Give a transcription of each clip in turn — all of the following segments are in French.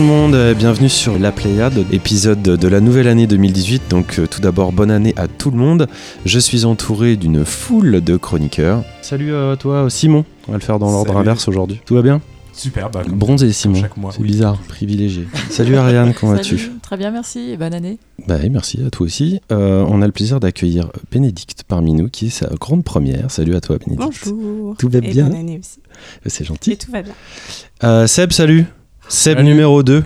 Bonjour tout le monde, euh, bienvenue sur La Pléiade, épisode de la nouvelle année 2018. Donc euh, tout d'abord, bonne année à tout le monde. Je suis entouré d'une foule de chroniqueurs. Salut à toi Simon, on va le faire dans l'ordre inverse aujourd'hui. Tout va bien? Super, bah, comme- Bronzé Simon, chaque mois, c'est oui. bizarre, privilégié. Salut Ariane, comment vas-tu? Très bien, merci et bonne année. Bah oui, merci à toi aussi. Euh, on a le plaisir d'accueillir Bénédicte parmi nous, qui est sa grande première. Salut à toi Bénédicte. Bonjour. Tout va Et bien? bonne année aussi. C'est Et gentil. tout va bien. Euh, Seb, salut Seb Salut. numéro 2.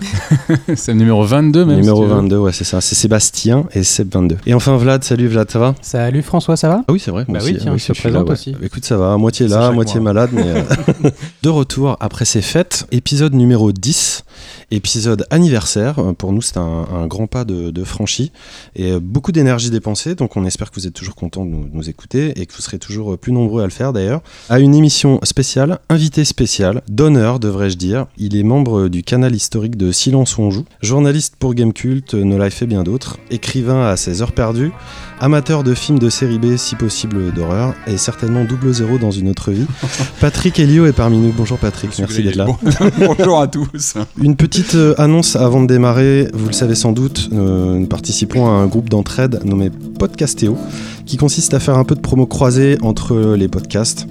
c'est le numéro 22 même. Numéro si tu veux. 22, ouais, c'est ça. C'est Sébastien et Seb 22. Et enfin Vlad, salut Vlad, ça va? Salut François, ça va? Ah oui, c'est vrai. Bah aussi, oui, tiens, ah je te suis là, présente ouais. aussi. Écoute, ça va, à moitié là, à moitié mois. malade, mais euh, de retour après ces fêtes. Épisode numéro 10, épisode anniversaire. Euh, Pour nous, c'est un, grand pas de, de franchi et euh, beaucoup d'énergie dépensée. Donc, on espère que vous êtes toujours contents de nous, écouter et que vous serez toujours euh, plus nombreux à le faire d'ailleurs. À une émission spéciale, invité spécial, d'honneur, devrais-je dire. Il est membre du canal historique de Silence où on joue, journaliste pour Gamecult, No Life et bien d'autres, écrivain à ses heures perdues, amateur de films de série B, si possible d'horreur, et certainement double zéro dans une autre vie. Patrick Elio est parmi nous. Bonjour Patrick, merci d'être là. Bon- Bonjour à tous. Une petite euh, annonce avant de démarrer. Vous le savez sans doute, euh, nous participons à un groupe d'entraide nommé Podcastéo, qui consiste à faire un peu de promo croisée entre les podcasts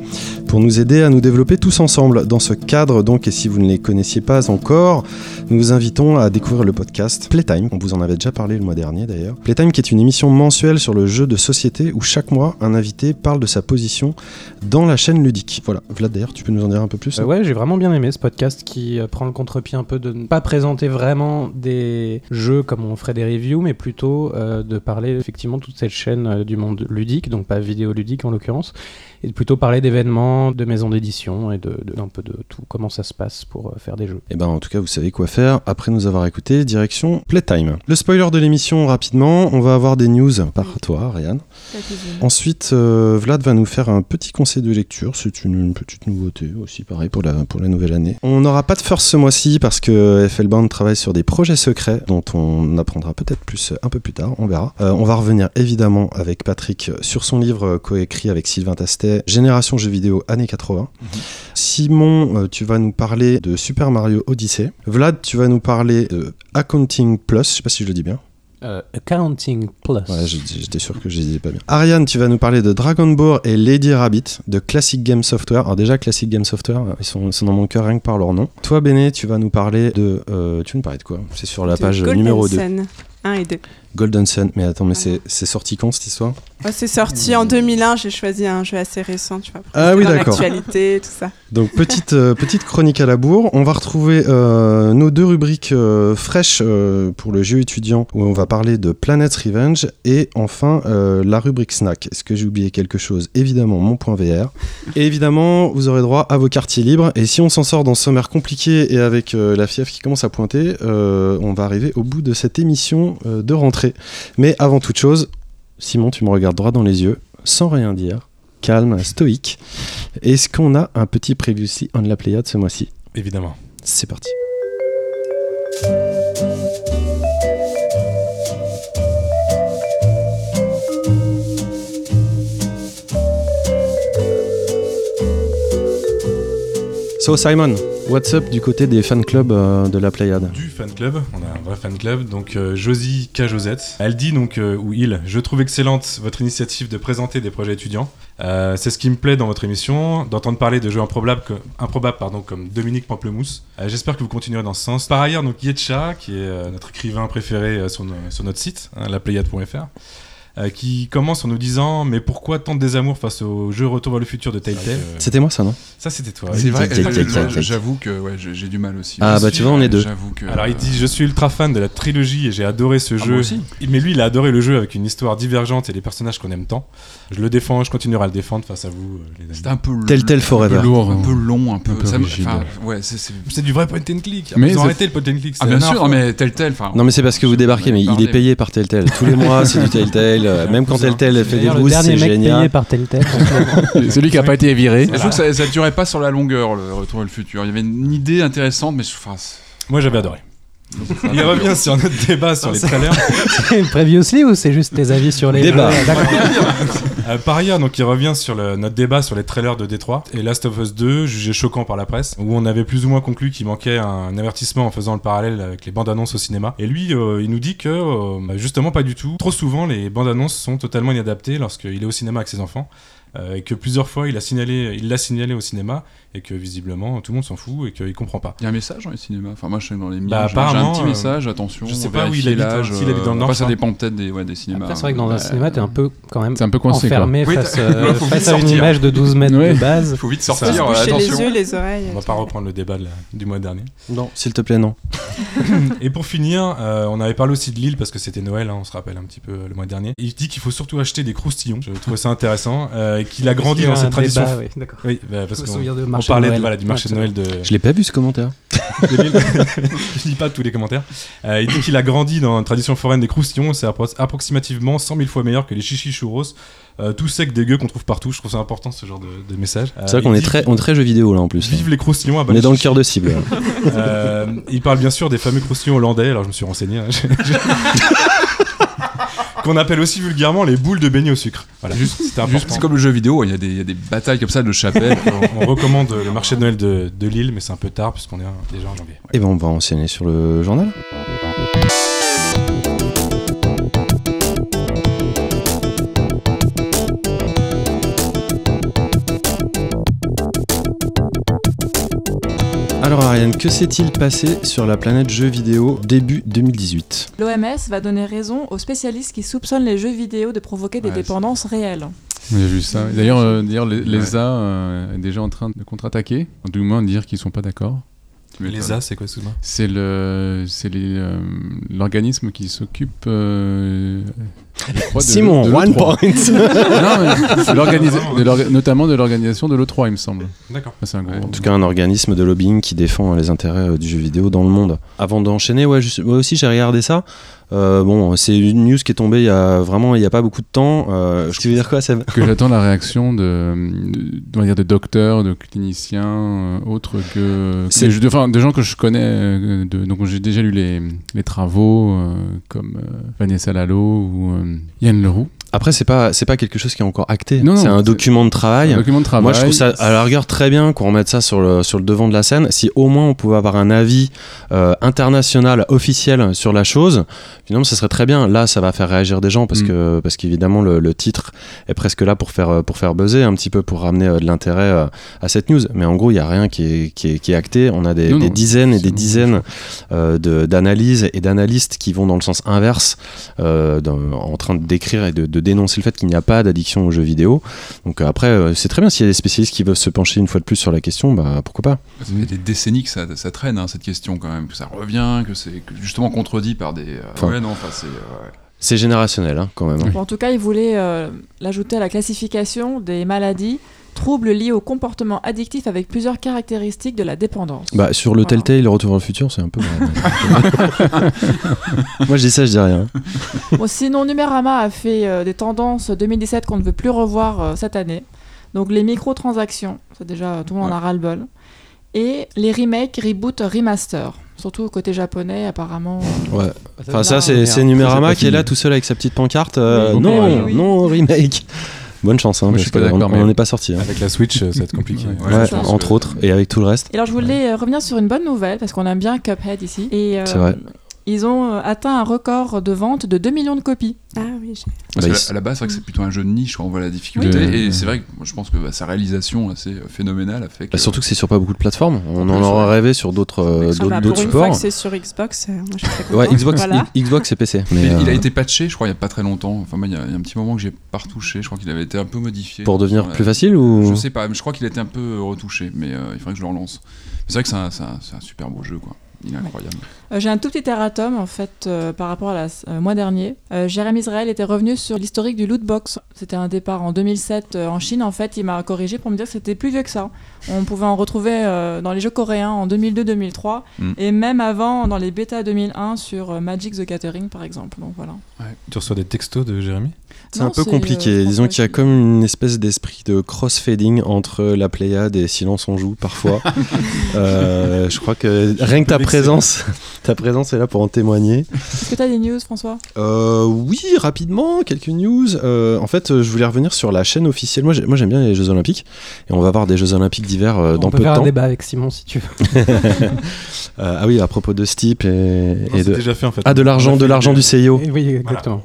pour nous aider à nous développer tous ensemble. Dans ce cadre, donc, et si vous ne les connaissiez pas encore, nous vous invitons à découvrir le podcast Playtime. On vous en avait déjà parlé le mois dernier d'ailleurs. Playtime qui est une émission mensuelle sur le jeu de société où chaque mois un invité parle de sa position dans la chaîne ludique. Voilà. Vlad d'ailleurs, tu peux nous en dire un peu plus? Euh, ouais, j'ai vraiment bien aimé ce podcast qui euh, prend le contre-pied un peu de ne pas présenter vraiment des jeux comme on ferait des reviews, mais plutôt euh, de parler effectivement toute cette chaîne du monde ludique, donc pas vidéo ludique en l'occurrence, et de plutôt parler d'événements, de maisons d'édition et de, de- un peu de tout, comment ça se passe pour euh, faire des jeux? Et ben en tout cas vous savez quoi faire après nous avoir écouté direction Playtime. Le spoiler de l'émission rapidement, on va avoir des news par toi Ariane. Ensuite euh, Vlad va nous faire un petit conseil de lecture, c'est une, une petite nouveauté aussi pareil pour la, pour la nouvelle année. On n'aura pas de first ce mois-ci parce que FL Band travaille sur des projets secrets dont on apprendra peut-être plus un peu plus tard, on verra. Euh, on va revenir évidemment avec Patrick sur son livre coécrit avec Sylvain Tastet, Génération jeux vidéo années 80. Simon, euh, tu vas nous parler de Super Mario Odyssey. Vlad, tu vas nous parler de Accounting Plus, je sais pas si je le dis bien. Euh, Accounting Plus. Ouais, j'étais sûr que je disais pas bien. Ariane, tu vas nous parler de Dragon Ball et Lady Rabbit de Classic Game Software. Alors déjà, Classic Game Software, ils sont, ils sont dans mon cœur rien que par leur nom. Toi, Béné, tu vas nous parler de... euh, tu vas nous parler de quoi? C'est sur la De page Golden numéro 2. Sun 1 et 2. Golden Sun. Mais attends, mais c'est c'est sorti quand cette histoire? Oh, c'est sorti en 2001, j'ai choisi un jeu assez récent, tu vois. pour Ah oui, d'accord. L'actualité, tout ça. Donc petite, euh, petite chronique à la bourre. On va retrouver euh, nos deux rubriques euh, fraîches euh, pour le jeu étudiant où on va parler de Planet Revenge et enfin euh, la rubrique snack. Est-ce que j'ai oublié quelque chose? Évidemment mon point VR. Et évidemment vous aurez droit à vos quartiers libres. Et si on s'en sort dans ce sommaire compliqué et avec euh, la fièvre qui commence à pointer, euh, on va arriver au bout de cette émission euh, de rentrée. Mais avant toute chose, Simon tu me regardes droit dans les yeux sans rien dire calme, stoïque. Est-ce qu'on a un petit previously on la Pléiade ce mois-ci? Évidemment. C'est parti. So Simon, what's up du côté des fan clubs euh, de la Pléiade Du fan club, on a un vrai fan club. Donc euh, Josie K. Josette, elle dit donc, euh, ou il, je trouve excellente votre initiative de présenter des projets étudiants. C'est ce qui me plaît dans votre émission, d'entendre parler de jeux improbables, improbables pardon, comme Dominique Pamplemousse. J'espère que vous continuerez dans ce sens. Par ailleurs, donc Yetcha, qui est notre écrivain préféré sur, sur notre site, hein, laplayade.fr, euh, qui commence en nous disant Mais pourquoi tant de désamour face au jeu Retour vers le futur de Telltale C'était moi ça, non Ça, c'était toi. C'est vrai, j'avoue que ouais, j'ai du mal aussi. Ah, Je bah, suis- tu vois, on est deux. J'avoue que. Alors il dit je suis ultra fan de la trilogie et j'ai adoré ce Ah, jeu. moi aussi. Mais lui il a adoré le jeu avec une histoire divergente et des personnages qu'on aime tant. Je le défends, je continuerai à le défendre face à vous euh, les amis. C'était un peu Telltale un Forever. peu lourd, un peu long, un peu. Ouais, c'est. c'est- C'est du vrai point and click. Mais Ils ont arrêté le point and click. Ah bien sûr, mais Telltale. Non mais c'est parce que vous débarquez, mais il est payé par Telltale. Tous les mois c'est du Telltale. Euh, Même quand Telltale fait des boosts, dernier c'est mec payé génial. par Telltale. Celui qui a pas été viré. Je trouve que ça, ça durait pas sur la longueur, le Retour vers le futur. Il y avait une idée intéressante, mais je- enfin, Moi j'avais adoré. Il revient sur notre débat sur les trailers. Previously ou c'est juste tes avis sur les Débat. jeux D'accord. Euh, par ailleurs, donc, il revient sur le- notre débat sur les trailers de Détroit et Last of Us 2, jugé choquant par la presse, où on avait plus ou moins conclu qu'il manquait un avertissement en faisant le parallèle avec les bandes annonces au cinéma. Et lui, euh, il nous dit que euh, bah, justement pas du tout. Trop souvent, les bandes annonces sont totalement inadaptées lorsqu'il est au cinéma avec ses enfants. et que plusieurs fois il a signalé, il l'a signalé au cinéma et que visiblement tout le monde s'en fout et qu'il comprend pas. Il y a un message dans les cinémas. Enfin, moi, je que dans les miens, Bah, j'ai- un petit euh, message. Attention, je sais pas où il habite, hein, s'il habite dans le euh, Nord, Après, je ça dépend peut-être des, ouais, des cinémas. Après, c'est vrai que dans un cinéma, t'es un peu quand même C'est un peu coincé, quoi. enfermé Oui, face, euh, Ouais, face à une sortir. image de 12 mètres Ouais. de base. Faut vite Ça, sortir. Se euh, boucher les attention. yeux, les oreilles. On va pas reprendre le débat de la- du mois dernier. Non, s'il te plaît, non. Et pour finir, euh, on avait parlé aussi de Lille parce que c'était Noël, hein, on se rappelle un petit peu euh, le mois dernier. Il dit qu'il faut surtout acheter des croustillons. Je trouvais ça intéressant. euh, et qu'il a grandi Il dans cette tradition. d'accord. Oui, bah, parce Je on marché de parlait de, Noël. voilà, du marché de Ouais, Noël de, Je l'ai pas vu ce commentaire. Je lis pas tous les commentaires. Euh, il dit qu'il a grandi dans une tradition foraine des croustillons. C'est appro- approximativement 100 000 fois meilleur que les chichis churros. Euh, tout sec, dégueu qu'on trouve partout. Je trouve ça important ce genre de, de message. Euh, C'est vrai il qu'on est très, on est très jeux vidéo là en plus. Vive les croustillons à On est dans le cœur de cible. Euh, il parle bien sûr des fameux croustillons hollandais, alors je me suis renseigné. hein. Qu'on appelle aussi vulgairement les boules de beignet au sucre. Voilà, juste, c'est comme le jeu vidéo, il y, a des- il y a des batailles comme ça de chapelle. on, on recommande le marché de Noël de, de Lille, mais c'est un peu tard puisqu'on est déjà en janvier. Et ben on va enchaîner sur le journal. Alors Ariane, que s'est-il passé sur la planète jeux vidéo début 2018 L'OMS va donner raison aux spécialistes qui soupçonnent les jeux vidéo de provoquer des Ouais, dépendances réelles. J'ai vu ça. D'ailleurs, euh, d'ailleurs, les- l'ESA euh, est déjà en train de contre-attaquer, du moins de dire qu'ils sont pas d'accord. Tu m'étonnes. Les A, c'est quoi, excuse-moi C'est le, c'est les, euh, l'organisme qui s'occupe. euh, Simon, de one l'E3. point Non, notamment de l'organisation de l'E3, il me semble. D'accord. Gros. Ouais. En tout cas, un organisme de lobbying qui défend les intérêts euh, du jeu vidéo dans le monde. Avant d'enchaîner, ouais, moi aussi j'ai regardé ça. Euh, bon, c'est une news qui est tombée il y a vraiment il y a pas beaucoup de temps. Euh, tu veux dire quoi, Seb? Que j'attends la réaction de, de, dire de docteurs, de cliniciens, euh, autres que, que C'est- des- de, enfin, de gens que je connais. euh, de- donc j'ai déjà lu les, les travaux comme Vanessa Lalo ou Yann Leroux. Après, c'est pas c'est pas quelque chose qui est encore acté. Non, non, c'est un document de travail. Un document de travail. Moi, je trouve ça à la rigueur très bien qu'on remette ça sur le, sur le devant de la scène. Si au moins on pouvait avoir un avis euh, international officiel sur la chose, finalement, ça serait très bien. Là, ça va faire réagir des gens parce Mm. que parce qu'évidemment le, le titre est presque là pour faire pour faire buzzer un petit peu pour ramener euh, de l'intérêt euh, à cette news. Mais en gros, il y a rien qui est, qui est, qui est acté. On a des, Non, des non, dizaines et des bon. dizaines de- d'analyses et d'analystes qui vont dans le sens inverse, dans- en train de décrire et de, de dénoncer le fait qu'il n'y a pas d'addiction aux jeux vidéo. Donc euh, après, euh, c'est très bien s'il y a des spécialistes qui veulent se pencher une fois de plus sur la question, bah pourquoi pas. Ça fait des décennies que ça, ça traîne, hein, cette question quand même, que ça revient, que c'est justement contredit par des. euh, Enfin. ouais, non, enfin, c'est. ouais. C'est générationnel hein, quand même. hein. Bon, en tout cas, il voulait euh, l'ajouter à la classification des maladies, troubles liés au comportement addictif avec plusieurs caractéristiques de la dépendance. Bah sur le Voilà. Telltale, Retour vers le futur, c'est un peu. Moi je dis ça, je dis rien. Bon, sinon, Numérama a fait euh, des tendances 2017 qu'on ne veut plus revoir euh, cette année. Donc les microtransactions, c'est déjà tout le monde en a ras-le-bol. Et les remakes, reboots, remaster. Surtout côté japonais, apparemment. euh, Ouais. Enfin Là, ça c'est Numérama qui est là tout seul avec sa petite pancarte. euh, Oui, non, oui, oui. non remake. Bonne chance, hein, parce on n'en est pas sorti. hein. Avec la Switch, euh, ça va être compliqué. Ouais. Entre que- autres, et avec tout le reste. Et alors, je voulais euh, revenir sur une bonne nouvelle, parce qu'on aime bien Cuphead ici. Euh, C'est vrai. Ils ont euh, atteint un record de vente de 2 millions de copies. Ah oui, j'ai- Parce Bah, que à la base, c'est vrai que c'est plutôt un jeu de niche quand on voit la difficulté. Oui. Et c'est vrai que moi, je pense que bah, sa réalisation assez euh, phénoménale a fait que. Bah, surtout que c'est sur pas beaucoup de plateformes. On En aurait rêvé sur d'autres euh, Ah d'autres une que c'est sur Xbox, euh, moi je suis très contente. Ouais, Xbox, Voilà. Xbox et PC. Mais Mais, il a été patché, je crois, il n'y a pas très longtemps. Enfin, moi, il y, a il y a un petit moment que j'ai pas retouché. Je crois qu'il avait été un peu modifié. pour devenir plus facile ou Je sais pas, mais je crois qu'il a été un peu retouché. Mais euh, il faudrait que je le relance. C'est vrai que c'est un, super beau jeu, quoi. Il est incroyable. J'ai un tout petit erratum en fait euh, par rapport à la euh, mois dernier. Euh, Jérémy Israël était revenu sur l'historique du lootbox. C'était un départ en 2007 euh, en Chine. En fait, il m'a corrigé pour me dire que c'était plus vieux que ça. On pouvait en retrouver euh, dans les jeux coréens en 2002-2003 Mm. et même avant dans les bêtas 2001 sur euh, Magic the Gathering par exemple. Donc voilà. Tu reçois des textos de Jérémy? C'est un peu compliqué. euh, Disons qu'il y a comme une espèce d'esprit de cross-fading entre la Pléiade et Silence on joue parfois. Euh, je crois que rien que ta présence, ta présence est là pour en témoigner. Est-ce que tu as des news, François? Euh, oui, rapidement, quelques news. Euh, en fait, je voulais revenir sur la chaîne officielle. Moi, j'ai- moi, j'aime bien les Jeux Olympiques. Et on va avoir des Jeux Olympiques d'hiver euh, dans On peut peu de faire un temps. débat avec Simon si tu veux. Euh, ah oui, à propos de Steep et, Non, et c'est de. déjà fait en fait. Ah, de l'argent, On de l'argent du CIO. Et oui, exactement.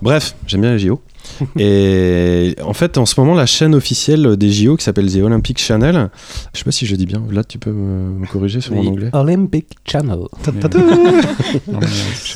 Bref, j'aime bien les JO. et en fait, en ce moment, la chaîne officielle des JO qui s'appelle The Olympic Channel, je sais pas si je dis bien, là tu peux me, me corriger sur mon The anglais. Olympic Channel. Mais,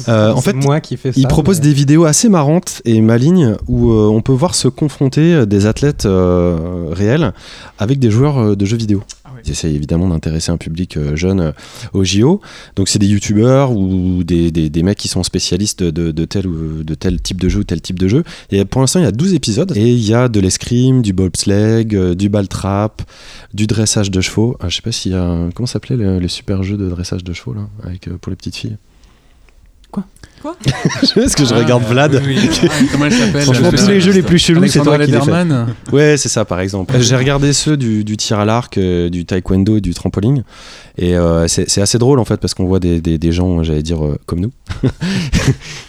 Euh, en fait, moi qui fais ça. il propose mais- des vidéos assez marrantes et malignes où euh, on peut voir se confronter euh, des athlètes euh, réels avec des joueurs euh, de jeux vidéo. Ils essayent évidemment d'intéresser un public euh, jeune euh, aux JO. Donc c'est des youtubeurs ou des, des, des mecs qui sont spécialistes de, de tel ou de tel type de jeu ou tel type de jeu. Et pour l'instant il y a 12 épisodes et il y a de l'escrime, du bobsleigh, euh, du ball trap, du dressage de chevaux. Ah, je sais pas s'il y a un- comment s'appelait le, le super jeu de dressage de chevaux là avec pour les petites filles? Quoi? Quoi Est-ce que je Ah, regarde Vlad oui, oui. Ah, Comment elle s'appelle Franchement, tous les jeux les plus chelous, c'est toi qui les fais. Ouais, c'est ça, par exemple. J'ai regardé ceux du, du tir à l'arc, euh, du taekwondo et du trampoline. Et euh, c'est assez drôle, en fait, parce qu'on voit des, des, des gens, j'allais dire, euh, comme nous,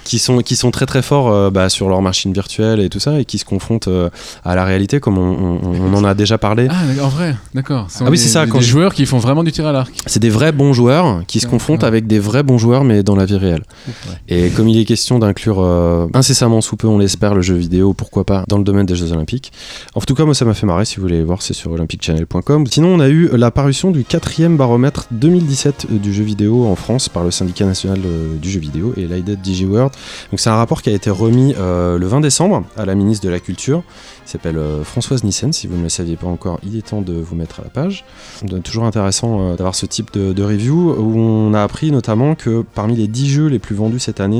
qui, sont, qui sont très très forts euh, bah, sur leur machine virtuelle et tout ça, et qui se confrontent euh, à la réalité, comme on, on- on en a déjà parlé. Ah, en vrai, d'accord. Ce sont Ah oui, des- c'est ça, Des, quand des je- joueurs qui font vraiment du tir à l'arc. C'est des vrais bons joueurs qui se confrontent ouais. avec des vrais bons joueurs, mais dans la vie réelle. Et comme il est question d'inclure euh, incessamment sous peu, on l'espère, le jeu vidéo, pourquoi pas, dans le domaine des Jeux Olympiques. En tout cas, moi, ça m'a fait marrer. Si vous voulez voir, c'est sur olympicchannel.com. Sinon, on a eu la parution du quatrième baromètre 2017 du jeu vidéo en France par le syndicat national euh, du jeu vidéo et l'IDET DigiWorld. Donc, c'est un rapport qui a été remis euh, le 20 décembre à la ministre de la Culture. Il s'appelle euh, Françoise Nissen. Si vous ne le saviez pas encore, il est temps de vous mettre à la page. Donc, toujours intéressant euh, d'avoir ce type de, de review où on a appris notamment que parmi les 10 jeux les plus vendus cette année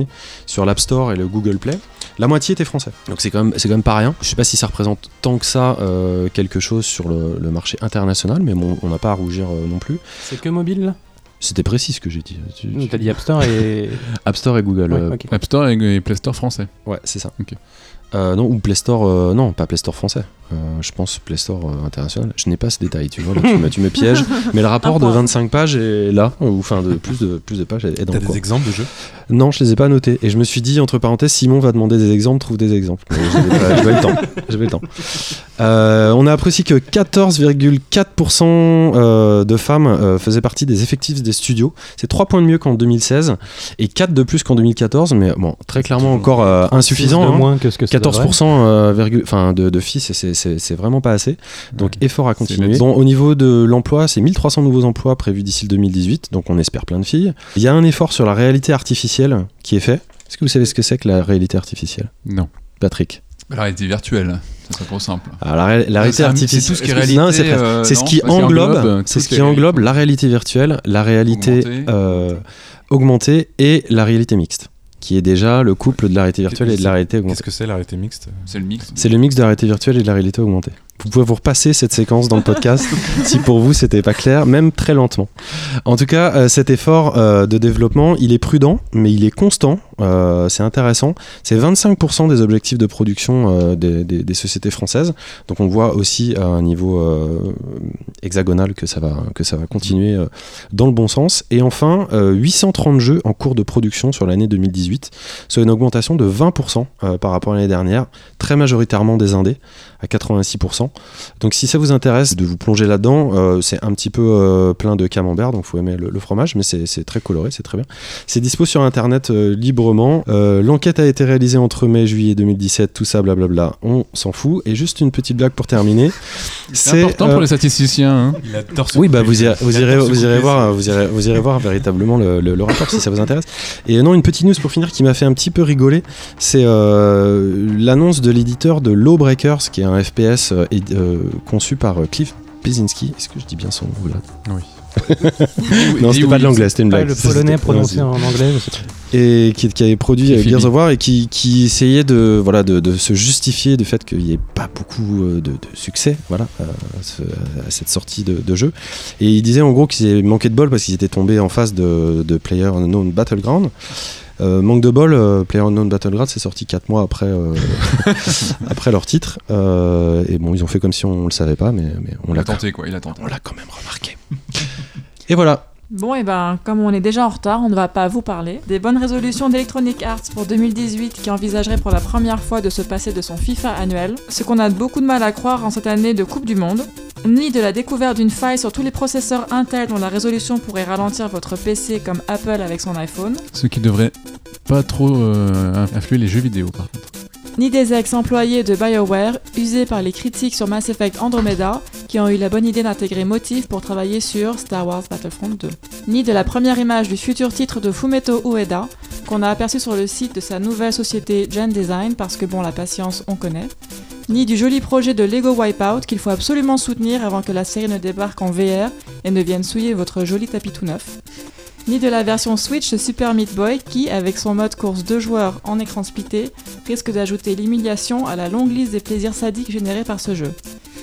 sur l'App Store et le Google Play, la moitié était français. Donc c'est quand même c'est quand même pas rien. Je sais pas si ça représente tant que ça euh, quelque chose sur le, le marché international, mais bon, on n'a pas à rougir euh, non plus. C'est que mobile là? C'était précis ce que j'ai dit. Tu- tu- T'as dit App Store et. App Store et Google. Ouais, euh. App Store et, et Play Store français. Ouais, c'est ça. Euh, non, ou Play Store, euh, non, pas Play Store français. Euh, je pense Play Store euh, international. Je n'ai pas ce détail, tu vois, là, tu, me, tu me pièges. Mais le rapport de point. 25 pages est là, ou enfin de plus de, plus de pages est dans T'as des exemples de jeux? Non, je les ai pas notés. Et je me suis dit, entre parenthèses, Simon va demander des exemples, trouve des exemples. J'avais le temps. J'avais le temps. Euh, on a appris aussi que 14,4% euh, de femmes euh, faisaient partie des effectifs des studios. C'est 3 points de mieux qu'en 2016 et 4 de plus qu'en 2014. Mais bon, très clairement encore insuffisant. de hein. moins que ce que ça 14% euh, virgule- enfin, de, de filles, c'est- vraiment pas assez. Donc effort à continuer. au niveau de l'emploi, c'est 1300 nouveaux emplois prévus d'ici le 2018, donc on espère plein de filles. Il y a un effort sur la réalité artificielle qui est fait. Est-ce que vous savez ce que c'est que la réalité artificielle? Non. Patrick La réalité virtuelle, ça serait trop simple. Alors, la, ré- la réalité artificielle, c'est tout ce qui est réalité, non, euh, c'est ce qui englobe, englobe c'est ce qui englobe la réalité virtuelle, la réalité Augmentée. euh, augmentée et la réalité mixte, qui est déjà le couple de la réalité virtuelle et de la réalité augmentée. Qu'est-ce que c'est la réalité mixte? C'est le mix. C'est le mix de la réalité virtuelle et de la réalité augmentée. Vous pouvez vous repasser cette séquence dans le podcast si pour vous c'était pas clair, même très lentement. En tout cas, euh, cet effort euh, de développement, il est prudent, mais il est constant. Euh, c'est intéressant. C'est 25% des objectifs de production des, des- des sociétés françaises. Donc on voit aussi à un niveau hexagonal que ça va, que ça va continuer dans le bon sens. Et enfin, euh, 830 jeux en cours de production sur l'année 2018, soit une augmentation de 20% euh, par rapport à l'année dernière, très majoritairement des indés à 86%. Donc si ça vous intéresse de vous plonger là-dedans, euh, c'est un petit peu euh, plein de camembert, donc faut aimer le, le fromage, mais c'est très coloré, c'est très bien. C'est dispo sur internet euh, librement. Euh, L'enquête a été réalisée entre mai et juillet 2017, tout ça, blablabla, on s'en fout. Et juste une petite blague pour terminer. C'est important euh, pour les statisticiens. hein. Oui, bah vous irez, vous irez, vous voir, vous irez, vous irez voir véritablement le, le- le rapport si ça vous intéresse. Et non, une petite news pour finir qui m'a fait un petit peu rigoler, c'est euh, l'annonce de l'éditeur de Lawbreakers, qui est un FPS euh, euh, conçu par euh, Cliff Pezinski. Est-ce que je dis bien son nom là? Non, c'était pas de l'anglais, c'était une Pas blague. le polonais prononcé en anglais. je sais pas. et qui, qui avait produit Gears bi- of War et qui, qui essayait de, voilà, de, de se justifier du fait qu'il n'y ait pas beaucoup de, de succès voilà, à, ce- à cette sortie de, de jeu. Et il disait en gros qu'ils manqué de bol parce qu'ils étaient tombés en face de, de PlayerUnknown Battleground. Euh, manque de bol, euh, PlayerUnknown Battleground c'est sorti 4 mois après, euh, après leur titre. Euh, et bon, ils ont fait comme si on ne le savait pas, mais, mais on l'a tenté, quoi. Il a tenté. on l'a quand même remarqué. Et voilà, Bon, et ben, comme on est déjà en retard, on ne va pas vous parler des bonnes résolutions d'Electronic Arts pour 2018 qui envisagerait pour la première fois de se passer de son FIFA annuel, ce qu'on a beaucoup de mal à croire en cette année de Coupe du Monde, ni de la découverte d'une faille sur tous les processeurs Intel dont la résolution pourrait ralentir votre PC comme Apple avec son iPhone, Ce qui devrait pas trop euh, influer les jeux vidéo, par contre. Ni des ex-employés de BioWare usés par les critiques sur Mass Effect Andromeda qui ont eu la bonne idée d'intégrer Motif pour travailler sur Star Wars Battlefront 2. Ni de la première image du futur titre de Fumeto Ueda qu'on a aperçu sur le site de sa nouvelle société Gen Design parce que bon la patience on connaît. Ni du joli projet de Lego Wipeout qu'il faut absolument soutenir avant que la série ne débarque en VR et ne vienne souiller votre joli tapis tout neuf ni de la version Switch de Super Meat Boy qui, avec son mode course deux joueurs en écran splitté, risque d'ajouter l'humiliation à la longue liste des plaisirs sadiques générés par ce jeu.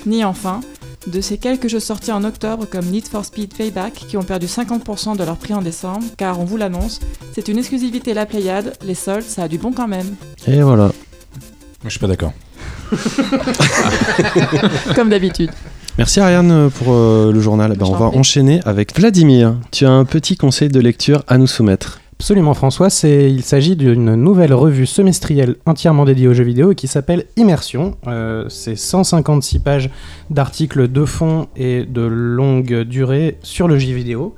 Ni enfin, de ces quelques jeux sortis en octobre comme Need for Speed Payback qui ont perdu 50% de leur prix en décembre, car on vous l'annonce, c'est une exclusivité la Pléiade, les soldes ça a du bon quand même. Et voilà. Moi, je suis pas d'accord. Comme d'habitude. Merci Ariane pour euh, le journal. Ben, on va enchaîner avec Vladimir. Tu as un petit conseil de lecture à nous soumettre. Absolument François, c'est, il s'agit d'une nouvelle revue semestrielle entièrement dédiée aux jeux vidéo et qui s'appelle Immersion. Euh, c'est 156 pages d'articles de fond et de longue durée sur le jeu vidéo.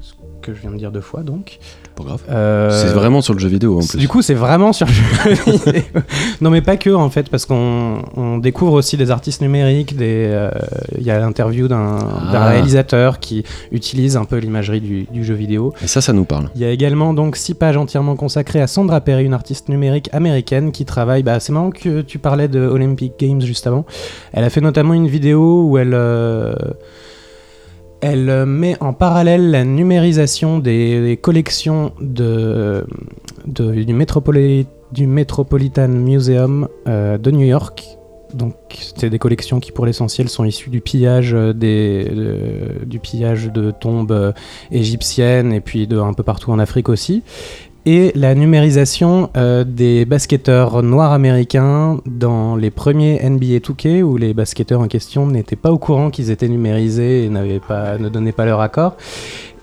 Ce que je viens de dire deux fois donc. Pas grave. Euh, C'est vraiment sur le jeu vidéo en plus. Du coup, c'est vraiment sur le jeu vidéo. Non, mais pas que en fait, parce qu'on on découvre aussi des artistes numériques. euh, Il y a l'interview d'un d'un Ah. réalisateur qui utilise un peu l'imagerie du, du jeu vidéo. Et ça, ça nous parle. Il y a également donc six pages entièrement consacrées à Sandra Perry, une artiste numérique américaine qui travaille. Bah, c'est marrant que tu parlais de Olympic Games juste avant. Elle a fait notamment une vidéo où elle euh, elle euh, met en parallèle la numérisation des, collections du, Metropoli- du Metropolitan Museum euh, de New York. Donc, c'est des collections qui, pour l'essentiel, sont issues du pillage euh, des, de- du pillage de tombes égyptiennes et puis de un peu partout en Afrique aussi. Et la numérisation euh, des basketteurs noirs américains dans les premiers NBA 2K où les basketteurs en question n'étaient pas au courant qu'ils étaient numérisés et ne donnaient pas leur accord.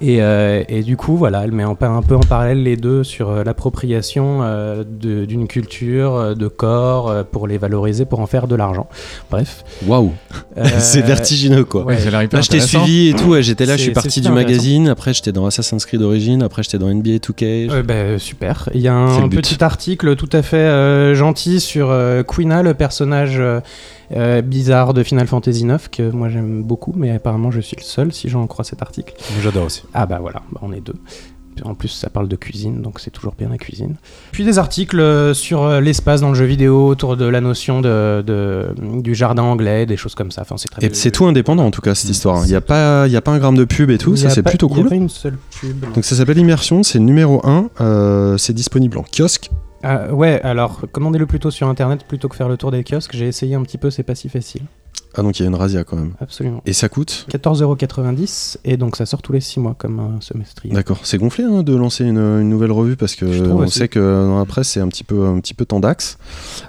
Et, euh, et du coup, voilà, elle met en- un peu en parallèle les deux sur euh, l'appropriation euh, d'une culture, de corps, euh, pour les valoriser, pour en faire de l'argent. Bref. Waouh, c'est vertigineux quoi. ouais. Ça Là, je t'ai suivi et tout. ouais, J'étais là, je suis parti du magazine. Après, j'étais dans Assassin's Creed Origins. Après, j'étais dans NBA 2K. Euh, bah, super. Il y a un petit article tout à fait euh, gentil sur euh, Quina, le personnage euh, bizarre de Final Fantasy IX, que moi j'aime beaucoup, mais apparemment je suis le seul si j'en crois cet article. J'adore aussi. Ah bah voilà, bah, on est deux. En plus, ça parle de cuisine, donc c'est toujours bien la cuisine. Puis des articles euh, sur euh, l'espace dans le jeu vidéo, autour de la notion de, de- du jardin anglais, des choses comme ça. Enfin, c'est très Et c'est tout indépendant en tout cas cette histoire. Il n'y a, pas- il y a pas un gramme de pub et tout. Ça, c'est plutôt Il y a cool. pas une seule pub. Donc, ça s'appelle Immersion. C'est numéro 1. c'est disponible en kiosque. Ah, ouais, alors commandez-le plutôt sur internet plutôt que faire le tour des kiosques. J'ai essayé un petit peu, c'est pas si facile. Ah, donc il y a une razzia quand même. Absolument. Et ça coûte 14,90€ et donc ça sort tous les 6 mois comme un semestrier. D'accord, c'est gonflé hein, de lancer une, une nouvelle revue parce que on aussi. sait que dans la presse c'est un petit peu un petit peu tendax.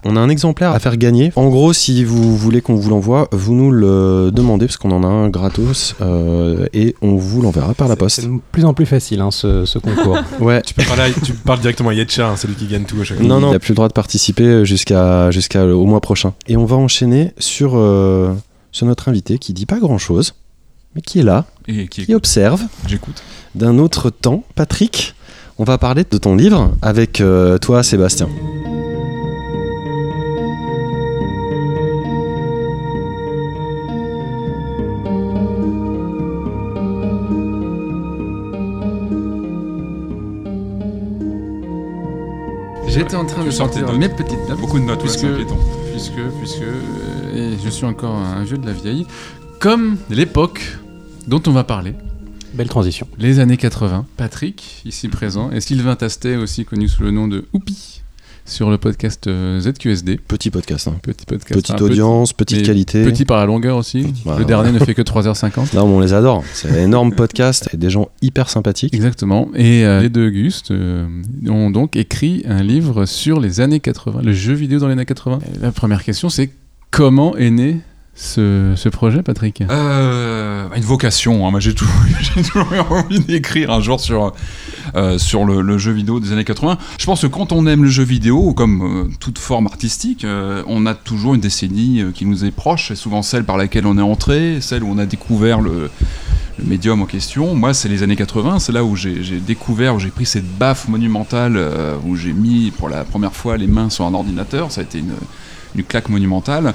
On a un exemplaire à faire gagner. En gros, si vous voulez qu'on vous l'envoie, vous nous le demandez parce qu'on en a un gratos euh, et on vous l'enverra par la poste. C'est de plus en plus facile hein, ce, ce concours. Ouais. Tu peux parler, à- tu parles directement à Yetcha, hein, c'est lui qui gagne tout à chaque fois. Non, non, il n'a plus le droit de participer jusqu'à jusqu'à au mois prochain. Et on va enchaîner sur, euh, sur notre invité qui dit pas grand chose, mais qui est là, Et qui qui observe j'écoute. d'un autre temps. Patrick, on va parler de ton livre avec euh, toi, Sébastien. J'étais en train de sortir mes petites notes. Beaucoup de notes, puisque. Puisque, puisque, euh, et je suis encore un vieux de la vieille, comme l'époque dont on va parler, Belle transition. les années 80. Patrick, ici présent, et Sylvain Tastet, aussi connu sous le nom de Oupi, sur le podcast euh, ZQSD. Petit podcast. hein. Petit podcast. Petite petit- audience, petite qualité. Petit par la longueur aussi. Bah, le dernier ne fait que 3h50. Non, mais on les adore. C'est un énorme podcast et des gens hyper sympathiques. Exactement. Et euh, les deux Auguste euh, ont donc écrit un livre sur les années 80, le jeu vidéo dans les années 80. Et la première question, c'est comment est né ce, ce projet, Patrick? Euh, une vocation. hein. Moi, j'ai toujours, envie d'écrire un jour sur, euh, sur le, jeu vidéo des années 80. Je pense que quand on aime le jeu vidéo, comme euh, toute forme artistique, euh, on a toujours une décennie qui nous est proche, et souvent celle par laquelle on est entré, celle où on a découvert le, médium en question. Moi, c'est les années 80, c'est là où j'ai découvert, où j'ai pris cette baffe monumentale, où j'ai mis pour la première fois les mains sur un ordinateur. Ça a été une, une claque monumentale.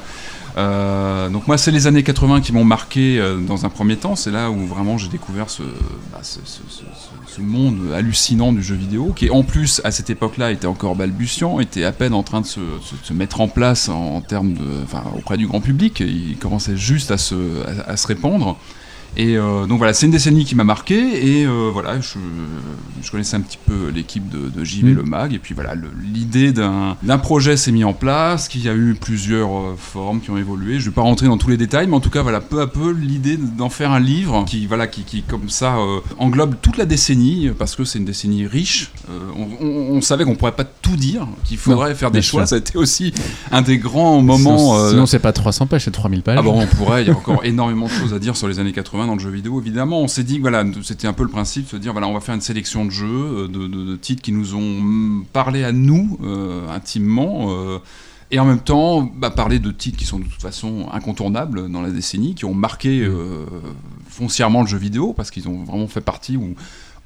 Euh, donc moi, c'est les années 80 qui m'ont marqué euh, dans un premier temps. C'est là où vraiment j'ai découvert ce, bah, ce, monde hallucinant du jeu vidéo, qui en plus à cette époque-là était encore balbutiant, était à peine en train de se, mettre en place en, termes de, auprès du grand public. Il commençait juste à se répandre. Et euh, donc voilà, c'est une décennie qui m'a marqué et euh, voilà, je, je connaissais un petit peu l'équipe de, de JV Mm. Le Mag et puis voilà, l'idée d'un projet s'est mis en place, qu'il y a eu plusieurs euh, formes qui ont évolué. Je vais pas rentrer dans tous les détails, mais en tout cas voilà, peu à peu l'idée d'en faire un livre qui voilà, qui, qui comme ça englobe toute la décennie parce que c'est une décennie riche. On, on- on savait qu'on pourrait pas tout dire, qu'il faudrait faire des choix. sûr. Ça a été aussi un des grands moments. Sinon, sinon, c'est pas 300 pages, c'est 3000 pages. ah bon, on pourrait, il y a encore énormément de choses à dire sur les années 80 dans le jeu vidéo. Évidemment, on s'est dit que voilà, c'était un peu le principe, se dire voilà, on va faire une sélection de jeux, euh, de, titres qui nous ont mm, parlé à nous euh, intimement. euh, et en même temps, bah, parler de titres qui sont de toute façon incontournables dans la décennie, qui ont marqué foncièrement le jeu vidéo, parce qu'ils ont vraiment fait partie ou,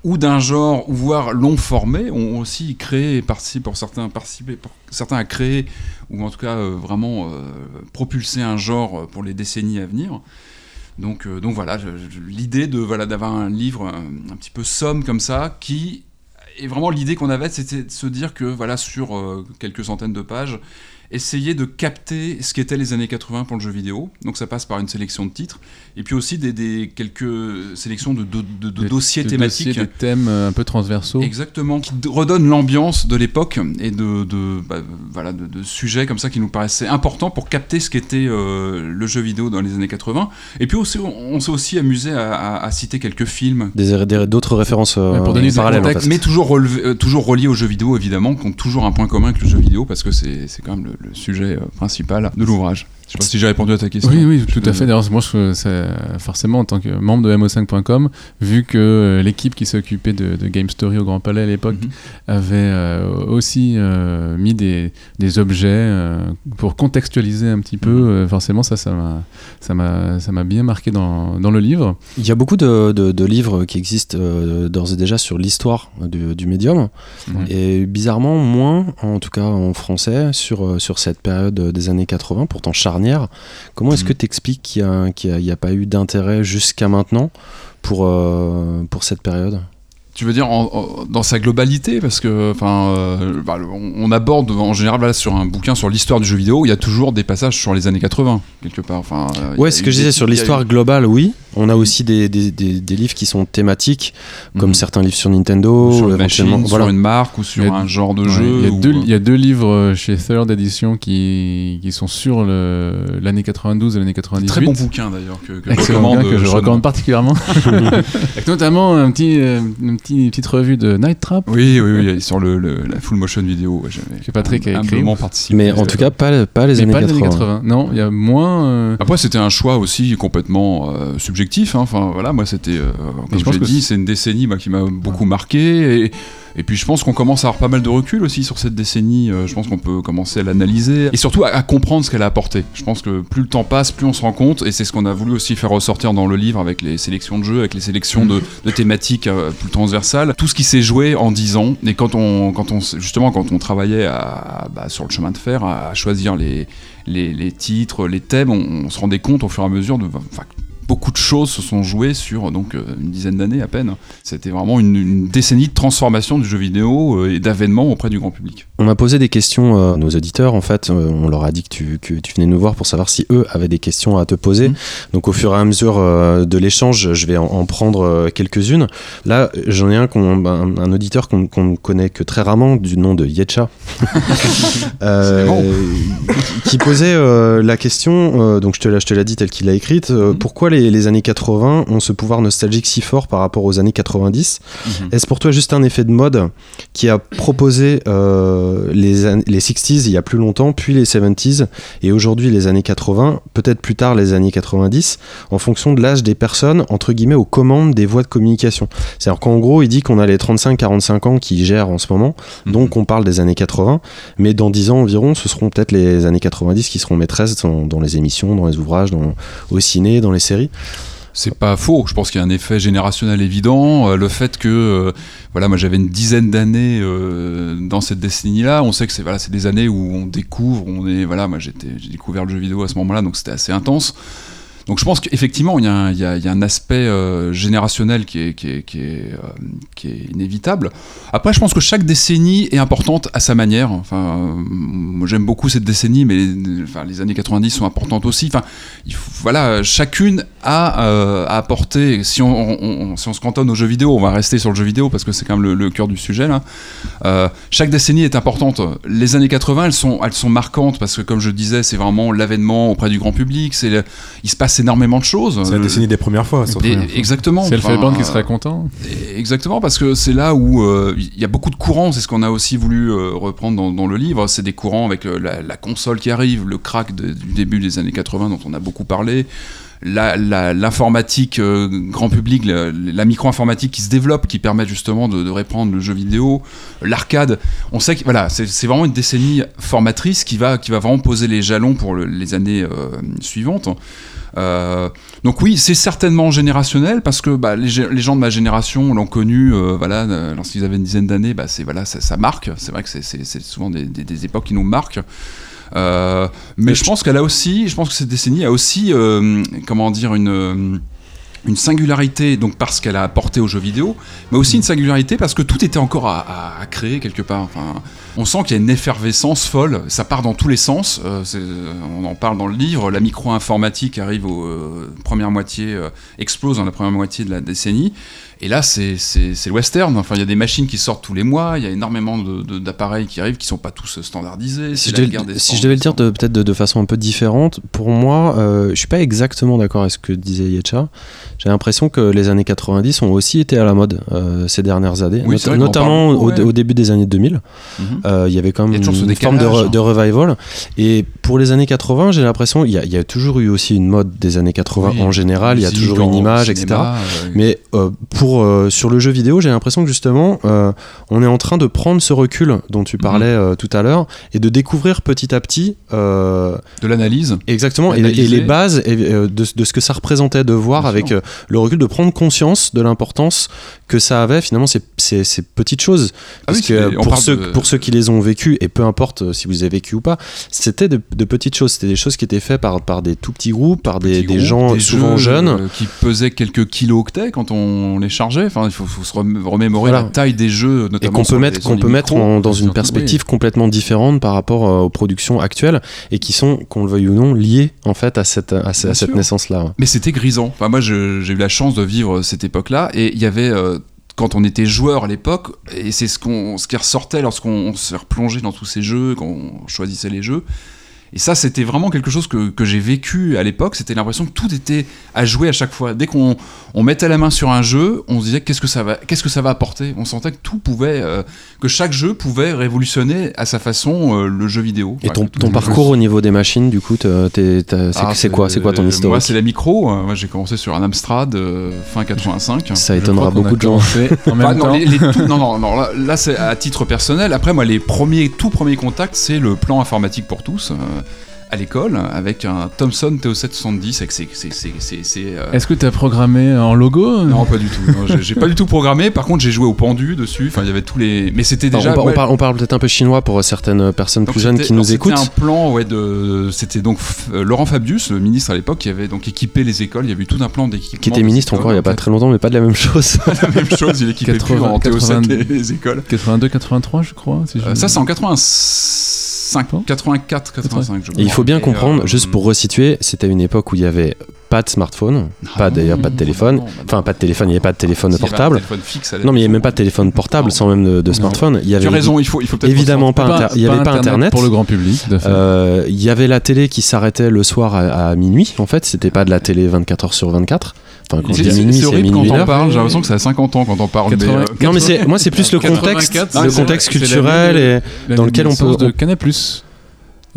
ou d'un genre, ou voire l'ont formé, ont aussi créé, participé pour certains, participé certains à créer, ou en tout cas vraiment euh, propulser un genre pour les décennies à venir. Donc, euh, donc voilà, l'idée de voilà d'avoir un livre un, petit peu somme comme ça, qui et vraiment l'idée qu'on avait, c'était de se dire que voilà sur euh, quelques centaines de pages, essayer de capter ce qu'étaient les années 80 pour le jeu vidéo. Donc ça passe par une sélection de titres et puis aussi des, des- quelques sélections de, de- de- de Des- dossiers de thématiques. dossiers, des thèmes euh, un peu transversaux. Exactement, qui d- redonne l'ambiance de l'époque et de, de, bah, voilà, de, de sujets comme ça qui nous paraissaient importants pour capter ce qu'était euh, le jeu vidéo dans les années 80. Et puis aussi, on, on s'est aussi amusé à, à- à citer quelques films. D'autres références euh, Ouais, pour donner parallèles en fait. Mais toujours, relevé- euh, toujours reliés aux jeux vidéo, évidemment, qui ont toujours un point commun avec le jeu vidéo, parce que c'est c'est quand même le, le sujet euh, principal de l'ouvrage. Je sais pas si j'ai répondu à ta question. Oui, oui, tout Je- à fait. D'ailleurs, moi, je, forcément, en tant que membre de MO5.com, vu que euh, l'équipe qui s'occupait de, de Game Story au Grand Palais à l'époque Mhm. avait euh, aussi euh, mis des, des objets euh, pour contextualiser un petit peu, Mhm. euh, forcément, ça, ça m'a, ça m'a, ça m'a bien marqué dans, dans le livre. Il y a beaucoup de, de- de livres qui existent euh, d'ores et déjà sur l'histoire du, du médium, et bizarrement moins, en tout cas en français, sur, sur cette période des années 80, pourtant charnière. Comment est-ce que tu expliques qu'il n'y a, pas eu d'intérêt jusqu'à maintenant pour, euh, pour cette période? Tu veux dire en- en- dans sa globalité parce que enfin euh, bah, on, on aborde en général voilà, sur un bouquin sur l'histoire du jeu vidéo il y a toujours des passages sur les années 80 quelque part enfin euh, Ouais, ce que je disais sur eu- l'histoire globale, oui. On a aussi des, des, des- des livres qui sont thématiques, comme Mhm. certains livres sur Nintendo, sur une éventuellement. machine, voilà. sur une marque ou sur a- un genre de Ouais, jeu il, y a ou- deux, il y a deux livres euh, chez Third Edition qui, qui sont sur le- l'année 92 et l'année 98. très bon bouquin d'ailleurs que, que recommande que je recommande particulièrement. Avec notamment un petit, euh, une, petite, une petite revue de Night Trap. oui oui oui sur le, le- la full motion vidéo ouais, j'avais Que Patrick a écrit. humblement participé Mais en tout cas, pas, pas les années pas les 80. années 80. Non, il y a moins. euh, Après, c'était un choix aussi complètement euh, subjectif. hein. Enfin, voilà, moi, c'était, euh, comme je l'ai dit, c'est- une décennie bah, qui m'a beaucoup marqué. Et, et puis, je pense qu'on commence à avoir pas mal de recul aussi sur cette décennie. Euh, je pense qu'on peut commencer à l'analyser et surtout à, comprendre ce qu'elle a apporté. Je pense que plus le temps passe, plus on se rend compte. Et c'est ce qu'on a voulu aussi faire ressortir dans le livre avec les sélections de jeux, avec les sélections de, thématiques euh, plus transversales. Tout ce qui s'est joué en 10 ans. Et quand on, quand on, justement, quand on travaillait à, bah, sur le chemin de fer, à choisir les, les, titres, les thèmes, on, se rendait compte au fur et à mesure de. Beaucoup de choses se sont jouées sur donc euh, une dizaine d'années à peine. C'était vraiment une, une décennie de transformation du jeu vidéo euh, et d'avènement auprès du grand public. On a posé des questions euh, à nos auditeurs, en fait. On leur a dit que tu, que tu venais nous voir pour savoir si eux avaient des questions à te poser. Mhm. Donc, au fur et à mesure de l'échange, je vais en, en prendre quelques-unes. Là, j'en ai un, ben, un auditeur qu'on qu'on ne connaît que très rarement, du nom de Yetcha, Euh, bon. qui posait euh, la question, euh, donc je te l'ai je te l'ai dit telle qu'il l'a écrite, Mhm. pourquoi les, les années 80 ont ce pouvoir nostalgique si fort par rapport aux années 90 Mhm. Est-ce pour toi juste un effet de mode qui a proposé euh, les, an- les 60s il y a plus longtemps, puis les 70s, et aujourd'hui les années 80, peut-être plus tard les années 90, en fonction de l'âge des personnes, entre guillemets, aux commandes des voies de communication? C'est-à-dire qu'en gros, il dit qu'on a les 35-45 ans qui gèrent en ce moment, Mhm. donc on parle des années 80, mais dans 10 ans environ, ce seront peut-être les années 90 qui seront maîtresses dans, dans les émissions, dans les ouvrages, dans, au ciné, dans les séries. C'est pas faux. Je pense qu'il y a un effet générationnel évident. Euh, le fait que, euh, voilà, moi j'avais une dizaine d'années euh, dans cette décennie-là. On sait que c'est voilà, c'est des années où on découvre, on est, voilà, moi j'étais, j'ai découvert le jeu vidéo à ce moment-là, donc c'était assez intense. Donc je pense qu'effectivement il y, a un- aspect euh, générationnel qui est, euh, inévitable. Après je pense que chaque décennie est importante à sa manière. Enfin, euh, j'aime beaucoup cette décennie, mais les, enfin, les années 90 sont importantes aussi. Enfin, voilà, chacune a euh, à apporter. Si on, se cantonne aux jeux vidéo, on va rester sur le jeu vidéo parce que c'est quand même le, cœur du sujet. Euh, chaque décennie est importante. Les années 80, elles sont, marquantes parce que, comme je disais, c'est vraiment l'avènement auprès du grand public. Il se passe énormément de choses. C'est la décennie des premières fois. surtout. Et- exactement. C'est le Enfin, Band qui serait content. Exactement, parce que c'est là où euh, il y a beaucoup de courants, c'est ce qu'on a aussi voulu euh, reprendre dans, dans le livre, c'est des courants avec euh, la, la console qui arrive, le crack de- du début des années 80 dont on a beaucoup parlé, la- la- l'informatique euh, grand public, la, la micro-informatique qui se développe, qui permet justement de, de reprendre le jeu vidéo, l'arcade. On sait que voilà, c'est c'est vraiment une décennie formatrice qui va, qui va vraiment poser les jalons pour le- les années euh, suivantes. Euh, donc oui, c'est certainement générationnel parce que bah, les, gens de ma génération l'ont connu, euh, voilà, euh, lorsqu'ils avaient une dizaine d'années, bah, c'est voilà, ça, ça marque. C'est vrai que c'est- souvent des, des- des époques qui nous marquent. Euh, mais je pense qu'elle a aussi, je pense que cette décennie a aussi, comment dire, une une singularité, donc parce qu'elle a apporté aux jeux vidéo, mais aussi une singularité parce que tout était encore à, à- à créer quelque part. Enfin, on sent qu'il y a une effervescence folle, ça part dans tous les sens, euh, c'est- on en parle dans le livre, la micro-informatique arrive aux euh, première moitié, euh, explose dans la première moitié de la décennie, et là c'est le western, enfin il y a des machines qui sortent tous les mois, il y a énormément d'appareils qui arrivent qui sont pas tous standardisés. Si je, devais, guerre des si je devais le dire peut-être de, de façon un peu différente, pour moi, euh, je suis pas exactement d'accord avec ce que disait Yetcha. J'ai l'impression que les années 90 ont aussi été à la mode euh, ces dernières années, Oui, Not- notamment beaucoup, au, ouais. au début des années 2000. Mhm. Euh, Il y avait quand même une forme de, décalage. re- de revival. Et pour les années 80, j'ai l'impression il y, a- il y a toujours eu aussi une mode des années 80 Oui, en général. Il y a toujours une image, etc. cinéma, euh, Mais euh, pour euh, sur le jeu vidéo, j'ai l'impression que justement, euh, on est en train de prendre ce recul dont tu parlais Mhm. euh, tout à l'heure et de découvrir petit à petit. de l'analyse. Exactement, et, les bases et, de, de ce que ça représentait de voir Bien avec le recul, de prendre conscience de l'importance que ça avait finalement ces, ces- ces petites choses. Ah oui, Parce que pour, ceux, de- pour ceux qui les ont vécues, et peu importe si vous avez vécu ou pas, c'était de, de petites choses. C'était des choses qui étaient faites par, par des tout petits groupes, par des, petits des groupes, gens des souvent jeunes. qui pesaient quelques kilooctets quand on les Enfin, il faut, faut se rem- remémorer Voilà. la taille des jeux, et notamment qu'on sur peut les- mettre, qu'on peut mettre en- dans une perspective complètement différente par rapport euh, aux productions actuelles et qui sont, qu'on le veuille ou non, liées en fait à cette, à, cette naissance-là. Mais c'était grisant. Enfin, moi, j'ai eu la chance de vivre cette époque-là, et il y avait. euh, quand on était joueur à l'époque, et c'est ce, qu'on, ce qui ressortait lorsqu'on s'est replongé dans tous ces jeux, qu'on choisissait les jeux. Et ça, c'était vraiment quelque chose que, que j'ai vécu à l'époque. C'était l'impression que tout était à jouer à chaque fois. Dès qu'on on mettait la main sur un jeu, on se disait qu'est-ce que ça va, qu'est-ce que ça va apporter? On sentait que tout pouvait, euh, que chaque jeu pouvait révolutionner à sa façon euh, le jeu vidéo. Et Ouais, ton, parcours au niveau des machines, du coup, c'est Ah, c'est quoi, c'est quoi ton Moi, c'est la micro. Euh, Moi, j'ai commencé sur un Amstrad euh, fin 85. Ça Je étonnera beaucoup de gens. En même Enfin, non, temps. les- les tout- non, non, non, là, là, c'est à titre personnel. Après, moi, les premiers, tout premiers contacts, c'est le plan informatique pour tous euh, à l'école avec un Thomson TO770 avec ses. ses- ses- ses- ses, euh, Est-ce que tu as programmé en logo? Non, pas du tout. J'ai- pas du tout programmé. Par contre, j'ai joué au pendu dessus. Enfin, il y avait tous les. Mais c'était Alors, déjà. on, parle, on parle peut-être un peu chinois pour certaines personnes donc plus jeunes qui nous alors, c'était écoutent. un plan, ouais, de. C'était donc euh, Laurent Fabius, le ministre à l'époque, qui avait donc équipé les écoles. Il y avait eu tout un plan d'équipement. Qui était ministre encore il n'y a pas fait. très longtemps, mais pas de la même chose. la même chose. Il équipait plus 80, en TO7 les, 82. les écoles. 82-83, je crois. si je- Euh, ça, c'est en 85, 84, 85, je crois. Et il faut bien comprendre, euh, juste pour resituer, c'était une époque où il y avait pas de smartphone, Ah pas d'ailleurs pas de téléphone. non, non, Enfin, pas de téléphone, il n'y avait pas de téléphone portable. téléphone fixe Non, mais il n'y avait même pas de téléphone portable sans même de, de smartphone. Il y Tu avait as raison, il faut, il faut peut-être. évidemment pas, Pas- il y avait pas internet. pour le grand public. Euh, Il y avait la télé qui s'arrêtait le soir à, à minuit. En fait, c'était pas de la télé 24 heures sur 24. Enfin, quand C'est horrible quand on heure. parle. J'ai l'impression que ça a 50 ans quand on parle. mais, 80. euh, Non, mais c'est moi, c'est plus le 84, contexte, c'est le la- contexte la culturel et La dans lequel on peut- de Canal+.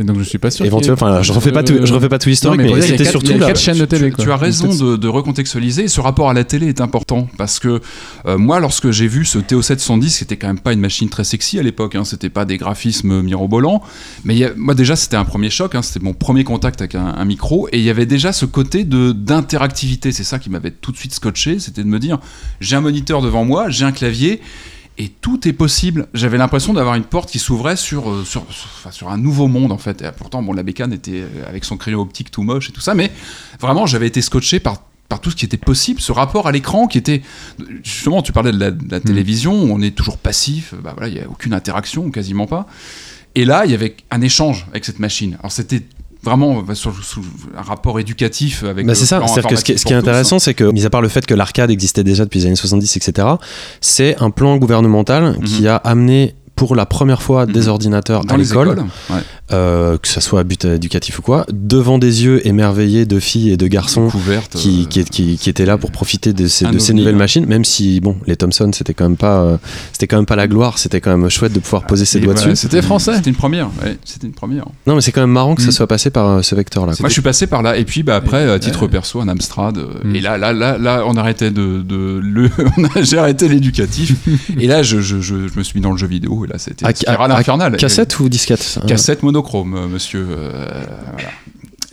Et donc je suis pas sûr. éventuellement. Enfin, je refais pas tout, je refais pas tout l'historique, Non, mais mais, il y a c'était quatre- surtout a là. quatre chaînes de télé. Tu, quoi. tu as raison de, de recontextualiser. Et ce rapport à la télé est important parce que euh, moi, lorsque j'ai vu ce TO710, c'était quand même pas une machine très sexy à l'époque. Hein, c'était pas des graphismes mirobolants. Mais a- moi, déjà, c'était un premier choc. hein, c'était mon premier contact avec un, un micro. Et il y avait déjà ce côté de d'interactivité. C'est ça qui m'avait tout de suite scotché. C'était de me dire j'ai un moniteur devant moi, j'ai un clavier. Et tout est possible. J'avais l'impression d'avoir une porte qui s'ouvrait sur, euh, sur, sur, enfin, sur un nouveau monde, en fait. Et pourtant, bon, la bécane était euh, avec son crayon optique tout moche et tout ça, mais vraiment, j'avais été scotché par, par tout ce qui était possible, ce rapport à l'écran qui était. Justement, tu parlais de la, de la télévision, où on est toujours passif, bah voilà, il n'y a aucune interaction, quasiment pas. Et là, il y avait un échange avec cette machine. Alors, c'était vraiment bah, sur, un rapport éducatif avec. Bah c'est ça, c'est-à-dire que ce qui, est- ce qui intéressant, c'est que, mis à part le fait que l'arcade existait déjà depuis les années 70, etc., c'est un plan gouvernemental qui a amené pour la première fois des Mhm. ordinateurs dans à l'école, ouais. euh, que ce soit à but éducatif ou quoi, devant des yeux émerveillés de filles et de garçons qui, euh, qui, qui, qui étaient là pour profiter de ces, de ces nouvelles machines, même si bon, les Thomson c'était quand même pas, euh, c'était quand même pas la gloire, c'était quand même chouette de pouvoir poser ses Et doigts dessus. C'était français. C'était une première. ouais, c'était une première. Non, mais c'est quand même marrant que ça Mm. soit passé par euh, ce vecteur-là. Moi, je suis passé par là. Et puis, bah, après, à titre perso, un Amstrad. euh, Mm. Et là, là, là, là, on arrêtait de, de le, j'ai arrêté l'éducatif. et là, je, je, je, je me suis mis dans le jeu vidéo. Là, c'était infernale. Cassette ou disquette Cassette monochrome, euh, monsieur. euh, voilà.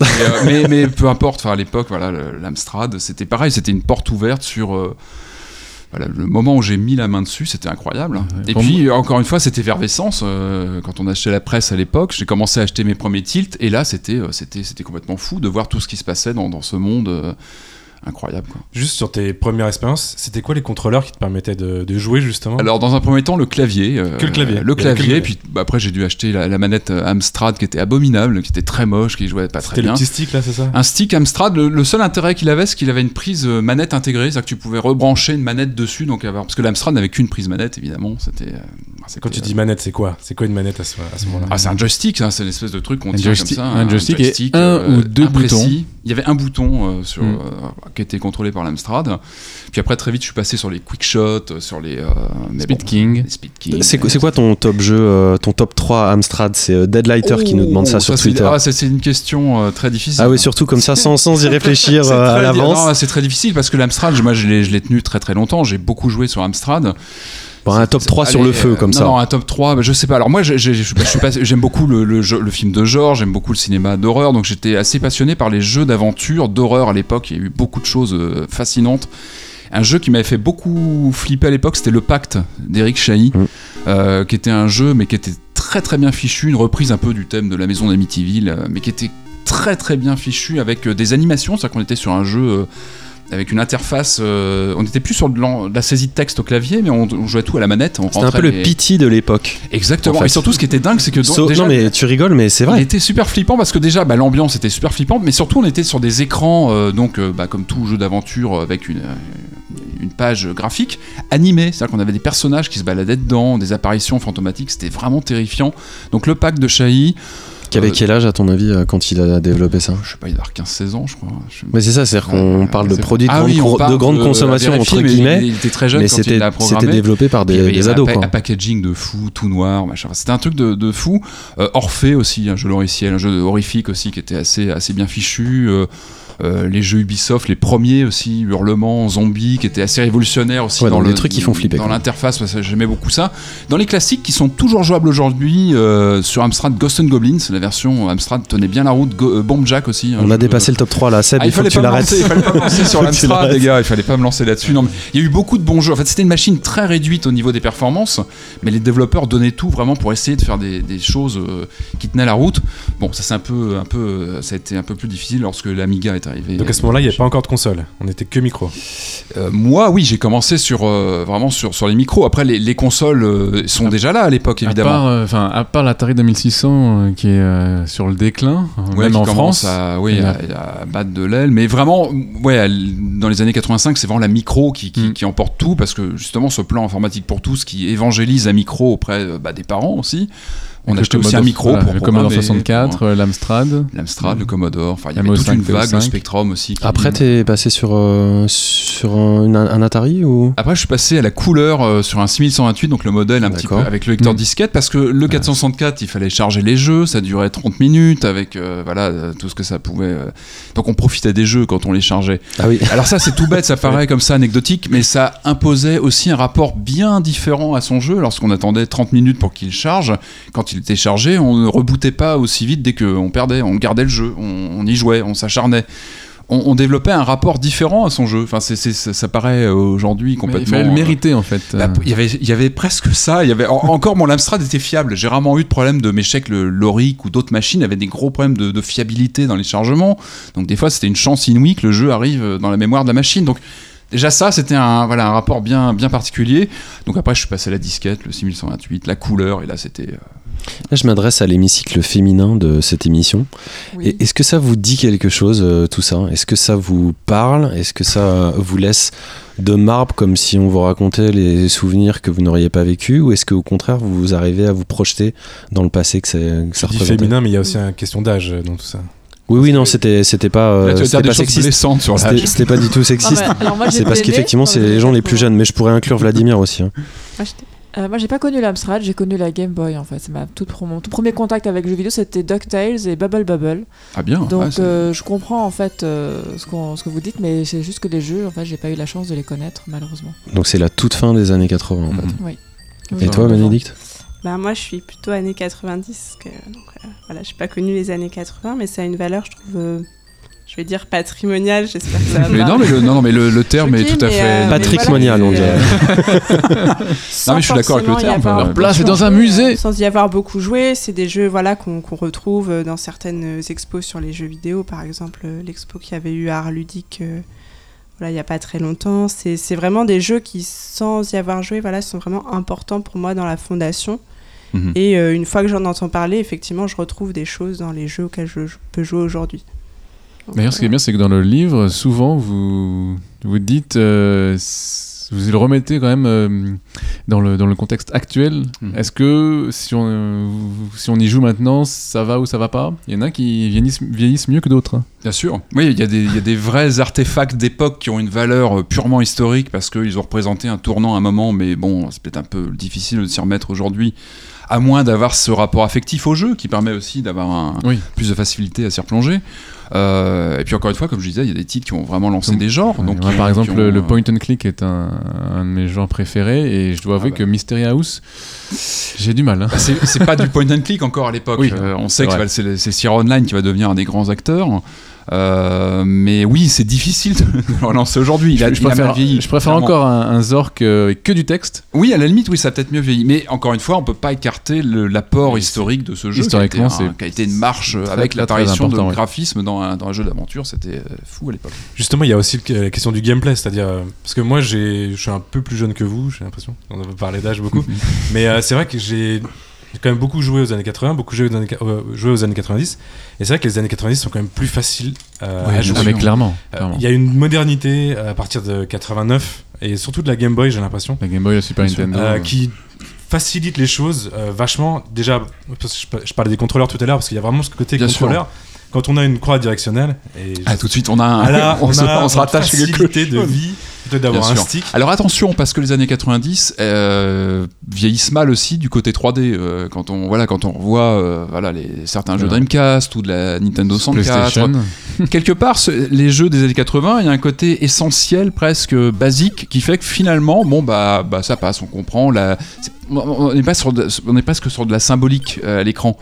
Et, euh, mais, mais peu importe, enfin, à l'époque, voilà, l'Amstrad, c'était pareil, c'était une porte ouverte sur. euh, voilà, le moment où j'ai mis la main dessus, c'était incroyable. Et puis, encore une fois, cette effervescence, euh, quand on achetait la presse à l'époque, j'ai commencé à acheter mes premiers tilts, et là, c'était complètement fou de voir tout ce qui se passait dans, dans ce monde incroyable. Quoi. Juste sur tes premières expériences, c'était quoi les contrôleurs qui te permettaient de, de jouer justement? Alors, dans un premier temps, le clavier. euh, Que le clavier. Le clavier, puis bah, après, j'ai dû acheter la, la manette euh, Amstrad qui était abominable, qui était très moche, qui jouait pas très C'était le bien. petit stick là, c'est ça? Un stick Amstrad, le, le seul intérêt qu'il avait, c'est qu'il avait une prise euh, manette intégrée, c'est-à-dire que tu pouvais rebrancher une manette dessus, donc avoir... parce que l'Amstrad n'avait qu'une prise manette, évidemment. C'était. euh, Quand tu euh, dis manette, c'est quoi? C'est quoi une manette à ce, à ce moment-là? Ah, c'est un joystick, hein, c'est l'espèce de truc qu'on Un tient joystick- comme ça. un joystick et un ou deux imprécis. boutons. Il y avait un bouton euh, sur, Mm. Qui était contrôlé par l'Amstrad. Puis après, très vite, je suis passé sur les quick shots, euh, sur les. euh, Speed bon, King. C'est quoi, ton top jeu, euh, ton top 3 Amstrad? C'est Deadlighter qui nous demande ça Oh, sur c'est- Twitter. Ah, c'est une question très difficile. Ah oui, surtout comme ça, sans, sans y réfléchir à l'avance. non, C'est très difficile parce que l'Amstrad, moi je l'ai je l'ai tenu très très longtemps, j'ai beaucoup joué sur Amstrad. Bon, un top 3 sur Allez, le feu, euh, comme non, ça. Non, un top 3, bah, je sais pas. Alors moi, j'aime beaucoup le, le film de genre, j'aime beaucoup le cinéma d'horreur, donc j'étais assez passionné par les jeux d'aventure, d'horreur à l'époque. Il y a eu beaucoup de choses euh, fascinantes. Un jeu qui m'avait fait beaucoup flipper à l'époque, c'était Le Pacte d'Eric Chahi, Mm. euh, qui était un jeu, mais qui était très très bien fichu, une reprise un peu du thème de la maison d'Amityville, mais qui était très très bien fichu avec des animations, c'est-à-dire qu'on était sur un jeu euh, avec une interface. euh, on n'était plus sur de, la saisie de texte au clavier, mais on, on jouait tout à la manette. C'était un peu le PT de l'époque. Exactement. en fait. Et surtout, ce qui était dingue, c'est que donc, So- déjà, non, mais tu rigoles, mais c'est il vrai. était super flippant parce que déjà, bah, l'ambiance était super flippante, mais surtout, on était sur des écrans, euh, donc euh, bah, comme tout jeu d'aventure, avec une, une page graphique animée. C'est-à-dire qu'on avait des personnages qui se baladaient dedans, des apparitions fantomatiques. C'était vraiment terrifiant. Donc, le pack de Shahi, Qui avait quel âge, à ton avis, euh, quand il a développé ça je sais pas, il doit avoir 15-16 ans, je crois. Je- Mais c'est ça, c'est-à-dire qu'on parle de produits de Ah grande, oui, parle de grande de- consommation, entre guillemets. Il était très jeune Mais c'était développé par des, des ados, un, quoi. un packaging de fou, tout noir, machin. C'était un truc de, de fou. Euh, Orphée aussi, un jeu loriciel, un jeu horrifique aussi qui était assez, assez bien fichu. Euh, euh, les jeux Ubisoft, les premiers aussi, Hurlement, Zombie, qui étaient assez révolutionnaires aussi Ouais, dans donc le des trucs qui font flipper, Dans l'interface, j'aimais beaucoup ça. Dans les classiques qui sont toujours jouables aujourd'hui, euh, sur Amstrad Ghost and Goblins, la version Amstrad tenait bien la route. Go- euh, Bomb Jack aussi. un On a dépassé le top 3 là, Seb, ah, il faut que tu pas me l'arrêtes. lancer, il fallait pas me lancer sur l'Amstrad, les gars. Il fallait pas me lancer là-dessus. Non, mais il y a eu beaucoup de bons jeux. En fait, c'était une machine très réduite au niveau des performances, mais les développeurs donnaient tout vraiment pour essayer de faire des, des choses euh, qui tenaient la route. Bon, ça c'est un peu, un peu, euh, ça a été un peu plus difficile lorsque l'Amiga est arrivé. Donc à ce moment-là, il n'y avait pas encore de console. On était que micro. Euh, moi, oui, j'ai commencé sur euh, vraiment sur, sur les micros. Après, les, les consoles euh, sont déjà là à l'époque, À évidemment. part, euh, enfin, à part l'Atari 2600 euh, qui est euh, sur le déclin, euh, Ouais, même en France. à, oui, à, à battre de l'aile. Mais vraiment, ouais, dans les années 85, c'est vraiment la micro qui, qui, Mm. qui emporte tout, parce que justement, ce plan informatique pour tous qui évangélise la micro auprès euh, bah, des parents aussi. On achetait aussi un micro voilà, pour le Commodore programmer, 64, pour- euh, l'Amstrad. L'Amstrad, le Commodore, enfin il y avait toute MO5, une vague, le PO5. Spectrum aussi. qui- Après, t'es passé sur, euh, sur un, Atari ou? Après, je suis passé à la couleur euh, sur un 6128, donc le modèle un petit peu avec le lecteur Mm. disquette, parce que le 464, il fallait charger les jeux, ça durait 30 minutes avec euh, voilà tout ce que ça pouvait. euh. Donc on profitait des jeux quand on les chargeait. Ah oui. Alors ça, c'est tout bête, ça paraît comme ça anecdotique, mais ça imposait aussi un rapport bien différent à son jeu. Lorsqu'on attendait 30 minutes pour qu'il charge, quand il était chargé, on ne rebootait pas aussi vite dès qu'on perdait, on gardait le jeu, on, on y jouait, on s'acharnait. On, on développait un rapport différent à son jeu. Enfin, c'est, c'est- ça, ça paraît euh, aujourd'hui Mais, complètement. mais elle euh, méritait en fait. bah, euh, il y avait, il y avait presque ça. Il y avait en- encore mon Amstrad était fiable. J'ai rarement eu de problème de mes chèques, le Loric ou d'autres machines avaient des gros problèmes de, de fiabilité dans les chargements. Donc des fois c'était une chance inouïe que le jeu arrive dans la mémoire de la machine. Donc déjà ça c'était un voilà un rapport bien bien particulier. Donc après je suis passé à la disquette, le 6128, la couleur et là c'était. Là, je m'adresse à l'hémicycle féminin de cette émission. Oui. Est-ce que ça vous dit quelque chose, euh, tout ça? Est-ce que ça vous parle? Est-ce que ça vous laisse de marbre comme si on vous racontait les souvenirs que vous n'auriez pas vécu Ou est-ce qu'au contraire, vous arrivez à vous projeter dans le passé que, c'est- que ça représentait? féminin, mais il y a aussi une question d'âge euh, dans tout ça. Oui, oui, non, c'était c'était pas, euh, c'était pas sexiste. sur C'était pas du tout Ah sexiste. bah, moi, C'est parce qu'effectivement, c'est les gens les plus 80. jeunes. Mais je pourrais inclure Vladimir aussi. hein. Moi, j'étais- Euh, moi, j'ai pas connu l'Amstrad, j'ai connu la Game Boy en fait. C'est ma toute, mon tout premier contact avec le jeu vidéo, c'était DuckTales et Bubble Bubble. Ah bien. Donc, euh, je comprends en fait euh, ce, que vous dites, mais c'est juste que les jeux, en fait, j'ai pas eu la chance de les connaître malheureusement. Donc c'est la toute fin des années 80 en fait. Mhm. Et toi, Bénédicte Bah, moi, je suis plutôt années 90. Que, donc, euh, voilà, j'ai pas connu les années 80, mais ça a une valeur, je trouve, euh, je vais dire patrimoniale. J'espère que ça va Mais non, mais le, non, mais le, le terme est tout à fait. euh, Patrick voilà, Monial, on dirait. euh, Non, mais je suis d'accord avec le sans forcément y terme, avoir leur beaucoup place est dans un joué, musée. euh, Sans y avoir beaucoup joué, c'est des jeux voilà, qu'on retrouve euh, dans certaines expos sur les jeux vidéo. Par exemple, euh, l'expo qu'il y avait eu à Art Ludique euh, voilà, il n'y a pas très longtemps. C'est vraiment des jeux qui, sans y avoir joué, voilà, sont vraiment importants pour moi dans la fondation. Mhm. Et euh, une fois que j'en entends parler, effectivement, je retrouve des choses dans les jeux auxquels je, je peux jouer aujourd'hui. D'ailleurs, ce qui est bien, c'est que dans le livre, souvent, vous vous dites, euh, vous le remettez quand même euh, dans, le, dans le contexte actuel. Mhm. Est-ce que si on, euh, si on y joue maintenant, ça va ou ça va pas? Il y en a qui vieillissent, vieillissent mieux que d'autres. hein. Bien sûr. Oui, il y, a des- y a des vrais artefacts d'époque qui ont une valeur euh, purement historique parce qu'ils ont représenté un tournant à un moment, mais bon, c'est peut-être un peu difficile de s'y remettre aujourd'hui, à moins d'avoir ce rapport affectif au jeu qui permet aussi d'avoir Oui. plus de facilité à s'y replonger. Euh, et puis encore une fois, comme je disais, il y a des titres qui ont vraiment lancé des genres. Donc par exemple, ont, le, euh, point and click est un, un de mes genres préférés et je dois avouer bah. que Mystery House, j'ai du mal. hein. bah, c'est pas du point and click encore à l'époque. Oui, Euh, on sait que c'est Sierra Online qui va devenir un des grands acteurs. Euh, mais oui, c'est difficile de le relancer aujourd'hui. Il a, je, il a mal préfère, vieilli, je préfère clairement. encore un, un Zork euh, que du texte. Oui, à la limite, oui, ça a peut-être mieux vieilli. Mais encore une fois, on peut pas écarter l'apport historique de ce jeu. historiquement, qui a été, un- c'est qui a été une marche euh, très, avec l'apparition de ouais. graphisme dans un, dans un jeu d'aventure. C'était fou à l'époque. Justement, il y a aussi la question du gameplay, c'est-à-dire parce que moi, je suis un peu plus jeune que vous, j'ai l'impression. On a parlé d'âge beaucoup, mais euh, c'est vrai que j'ai j'ai quand même beaucoup joué aux années 80, beaucoup joué aux années, euh, joué aux années 90, et c'est vrai que les années 90 sont quand même plus faciles euh, Ouais, à jouer. Ah, mais clairement. Euh, clairement. Il y a une modernité euh, à partir de 89 et surtout de la Game Boy, j'ai l'impression, La Game Boy, la Super. Nintendo. euh, euh, qui facilite les choses euh, vachement. Déjà, parce que je, par- je parlais des contrôleurs tout à l'heure parce qu'il y a vraiment ce côté Bien sûr. contrôleur. Quand on a une croix directionnelle et Ah, tout de suite, on a un, ah là, on, se, a on se une rattache quelque facilité de vie d'avoir Bien un stick. Alors attention, parce que les années 90 euh, vieillissent mal aussi du côté 3D. euh, quand on voilà, quand on revoit euh, voilà les certains jeux. Dreamcast ou de la Nintendo 64, PlayStation. quelque part, ce- les jeux des années 80, il y a un côté essentiel, presque basique, qui fait que finalement, bon, bah, bah ça passe, on comprend. La, on n'est pas sur de- on est presque sur de la symbolique euh, à l'écran.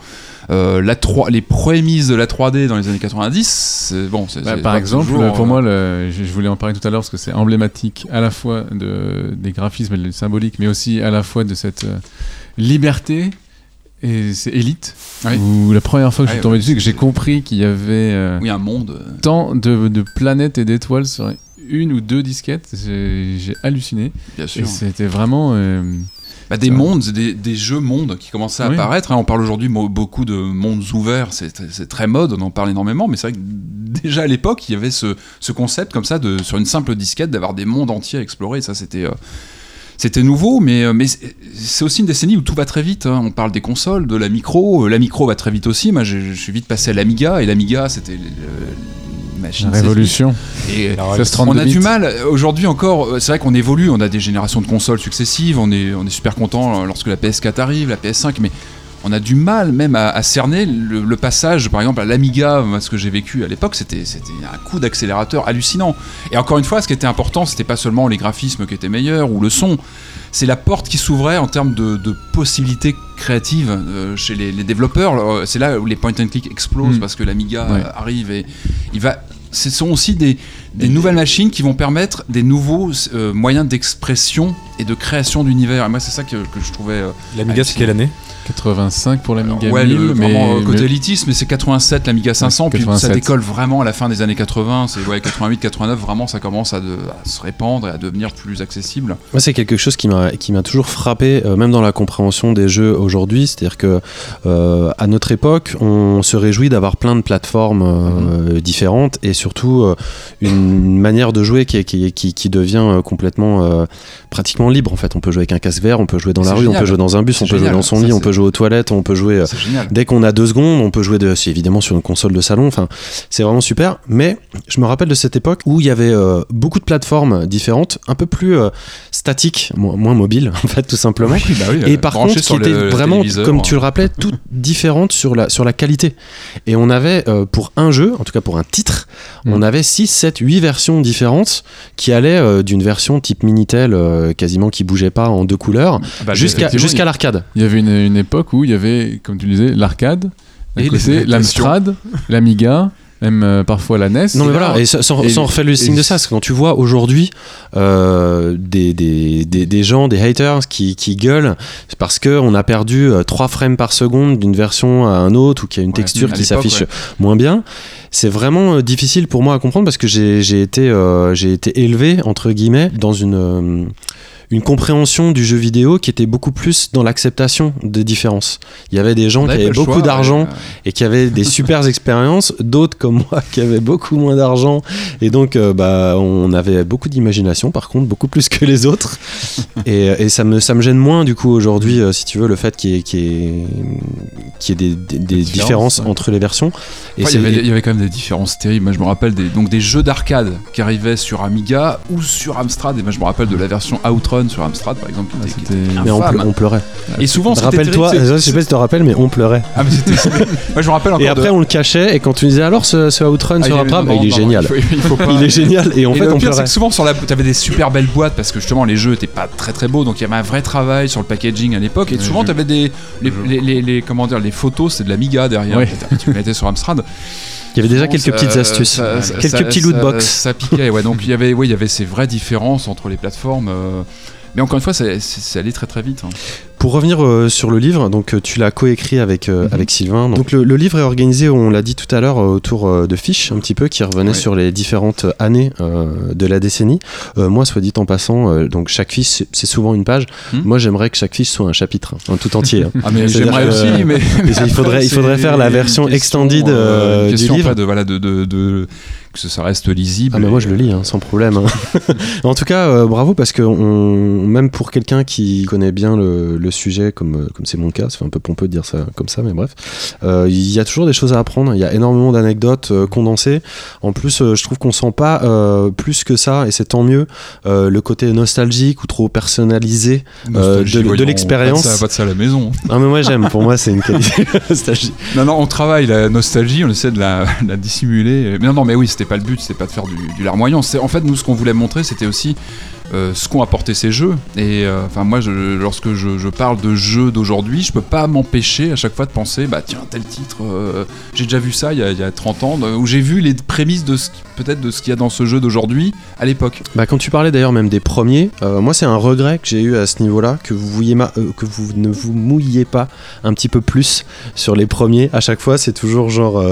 Euh, la 3, les prémices de la 3D dans les années 90, c'est bon. Bah, par pas exemple, toujours, pour euh, moi, le- je, je voulais en parler tout à l'heure parce que c'est emblématique à la fois de, des graphismes et des symboliques, mais aussi à la fois de cette euh, liberté. Et c'est Elite, Oui. où la première fois que je Ouais, suis tombé ouais, dessus, que j'ai compris qu'il y avait oui, un monde. tant de, de planètes et d'étoiles sur une ou deux disquettes, j'ai halluciné. Bien Et sûr. c'était vraiment. Bah, des mondes, des, des jeux mondes qui commençaient à Oui. apparaître. hein. On parle aujourd'hui beaucoup de mondes ouverts, c'est très mode, on en parle énormément, mais c'est vrai que déjà à l'époque, il y avait ce, ce concept comme ça, de, sur une simple disquette, d'avoir des mondes entiers à explorer. Ça, c'était. euh, c'était nouveau, mais, euh, mais c'est aussi une décennie où tout va très vite. hein. On parle des consoles, de la micro. euh, La micro va très vite aussi. Moi, je, je suis vite passé à l'Amiga, et l'Amiga, c'était machine. la révolution. Et La on 1632 a du mal euh, aujourd'hui encore. euh, C'est vrai qu'on évolue, on a des générations de consoles successives, on est, on est super content euh, lorsque la PS4 arrive, la PS5, mais on a du mal même à, à cerner le, le passage, par exemple, à l'Amiga, ce que j'ai vécu à l'époque, c'était un coup d'accélérateur hallucinant. Et encore une fois, ce qui était important, c'était pas seulement les graphismes qui étaient meilleurs ou le son, c'est la porte qui s'ouvrait en termes de, de possibilités créatives euh, chez les, les développeurs. Alors, C'est là où les point and click explosent Mm. parce que l'Amiga Ouais. euh, arrive et il va. Ce sont aussi des, des nouvelles machines qui vont permettre des nouveaux euh, moyens d'expression et de création d'univers. Et moi, c'est ça que, que je trouvais. euh, L'Amiga, c'est quelle année? 85 pour l'Amiga ouais, 1000, le, mais vraiment, euh, côté élitisme, mais c'est 87 l'Amiga 500, puis ça 87. décolle vraiment à la fin des années 80, c'est ouais, 88, 89, vraiment ça commence à, de- à se répandre et à devenir plus accessible. Moi, c'est quelque chose qui m'a qui m'a toujours frappé, euh, même dans la compréhension des jeux aujourd'hui. C'est-à-dire que euh, à notre époque, on se réjouit d'avoir plein de plateformes euh, différentes et surtout euh, une manière de jouer qui, est- qui, qui, qui devient complètement euh, pratiquement libre. En fait, on peut jouer avec un casque vert, on peut jouer dans la rue, on peut jouer dans un bus, on peut jouer dans son Ça, lit, on peut jouer aux toilettes, on peut jouer. euh. Dès qu'on a deux secondes, on peut jouer de, évidemment sur une console de salon. Enfin, c'est vraiment super. Mais je me rappelle de cette époque où il y avait euh, beaucoup de plateformes différentes, un peu plus euh, statiques, moins, moins mobiles en fait, tout simplement. Oui, bah oui, Et par contre, qui étaient vraiment, comme tu le rappelais, toutes différentes sur la, sur la qualité. Et on avait, euh, pour un jeu, en tout cas pour un titre, Mm. on avait 6, 7, 8 versions différentes qui allaient d'une version type Minitel, quasiment qui bougeait pas en deux couleurs, Bah, jusqu'à effectivement, jusqu'à l'arcade. Il y avait une, une époque où il y avait, comme tu disais, l'arcade, d'un côté, l'Amstrad, l'Amiga, même euh, parfois la NES. Non mais voilà, là, et sans, sans- et- sans refaire le signe de ça, parce que quand tu vois aujourd'hui euh, des, des, des, des gens, des haters qui, qui gueulent c'est parce qu'on a perdu euh, 3 frames par seconde d'une version à un autre ou qu'il y a une Ouais, texture qui l'époque, s'affiche ouais. moins bien, c'est vraiment euh, difficile pour moi à comprendre parce que j'ai été, euh, j'ai été élevé, entre guillemets, dans une... euh, une compréhension du jeu vidéo qui était beaucoup plus dans l'acceptation des différences. Il y avait des gens qui avaient beaucoup d'argent ouais. et qui avaient des super expériences, d'autres comme moi qui avaient beaucoup moins d'argent et donc euh, bah on avait beaucoup d'imagination par contre beaucoup plus que les autres et, et ça me ça me gêne moins du coup aujourd'hui euh, si tu veux le fait qu'il y ait qu'il y ait, qu'il y ait des, des- des différences, différences ouais. entre les versions et Enfin, il, c'est- y avait, il y avait quand même des différences terribles. Moi, je me rappelle des, donc des jeux d'arcade qui arrivaient sur Amiga ou sur Amstrad. Et moi, je me rappelle de la version Outrun sur Amstrad, par exemple. qui Ah, était- qui c'était- était mais on, ple- on pleurait. Et souvent, Rappelle-toi, je sais pas si tu te rappelles, mais on pleurait. Ah, mais c'était. Moi, je me rappelle encore. Et après, de- on le cachait, et quand tu disais alors ce, ce Outrun Ah, sur Amstrad, non, il est génial. Il, est génial, et en fait, on pleurait. souvent sur la, t'avais des super belles boîtes parce que justement les jeux étaient pas très très beaux, donc il y avait un vrai travail sur le packaging à l'époque. Et souvent t'avais des les, jeux. les, les- les- comment dire les photos, c'est de l'Amiga derrière. Tu mettais sur Amstrad. Il y avait déjà quelques petites astuces, ça- quelques ça- petits loot box. Ça piquait, ouais. Donc il y avait, oui, il y avait ces vraies différences entre les plateformes. Mais encore une fois, c'est allé très très vite. hein. Pour revenir euh, sur le livre, donc euh, tu l'as coécrit avec euh, Mhm. avec Sylvain. Donc le, le livre est organisé, on l'a dit tout à l'heure, autour de fiches un petit peu qui revenaient Ouais. sur les différentes années euh, de la décennie. Moi, soit dit en passant, donc chaque fiche c'est- souvent une page. Mhm. Moi, j'aimerais que chaque fiche soit un chapitre, hein, tout entier. hein. Ah mais j'aimerais aussi, mais, mais il faudrait- il faudrait faire la version extended, du livre. de voilà de, de, de- que ça reste lisible. Ah mais moi je le lis hein, sans problème. hein. en tout cas, euh, bravo parce que on- même pour quelqu'un qui connaît bien le, le sujet, comme euh, comme c'est mon cas, ça fait un peu pompeux de dire ça comme ça, mais bref, euh, il y a toujours des choses à apprendre. Il y a énormément d'anecdotes euh, condensées. En plus, euh, je trouve qu'on sent pas euh, plus que ça, et c'est tant mieux euh, le côté nostalgique ou trop personnalisé. Nostalgie, euh, de- de voyons, l'expérience. Pas de, ça, pas de ça à la maison. Ah mais moi j'aime. Pour moi c'est une qualité nostalgique. Non, non, on travaille la nostalgie, on essaie de la, la dissimuler. Mais non, non, mais oui, c'était pas le but, c'était pas de faire du, du larmoyant. C'est- En fait, nous, ce qu'on voulait montrer, c'était aussi euh, ce qu'ont apporté ces jeux. Et euh, enfin, moi, je, lorsque je, je parle de jeux d'aujourd'hui, je peux pas m'empêcher à chaque fois de penser, bah tiens, tel titre, euh, j'ai déjà vu ça il y a, il y a 30 ans, où j'ai vu les prémices de peut-être de ce qu'il y a dans ce jeu d'aujourd'hui à l'époque. Bah, quand tu parlais d'ailleurs même des premiers, moi c'est un regret que j'ai eu à ce niveau-là, que vous vouliez que vous ne vous mouilliez pas un petit peu plus sur les premiers. À chaque fois, c'est toujours genre,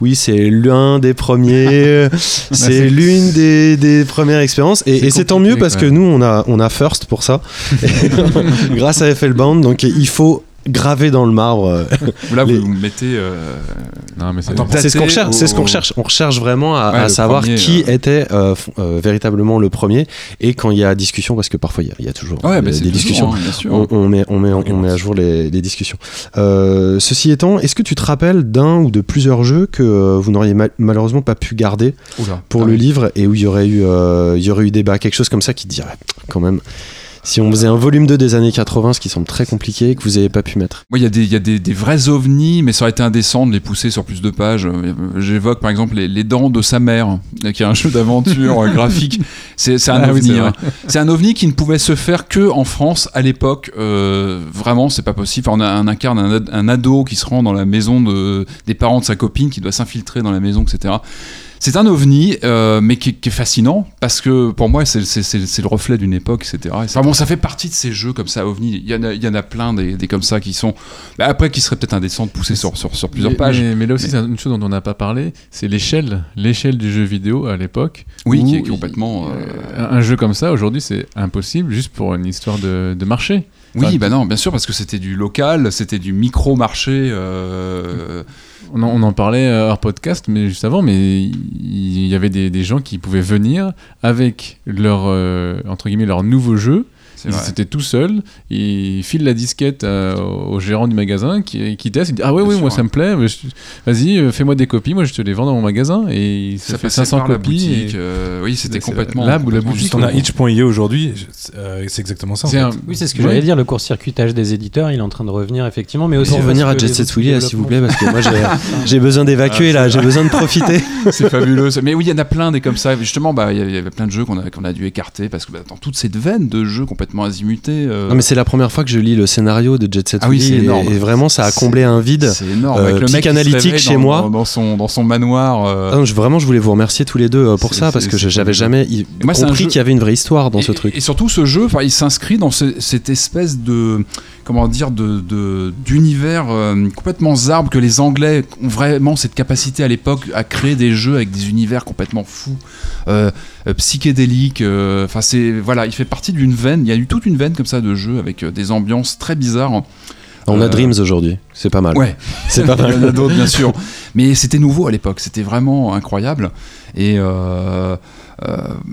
oui, c'est l'un des premiers c'est l'une des, des premières expériences et, C'est et c'est tant mieux parce que. Nous on a on a First pour ça. Grâce à FL donc il faut graver dans le marbre euh, Là, Les- vous mettez. euh, Non, mais c'est. Ce qu'on Daté cherche au- c'est ce qu'on cherche on recherche vraiment à, Ouais, à le savoir premier, qui euh. était euh, euh, véritablement le premier et quand il y a discussion parce que parfois il y a, il y a toujours Ouais, des toujours, discussions hein, on, on met, on, met, on met à jour les, les discussions. Euh, ceci étant, est-ce que tu te rappelles d'un ou de plusieurs jeux que vous n'auriez ma- malheureusement pas pu garder Oula. pour Ah le oui. livre et où il y aurait eu, euh, il y aurait eu débat, quelque chose comme ça qui te dirait quand même. Si on faisait un volume 2 des années 80, ce qui semble très compliqué, que vous n'avez pas pu mettre. Moi, il y a, des, il y a des, des vrais ovnis, mais ça aurait été indécent de les pousser sur plus de pages. J'évoque par exemple les, les dents de sa mère, qui est un jeu d'aventure graphique. C'est un Ah oui, ovni. c'est hein. C'est un ovni qui ne pouvait se faire que en France à l'époque. Euh, vraiment, c'est pas possible. On, a, on incarne un, ad- un ado qui se rend dans la maison de, des parents de sa copine, qui doit s'infiltrer dans la maison, etc. C'est un ovni, euh, mais qui, qui est fascinant parce que pour moi, c'est le reflet d'une époque, etc. Et Enfin bon, ça fait partie de ces jeux comme ça, ovni. Il y en a, il y en a plein des, des comme ça qui sont. bah, après, qui seraient peut-être indécents de pousser sur, sur, sur plusieurs mais, pages. Mais, mais là aussi, c'est une chose dont on n'a pas parlé, c'est l'échelle, l'échelle du jeu vidéo à l'époque. Oui, qui est complètement, il- euh, Un un jeu comme ça, aujourd'hui, c'est impossible juste pour une histoire de, de marché. Oui, Enfin, bah non, bien sûr, parce que c'était du local, c'était du micro-marché. euh, On en, parlait euh, hors podcast, mais juste avant, mais il y avait des, des gens qui pouvaient venir avec leur, euh, entre guillemets, leur nouveau jeu. Ils vrai. étaient tout seuls, ils filent la disquette euh, au gérant du magasin qui, qui teste, il dit Ah ouais, Bien oui, sûr, moi ouais. ça me plaît, vas-y, euh, fais-moi des copies, moi je te les vends dans mon magasin. Et ça, fait passait 500 par la copies. et- euh, oui, c'était complètement. la- la boule à complètement boutique, Juste on a itch.io aujourd'hui, euh, c'est exactement ça. en C'est fait. un- Oui, c'est ce que Ouais. j'allais dire, le court-circuitage des éditeurs, il est en train de revenir effectivement, mais aussi revenir à Jet Set Willy, là, s'il vous plaît, parce que moi j'ai- besoin d'évacuer là, j'ai besoin de profiter. C'est fabuleux. ça. Mais oui, il y en a plein des comme ça. Justement, bah, il y avait- plein de jeux qu'on a, qu'on a dû écarter parce que bah, dans toute cette veine de jeux complètement azimutés. euh, Non mais c'est la première fois que je lis le scénario de Jet Set Ah oui, et- énorme. et, vraiment ça a comblé un vide. c'est énorme. euh, avec le mec réveille chez dans- moi. dans, dans son, dans son manoir. euh, Ah non, je- vraiment, je voulais vous remercier tous les deux pour ça parce que j'avais jamais moi, compris jeu- qu'il y avait une vraie histoire dans et, ce truc. Et surtout, ce jeu, il s'inscrit dans ce- cette espèce de comment dire de d'univers euh, complètement zarbe que les Anglais ont vraiment cette capacité à l'époque à créer des jeux avec des univers complètement fous, euh, euh, psychédéliques. euh, Enfin, c'est voilà, il fait partie d'une veine. Il y a eu toute une veine comme ça de jeux avec des ambiances très bizarres. On a euh, Dreams aujourd'hui, c'est pas mal. Ouais, C'est pas il y en a mal. d'autres bien sûr. Mais c'était nouveau à l'époque, c'était vraiment incroyable. Et euh,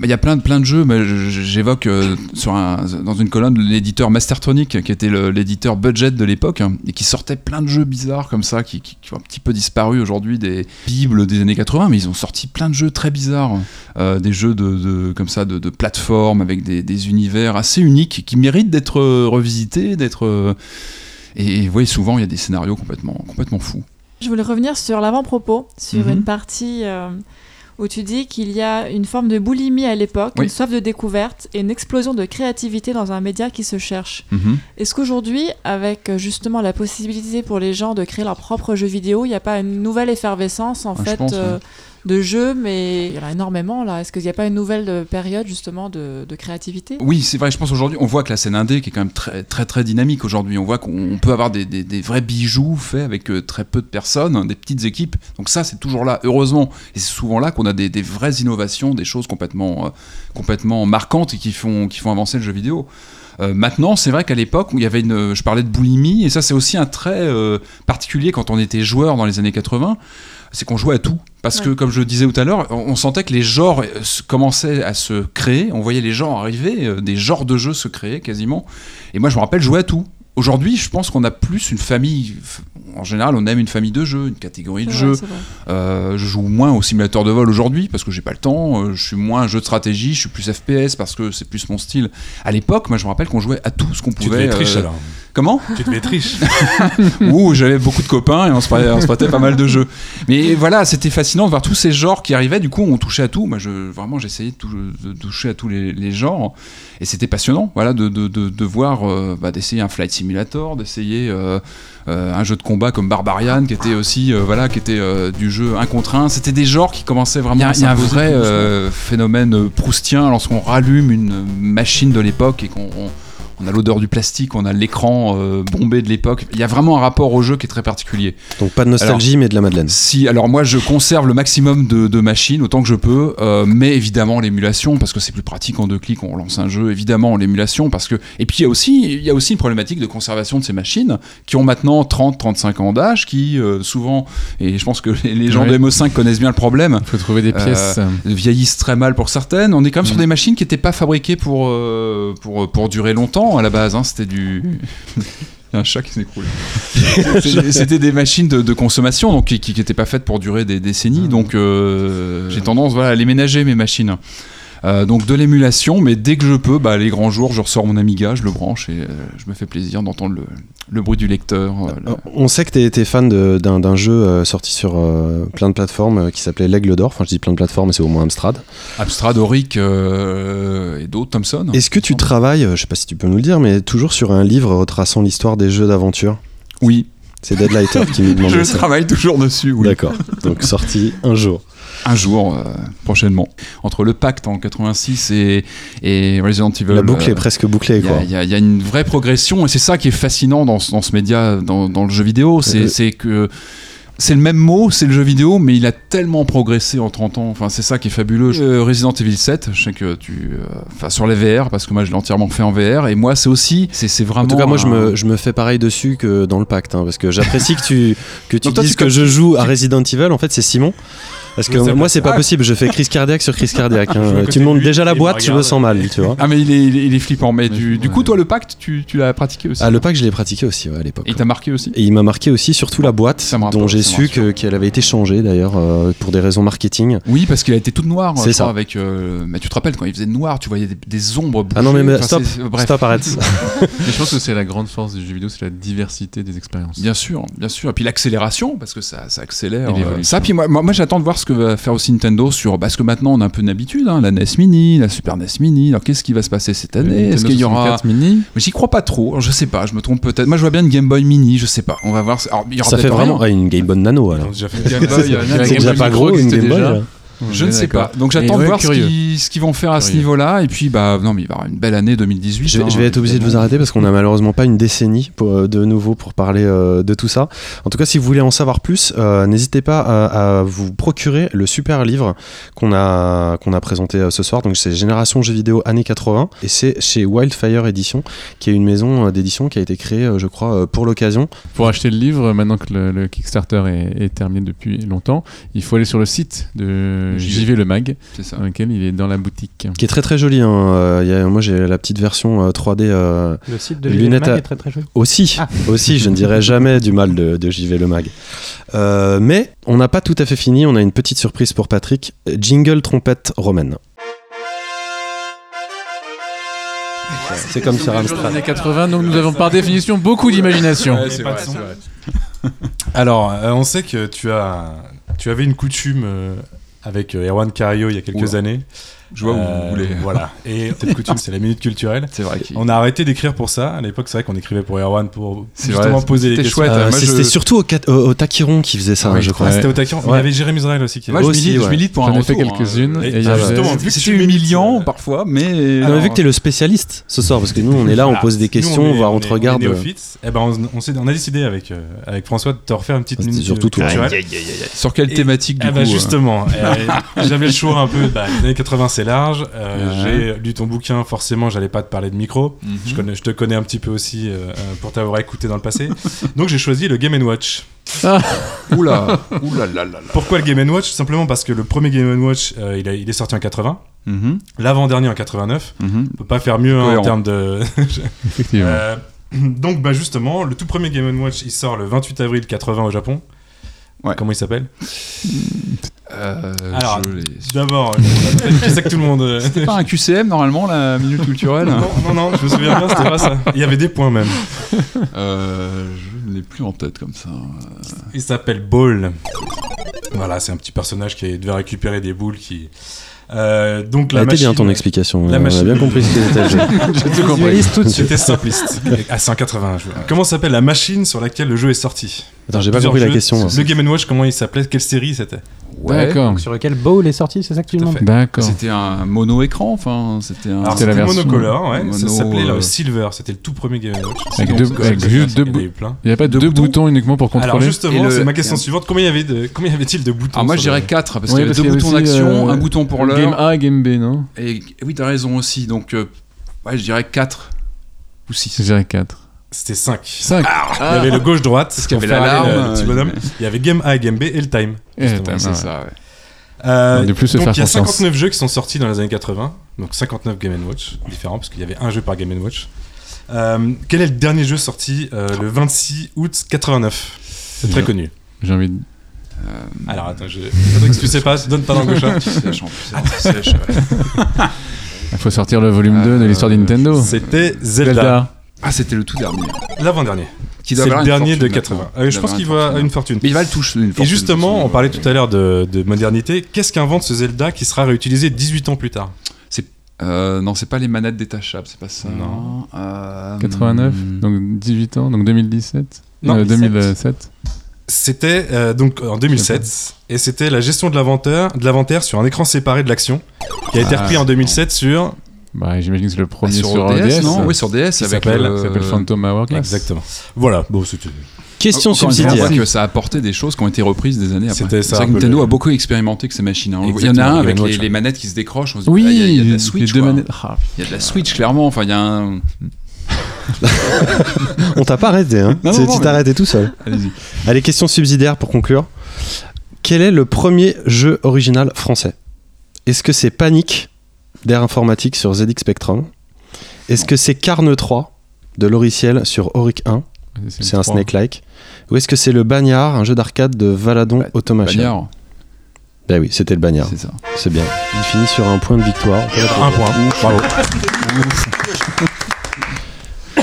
il y a plein de, plein de jeux, mais j'évoque euh, sur un- dans une colonne l'éditeur Mastertronic, qui était l'éditeur budget de l'époque, hein, et qui sortait plein de jeux bizarres comme ça, qui, qui- qui ont un petit peu disparu aujourd'hui des bibles des années 80, mais ils ont sorti plein de jeux très bizarres, euh, des jeux de, de- comme ça de, de plateforme avec des, des univers assez uniques qui méritent d'être euh, revisités, d'être euh, et, et vous voyez, souvent il y a des scénarios complètement, complètement fous. Je voulais revenir sur l'avant-propos, sur Mhm. une partie euh, où tu dis qu'il y a une forme de boulimie à l'époque, Oui. une soif de découverte et une explosion de créativité dans un média qui se cherche. Est-ce qu'aujourd'hui, avec euh, justement la possibilité pour les gens de créer leur propre jeu vidéo, il n'y a pas une nouvelle effervescence en Ah, fait pense, euh, ouais. De jeux, mais il y en a énormément là. Est-ce qu'il n'y a pas une nouvelle euh, période justement de, de créativité? Oui, c'est vrai. Je pense aujourd'hui, on voit que la scène indé qui est quand même très très très dynamique aujourd'hui. On voit qu'on peut avoir des, des- des vrais bijoux faits avec euh, très peu de personnes, hein, des petites équipes. Donc ça, c'est toujours là, heureusement. Et c'est souvent là qu'on a des, des vraies innovations, des choses complètement euh, complètement marquantes et qui font qui font avancer le jeu vidéo. Euh, maintenant, c'est vrai qu'à l'époque où il y avait une, je parlais de boulimie, et ça c'est aussi un trait euh, particulier quand on était joueur dans les années 80, c'est qu'on jouait à tout. Parce que, comme je le disais tout à l'heure, on sentait que les genres euh, commençaient à se créer, on voyait les genres arriver, euh, des genres de jeux se créer quasiment, et moi je me rappelle jouer à tout. Aujourd'hui, je pense qu'on a plus une famille. En général, on aime une famille de jeux, une catégorie de jeux. Euh, je joue moins au simulateur de vol aujourd'hui parce que j'ai pas le temps. Euh, je suis moins un jeu de stratégie, je suis plus FPS parce que c'est plus mon style. À l'époque, moi, je me rappelle qu'on jouait à tout ce qu'on Tu pouvait. devais être riche euh, alors. Comment Tu devais être riche. Ouh, j'avais beaucoup de copains et on se, prêtait, on se prêtait pas mal de jeux. Mais voilà, c'était fascinant de voir tous ces genres qui arrivaient. Du coup, on touchait à tout. Moi, je, vraiment, j'essayais de, tou- de toucher à tous les, les genres. Et c'était passionnant, voilà, de, de, de, de voir, euh, bah, d'essayer un flight simulator, d'essayer euh, euh, un jeu de combat comme Barbarian, qui était aussi, euh, voilà, qui était du jeu un contre un. C'était des genres qui commençaient vraiment. Il y a, il y a un vrai phénomène proustien lorsqu'on rallume une machine de l'époque et qu'on on- a l'odeur du plastique, on a l'écran euh, bombé de l'époque. Il y a vraiment un rapport au jeu qui est très particulier. Donc pas de nostalgie, mais de la Madeleine. Si, alors moi je conserve le maximum de, de machines autant que je peux, euh, mais évidemment l'émulation parce que c'est plus pratique en deux clics, on lance un jeu, évidemment l'émulation parce que et puis il y a aussi il y a aussi une problématique de conservation de ces machines qui ont maintenant 30 35 ans d'âge qui euh, souvent et je pense que les, gens Ouais. de MO5 connaissent bien le problème Il faut trouver des Euh, pièces. vieillissent très mal pour certaines. On est quand même sur Mm. des machines qui n'étaient pas fabriquées pour, euh, pour, pour durer longtemps à la base. hein. C'était du. Il y a un chat qui s'écroule. C'était- C'était des machines de, de consommation donc qui n'étaient pas faites pour durer des décennies. Donc euh, j'ai tendance voilà, à les ménager mes machines. Euh, donc de l'émulation, mais dès que je peux, bah, les grands jours, je ressors mon Amiga, je le branche et euh, je me fais plaisir d'entendre le, le bruit du lecteur. euh, On sait que tu étais fan d'un jeu sorti sur plein de plateformes qui s'appelait L'Aigle d'Or. Enfin, je dis plein de plateformes, mais c'est au moins Amstrad. Amstrad, Auric et d'autres, Thomson. Est-ce que tu travailles, je sais pas si tu peux nous le dire, mais toujours sur un livre retraçant l'histoire des jeux d'aventure? Oui, C'est Deadlighter qui nous je demandait ça. travaille toujours dessus. Oui. D'accord. Donc sorti un jour. Un jour, euh, prochainement. Entre le pacte en 86 et, et Resident Evil. La boucle euh, est presque bouclée, il y, quoi. a, il y a- il y a une vraie progression et c'est ça qui est fascinant dans, ce- dans ce média, dans, dans le jeu vidéo. C'est Euh, c'est que c'est le même mot, c'est le jeu vidéo, mais il a tellement progressé en 30 ans. Enfin, c'est ça qui est fabuleux. Euh, Resident Evil 7, je sais que tu. euh, Enfin, sur les VR, parce que moi je l'ai entièrement fait en VR, et moi c'est aussi. C'est vraiment. En tout cas, moi, je me, je me fais pareil dessus que dans le pacte, hein, parce que j'apprécie que tu, que tu Donc toi, dises tu- que je joue à Resident Evil. En fait, c'est Simon. Parce que c'est moi, c'est pas possible. Je fais crise cardiaque sur crise cardiaque. hein. Tu me de montres lui, déjà la boîte, je me sens mal, tu vois. Ah, mais il est, il est- il est flippant. Mais du, du coup, toi, le pacte, tu, tu l'as pratiqué aussi? Ah, le pacte, je l'ai pratiqué aussi ouais, à l'époque. Et il t'a marqué aussi? Et il m'a marqué aussi, surtout la boîte, dont j'ai su qu'elle avait été changée d'ailleurs euh, pour des raisons marketing. Oui, parce qu'il a été toute noire. C'est je crois, ça. Avec, euh, mais tu te rappelles quand il faisait noir, tu voyais des, des ombres. Ah non, mais, bouger. stop, c'est- bref. stop, arrête. Mais je pense que c'est la grande force du jeu vidéo, c'est la diversité des expériences. Bien sûr, bien sûr. Et puis l'accélération, parce que ça, ça accélère. Euh, ça, puis moi, moi, moi, j'attends de voir ce que va faire aussi Nintendo sur. Parce que maintenant, on a un peu une habitude, hein, la NES Mini, la Super NES Mini. Alors, qu'est-ce qui va se passer cette année? Est-ce Nintendo qu'il y aura. 64 mini? Mais j'y crois pas trop. Alors, je sais pas, je me trompe peut-être. Moi, je vois bien une Game Boy Mini, je sais pas. On va voir. Alors, il y aura Ça fait vraiment rien. une Game Boy Nano alors. Game Boy, euh, C'est déjà pas gros une Game Boy. Je ne sais pas. Donc, j'attends de ouais, voir ce curieux. qu'ils ce qu'ils vont faire à ce niveau-là. Et puis, bah, non, mais il va y avoir une belle année 2018. Je vais, hein, je vais être obligé de vous arrêter parce qu'on a malheureusement pas une décennie pour, euh, de nouveau pour parler euh, de tout ça. En tout cas, si vous voulez en savoir plus, euh, n'hésitez pas à, à vous procurer le super livre qu'on a, qu'on a présenté euh, ce soir. Donc, c'est Génération jeux vidéo années 80 et c'est chez Wildfire Edition, qui est une maison euh, d'édition qui a été créée, euh, je crois, euh, pour l'occasion. Pour acheter le livre, maintenant que le, le Kickstarter est, est terminé depuis longtemps, il faut aller sur le site de JV. JV Le Mag, C'est ça. dans lequel il est dans la boutique. Qui est très très joli. hein. Euh, il y a- moi, j'ai la petite version euh, 3D euh, Le site de JV lunettes Mag à- est très très joli. Aussi, Ah. aussi, je ne dirais jamais du mal de, de JV Le Mag. Euh, mais on n'a pas tout à fait fini, on a une petite surprise pour Patrick. Jingle trompette romaine. C'est comme sur Les Amstrad. années 80, donc nous avons par définition beaucoup d'imagination. Ouais. Alors, euh, on sait que tu as, tu avais une coutume euh, avec euh, Erwan Cario il y a quelques Oula. années. Je vois où Euh, vous voulez. Voilà. Et coutume, c'est la minute culturelle. C'est vrai. qu'il- On a arrêté d'écrire pour ça. À l'époque, c'est vrai qu'on écrivait pour Erwan pour C'est justement vrai, poser les c'était questions. chouette. Euh, moi, je- C'était surtout au, cat- au- au Taquiron qui faisait ça, Ah je crois. Ah, c'était au taquin. Il y Ouais. avait Jérémy Israël aussi qui Moi, je Aussi, milite, je ouais. milite pour un J'en ai fait hein. quelques-unes. Ah, C'était humiliant euh, parfois, mais. Ah, Alors, vu que t'es le spécialiste ce soir, parce que nous on est là, on Voilà. pose des questions, on te regarde. Eh ben, on, a décidé avec, euh, avec François de te refaire une petite Ah, c'était minute culturelle. Sur quelle thématique du Eh coup ben, euh justement, euh, j'avais le choix un peu. Bah, les années 80, c'est large. Euh. J'ai lu ton bouquin, forcément, j'allais pas te parler de micro. Mhm. Je, connais, je te connais un petit peu aussi euh, euh, pour t'avoir écouté dans le passé. Donc j'ai choisi le Game Watch. Oula, oula là là là. Pourquoi le Game Watch? Simplement parce que le premier Game Watch, euh, il, a- il est sorti en 80, Mhm, l'avant-dernier en 89. mhm. On peut pas faire mieux hein, en termes de. Effectivement. Donc bah justement, le tout premier Game Watch, il sort le 28 avril 80 au Japon. Ouais. Comment il s'appelle Euh, Alors, D'abord, je sais que tout le monde. euh, C'est pas un QCM normalement la minute culturelle non, non, non, je me souviens bien, c'était pas ça. Il y avait des points même. Euh, Je ne l'ai plus en tête comme ça. Il s'appelle Ball. Voilà, c'est un petit personnage qui devait récupérer des boules qui. Euh, donc la était bien machine- ton explication, la on a machine- bien compris ce que c'était le jeu. J'ai tout compris. C'était simpliste. C'est en 80. je vois. Comment s'appelle la machine sur laquelle le jeu est sorti? Attends, j'ai pas compris la question. hein. Le Game Watch, comment il s'appelait Quelle série c'était Ouais. D'accord. Sur lequel Bowl est sorti, c'est ça que tu demandes. D'accord. C'était un mono-écran, enfin, c'était un. Alors C'était la c'était version monocolore, ouais. ça mono, s'appelait euh, le Silver, c'était le tout premier Game Watch. Avec deux- juste il n'y a pas Deux deux boutons boutons uniquement pour Alors contrôler justement, Et le- c'est ma question suivante. Combien y avait de combien y avait-il de boutons Ah, moi je dirais 4 parce qu'il y avait deux avait boutons d'action, euh, un bouton pour Game l'heure. A, Game B, non Et oui, t'as raison aussi, donc euh, ouais, je dirais 4 ou 6. Je dirais 4. C'était 5. 5. Il y avait le gauche-droite, Parce qu'il y avait l'alarme, le petit euh, bonhomme. Il y avait Game A et Game B et le time. Eh, c'est ça, ouais. Euh, donc il y a confiance. 59 jeux qui sont sortis dans les années 80, donc 59 Game Watch différents parce qu'il y avait un jeu par Game Watch. Euh, quel est le dernier jeu sorti euh, le 26 août 89 C'est très connu. J'ai envie de. Alors attends, je... Patrick, si tu sais pas, donne ta langue au chat. Tu sèches, en plus, c'est sèche, ouais. Il faut sortir le volume Euh, 2 de l'histoire de Nintendo. C'était Zelda, Ah, c'était le tout dernier. l'avant-dernier. C'est le dernier de fortune 80. maintenant. Euh, Il je pense qu'il va à une fortune. Mais il va le toucher une Et fortune. justement, de on parlait tout à l'heure de, de modernité. Qu'est-ce qu'invente ce Zelda qui sera réutilisé 18 ans plus tard? Euh, non, c'est pas les manettes détachables, c'est pas ça. Non. Euh, 89, hmm. donc 18 ans, donc 2017. Non, Euh, 17. 2007. C'était euh, donc en 2007 et c'était la gestion de l'inventaire, de l'inventaire sur un écran séparé de l'action qui a été Ah. repris en 2007 sur Bah, j'imagine que c'est le Ah, premier sur, sur, DS, DS. non. Oui, sur DS Qui avec s'appelle- le- Ça s'appelle Phantom Hourglass. exactement. Voilà, bon c'était Question subsidiaire. on voit que ça a apporté des choses qui ont été reprises des années après. C'était C'est ça, vrai un que peu Nintendo le- a beaucoup expérimenté avec ces machines. hein. Il y en a un avec les, manettes qui se décrochent. On se dit, Oui, ah, il y a- il y, a de la les Switch. deux quoi. manettes. Ah, Il y a de la Switch, clairement. Enfin, il y a un. On t'a pas arrêté, hein Non, non, Tu t'es arrêté tout seul. Allez-y. Allez, question subsidiaire pour conclure. Quel est le premier jeu original français? Est-ce que c'est Panic? d'Air Informatique sur ZX Spectrum Est-ce que c'est Carne 3 de Loriciel sur Auric 1 C'est un Snake-like. Ou est-ce que c'est le Bagnard, un jeu d'arcade de Valadon Bah, Automachine Bagnard, Ben oui, c'était le Bagnard. c'est ça. C'est bien. Il finit sur un point de victoire. Un point. Bravo.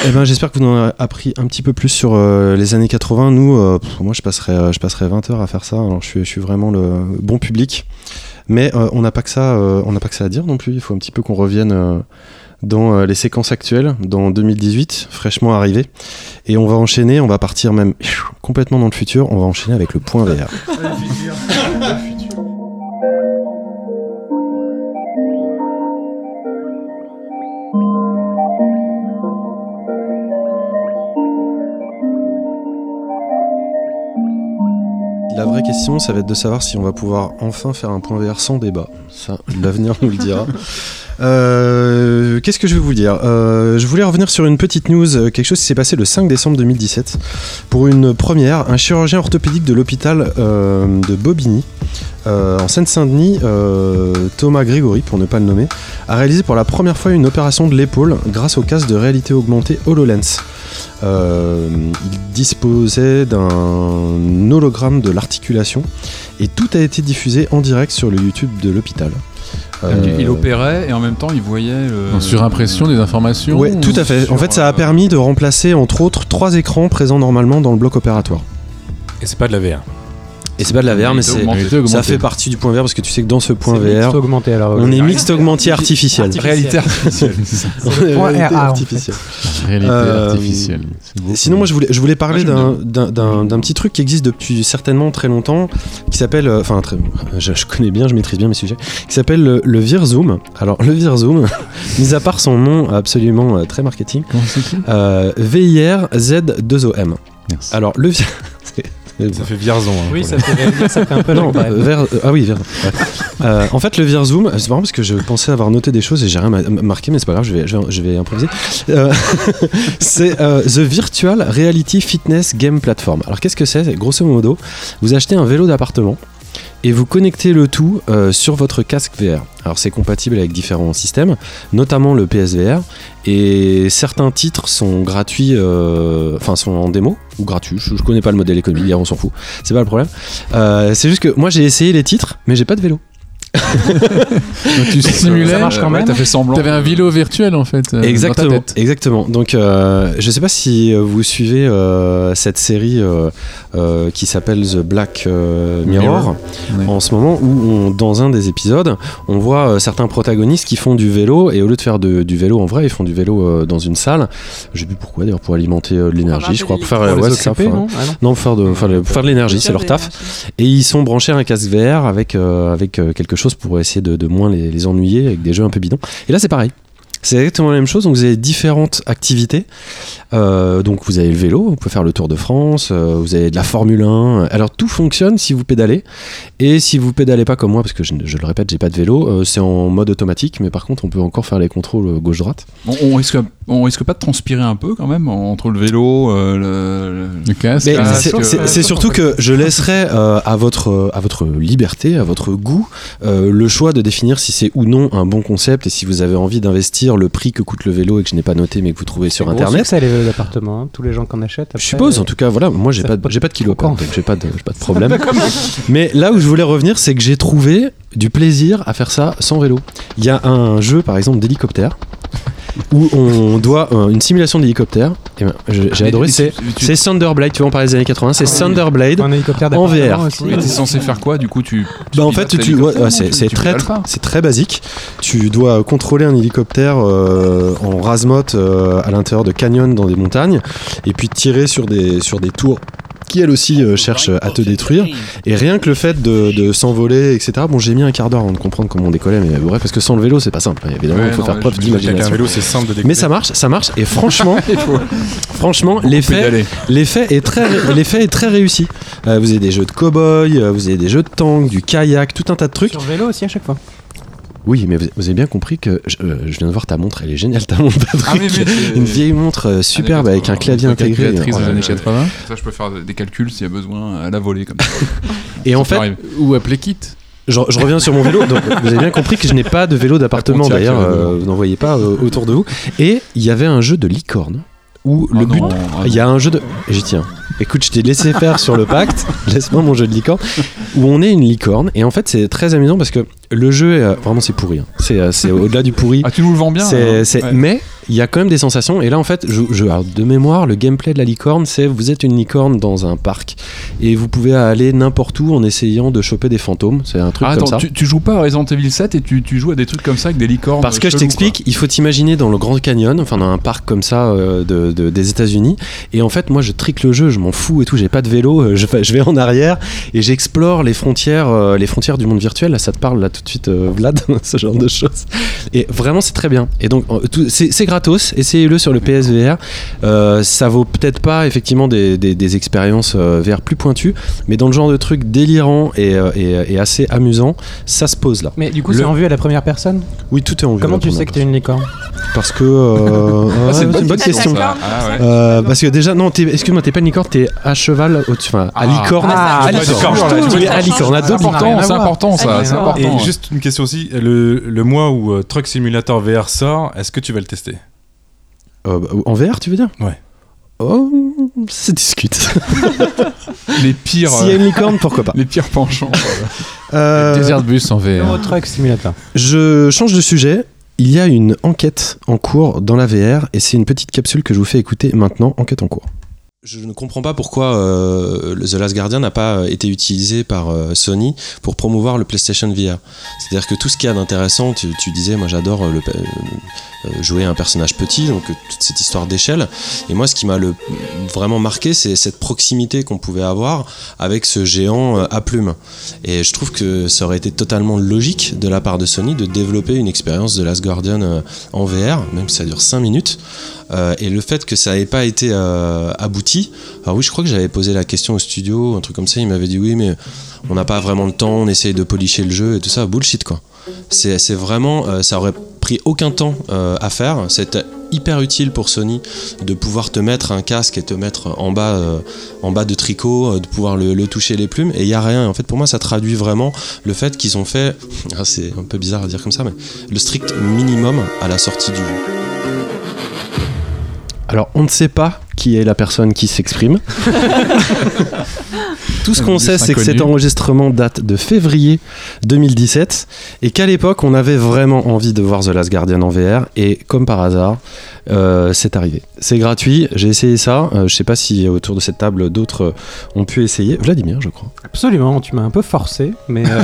Eh ben, j'espère que vous en avez appris un petit peu plus sur euh, les années 80. Nous, euh, pff, moi, je passerais, euh, je passerais 20 heures à faire ça. Alors, je suis, je suis vraiment le bon public. Mais euh, on n'a pas que ça, euh, on n'a pas que ça à dire non plus. Il faut un petit peu qu'on revienne euh, dans les séquences actuelles, dans 2018, fraîchement arrivé. Et on va enchaîner. On va partir même complètement dans le futur. On va enchaîner avec le point VR. La vraie question, ça va être de savoir si on va pouvoir enfin faire un point VR sans débat. Ça, l'avenir nous le dira. Euh, Qu'est-ce que je vais vous dire? Euh, Je voulais revenir sur une petite news, euh, quelque chose qui s'est passé le 5 décembre 2017. Pour une première, un chirurgien orthopédique de l'hôpital de Bobigny, en Seine-Saint-Denis, Thomas Grégory, pour ne pas le nommer, a réalisé pour la première fois une opération de l'épaule grâce au casque de réalité augmentée HoloLens. Il disposait d'un hologramme de l'articulation et tout a été diffusé en direct sur le YouTube de l'hôpital. Euh, Il opérait et en même temps, il voyait. le- En surimpression des informations Ouais, tout à fait. En fait, ça a euh, permis de remplacer entre autres trois écrans présents normalement dans le bloc opératoire. Et c'est pas de la VR. Et c'est pas de la VR, mais c'est ça fait partie du point VR parce que tu sais que dans ce point VR, augmenté alors. on est mixte augmenté artificiel. Réalité artificielle. réalité artificielle. Réalité Euh, artificielle. Sinon, moi, je voulais, je voulais parler d'un- petit truc qui existe depuis certainement très longtemps, qui s'appelle, euh, enfin, je, je connais bien, je maîtrise bien mes sujets, qui s'appelle le, le VirZoom. Alors, le VirZoom, mis à part son nom absolument euh, très marketing, euh, V-I-R-Z-2-O-M. Merci. Alors, le Ça fait Vierzon. hein, Oui, ça fait, ça fait un peu Non, même. euh, ah oui, ouais. Euh, en fait, le VirZoom, c'est marrant parce que je pensais avoir noté des choses et j'ai rien ma- marqué, mais c'est pas grave, je vais, je vais, je vais improviser. Euh, c'est euh, The Virtual Reality Fitness Game Platform. Alors, qu'est-ce que c'est? Grosso modo, vous achetez un vélo d'appartement et vous connectez le tout euh, sur votre casque VR. Alors c'est compatible avec différents systèmes, notamment le PSVR, et certains titres sont gratuits, euh, enfin sont en démo ou gratuits. Je, je connais pas le modèle économique, on s'en fout. C'est pas le problème. Euh, c'est juste que moi j'ai essayé les titres, mais j'ai pas de vélo. Donc tu simulais. Ça marche quand Ouais, même. T'as fait semblant. T'avais un vélo virtuel en fait. euh, exactement, Dans ta tête. exactement. Donc, euh, je sais pas si euh, vous suivez euh, cette série euh, euh, qui s'appelle The Black euh, Mirror. Mirror. Ouais. En ce moment, où on- dans un des épisodes, on voit euh, certains protagonistes qui font du vélo et au lieu de faire de- du vélo en vrai, ils font du vélo euh, dans une salle. Je sais plus pourquoi d'ailleurs pour alimenter euh, de l'énergie, je crois. Pour faire, Pour ouais, ça, occuper, pour- non Ah non. non, pour faire de, enfin, le- pour faire de l'énergie, c'est leur taf. Et ils sont branchés à un casque VR avec, euh, avec euh, quelque chose pour essayer de, moins les ennuyer avec des jeux un peu bidons. Et là, c'est pareil. C'est exactement la même chose. Donc, vous avez différentes activités. Euh, donc, vous avez le vélo, vous pouvez faire le Tour de France, euh, vous avez de la Formule 1. Alors, tout fonctionne si vous pédalez. Et si vous pédalez pas comme moi, parce que je, je le répète, j'ai pas de vélo, euh, c'est en mode automatique. Mais par contre, on peut encore faire les contrôles gauche-droite. On, on risque, on risque pas de transpirer un peu quand même entre le vélo, euh, le, Le casque. Mais c'est- surtout que je laisserai euh, à, votre, à votre liberté, à votre goût, euh, le choix de définir si c'est ou non un bon concept et si vous avez envie d'investir le prix que coûte le vélo et que je n'ai pas noté mais que vous trouvez sur internet. succès, les vélos d'appartement. hein. Tous les gens qu'on achète. Je après, suppose, euh, en tout cas, voilà, moi j'ai pas, pas j'ai pas de kilo, donc j'ai pas de, j'ai pas de problème. Mais là où je voulais revenir, c'est que j'ai trouvé du plaisir à faire ça sans vélo. Il y a un jeu, par exemple, d'hélicoptère où on doit euh, une simulation d'hélicoptère. Et ben, je- j'ai Mais- adoré. mais C'est tu- tu- c'est Thunderblade. Tu vois, on parlait des années 80. C'est Thunderblade. Un hélicoptère En d'appartement VR. aussi. Mais t'es censé faire quoi du coup tu, tu Bah en pilotes fait, tu, l'hélicoptère, ouais, ouais, non c'est Tu- c'est tu très, pédales pas c'est très basique. Tu dois contrôler un hélicoptère euh, en rasemote euh, à l'intérieur de canyons dans des montagnes et puis tirer sur des, sur des tours qui elles aussi euh, cherchent à te détruire. Et rien que le fait de, de s'envoler, etc. Bon, j'ai mis un quart d'heure avant de comprendre comment on décollait, mais bref, parce que sans le vélo, c'est pas simple. Évidemment, Ouais, il faut non, faire preuve je- Avec un d'imagination. vélo, c'est simple de décoller. Mais ça marche, ça marche. Et franchement, faut franchement, l'effet. L'effet est très, l'effet est très réussi. Euh, vous avez des jeux de cow-boy, euh, vous avez des jeux de tank, du kayak, tout un tas de trucs. Sur vélo aussi à chaque fois. Oui, mais vous, vous avez bien compris que je, euh, je viens de voir ta montre, elle est géniale ta montre, Patrick. Ah mais Une vieille montre euh, superbe avec un clavier intégré. Calculatrice Oh des là années là. 80. Ça, je peux faire des calculs s'il y a besoin à la volée comme ça. Et en fait, arrive. Ou appeler Kit. je, je reviens sur mon vélo. Donc, vous avez bien compris que je n'ai pas de vélo d'appartement d'ailleurs. euh, vous n'en voyez pas euh, autour de vous. Et il y avait un jeu de licorne où Oh le but non, ah Il y a un jeu de. J'y tiens. Écoute, je t'ai laissé faire sur le pacte. Laisse-moi mon jeu de licorne. Où on est une licorne. Et en fait, c'est très amusant parce que le jeu, est, euh, vraiment, c'est pourri. hein. C'est, euh, c'est au-delà du pourri. Ah, tu nous le vends bien. C'est- hein. c'est- Ouais. Mais il y a quand même des sensations. Et là, en fait, je, je- alors, de mémoire, le gameplay de la licorne, c'est vous êtes une licorne dans un parc et vous pouvez aller n'importe où en essayant de choper des fantômes. C'est un truc Ah, comme attends, ça. tu, tu joues pas à Resident Evil 7 et tu, tu joues à des trucs comme ça avec des licornes Parce que je chelous, t'explique, il faut t'imaginer dans le Grand Canyon, enfin dans un parc comme ça euh, de, de- des États-Unis. Et en fait, moi, je trique le jeu, je m'en fous et tout. J'ai pas de vélo, euh, je, vais en arrière et j'explore les frontières, euh, les frontières du monde virtuel. Là, ça te parle là tout de suite, euh, Vlad, ce genre de choses. Et vraiment, c'est très bien. Et donc, euh, c'est gratos. Essayez-le sur le PSVR. Euh, ça vaut peut-être pas effectivement des, des- des expériences euh, VR plus pointues, mais dans le genre de truc délirant et, euh, et- et assez amusant, ça se pose là. Mais du coup, Le- c'est en vue à la première personne? Oui, tout est en vue. Comment tu sais que t'es une licorne? Parce que. euh, Ah, c'est une bonne question. Ah, ouais. Euh, parce que déjà, non, t'es- excuse-moi, t'es pas une licorne, t'es à cheval au-dessus. Enfin, à Ah. licorne. Ah, à licorne. à que licorne, à important, à juste une question aussi, le, le mois où euh, Truck Simulator VR sort, est-ce que tu vas le tester? Euh, en VR, tu veux dire? Ouais. Oh, ça discute. Les pires, S'il y a euh, une licorne, pourquoi pas les pires penchants. Euh, Desert Bus en VR. Euro Truck Simulator. Je change de sujet. Il y a une enquête en cours dans la VR et c'est une petite capsule que je vous fais écouter maintenant. Enquête en cours. Je ne comprends pas pourquoi euh, The Last Guardian n'a pas été utilisé par euh, Sony pour promouvoir le PlayStation VR. C'est-à-dire que tout ce qu'il y a d'intéressant, tu, tu disais, moi j'adore euh, le, euh, jouer un personnage petit, donc euh, toute cette histoire d'échelle. Et moi, ce qui m'a vraiment marqué, c'est cette proximité qu'on pouvait avoir avec ce géant euh, à plumes. Et je trouve que ça aurait été totalement logique de la part de Sony de développer une expérience de Last Guardian euh, en VR, même si ça dure 5 minutes. Euh, et le fait que ça n'ait pas été euh, abouti, alors oui, je crois que j'avais posé la question au studio, un truc comme ça, il m'avait dit oui, mais on n'a pas vraiment le temps, on essaye de policher le jeu et tout ça, bullshit quoi. C'est vraiment, euh, ça aurait pris aucun temps euh, à faire, c'était hyper utile pour Sony de pouvoir te mettre un casque et te mettre en bas, euh, en bas de tricot, euh, de pouvoir le, le toucher les plumes, et il y a rien. En fait, pour moi, ça traduit vraiment le fait qu'ils ont fait, ah, c'est un peu bizarre à dire comme ça, mais le strict minimum à la sortie du jeu. Alors, on ne sait pas qui est la personne qui s'exprime. Tout ce qu'on sait, c'est que cet enregistrement date de février 2017 et qu'à l'époque, on avait vraiment envie de voir The Last Guardian en VR. Et comme par hasard, euh, c'est arrivé. C'est gratuit. J'ai essayé ça. Euh, je sais pas si autour de cette table d'autres euh, ont pu essayer. Vladimir, je crois. Absolument, tu m'as un peu forcé, mais euh,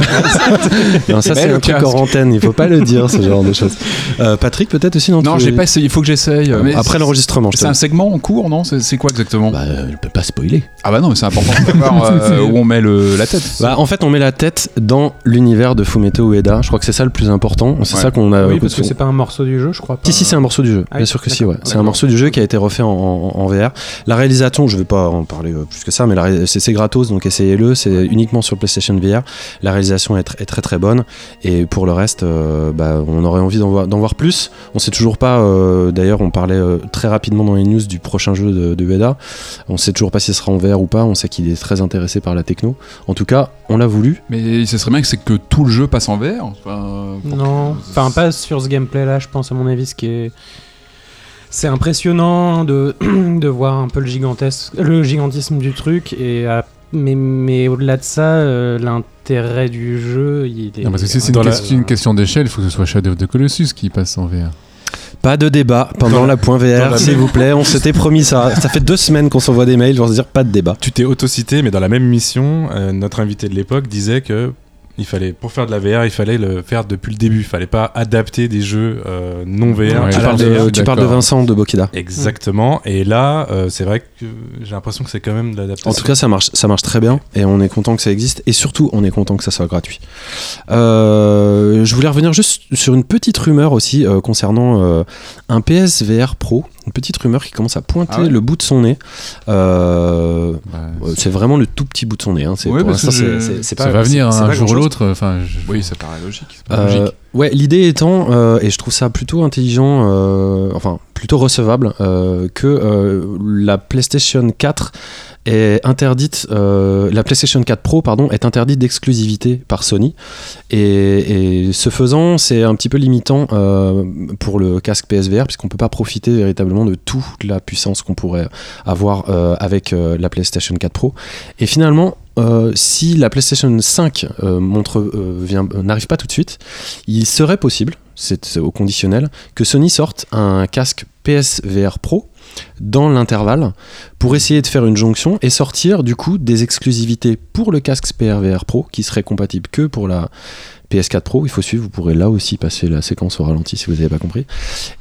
Non, ça c'est le un truc casque. hors antenne. Il faut pas le dire, ce genre de choses. Euh, Patrick, peut-être aussi non Non, j'ai pas essayé. Il faut que j'essaye. Euh, Après l'enregistrement, je te C'est un segment en cours, non? C'est c'est quoi exactement? Bah, je peux pas spoiler. Ah bah non, mais c'est important de savoir euh, où on met le, la tête. Bah, en fait, on met la tête dans l'univers de Fumeto Ueda. Je crois que c'est ça le plus important. C'est Ouais. ça qu'on a. oui, parce que c'est pas un morceau du jeu, je crois. Pas. Si, si, c'est un morceau du jeu. Ah Bien sûr que si, ouais. C'est un morceau du jeu qui a été refait en, en- en VR. La réalisation, je vais pas en parler euh, plus que ça, mais c'est gratos, donc essayez-le. C'est uniquement sur PlayStation VR. La réalisation est, tr- est très très bonne. Et pour le reste, euh, bah, on aurait envie d'en voir, plus. On sait toujours pas. euh, D'ailleurs, on parlait euh, très rapidement dans les news du prochain jeu de, de Ueda. On sait toujours pas si ce sera en VR ou pas. On sait qu'il est très intéressé par la techno. En tout cas, on l'a voulu. Mais ce serait bien que c'est que tout le jeu passe en VR. Enfin, Non, enfin pas sur ce gameplay-là, je pense à mon avis, ce qui est... C'est impressionnant de, de voir un peu le, gigantesque, le gigantisme du truc, et, mais, mais au-delà de ça, euh, l'intérêt du jeu, il est... Non, parce que si c'est une, la- une question d'échelle, il faut que ce soit Shadow of the Colossus qui passe en VR. Pas de débat pendant la point VR, s'il vous plaît. On s'était promis ça. Ça fait deux semaines qu'on s'envoie des mails. Je veux dire, pas de débat. Tu t'es auto-cité, mais dans la même mission, euh, notre invité de l'époque disait que il fallait, pour faire de la VR, il fallait le faire depuis le début. Il fallait pas adapter des jeux euh, non VR. Ouais, tu parles, de, tu parles de. Vincent de Bokida. Exactement. Et là, euh, c'est vrai que j'ai l'impression que c'est quand même de l'adaptation. En tout cas, ça marche, ça marche très bien et on est content que ça existe et surtout, on est content que ça soit gratuit. Euh, je voulais revenir juste sur une petite rumeur aussi euh, concernant euh, un PSVR Pro, une petite rumeur qui commence à pointer Ah ouais le bout de son nez. Euh, Bah, c'est vraiment le tout petit bout de son nez. Hein. C'est, Ouais, pour l'instant, c'est- c'est ça pas- va venir c'est un pas jour ou. L'autre. Enfin, je- Oui, ça paraît logique. c'est pas Euh, logique. ouais, l'idée étant, euh, et je trouve ça plutôt intelligent, euh, enfin plutôt recevable, euh, que la PlayStation 4 est interdite, la PlayStation 4 Pro pardon, est interdite d'exclusivité par Sony, et, et ce faisant, c'est un petit peu limitant pour le casque PSVR puisqu'on peut pas profiter véritablement de toute la puissance qu'on pourrait avoir avec la PlayStation 4 Pro. Et finalement, euh, si la PlayStation 5 euh, euh, n'arrive pas tout de suite, il serait possible, c'est au conditionnel, que Sony sorte un casque PSVR Pro dans l'intervalle pour essayer de faire une jonction et sortir du coup des exclusivités pour le casque PRVR Pro qui serait compatible que pour la PS4 Pro. Il faut suivre, vous pourrez là aussi passer la séquence au ralenti si vous n'avez pas compris.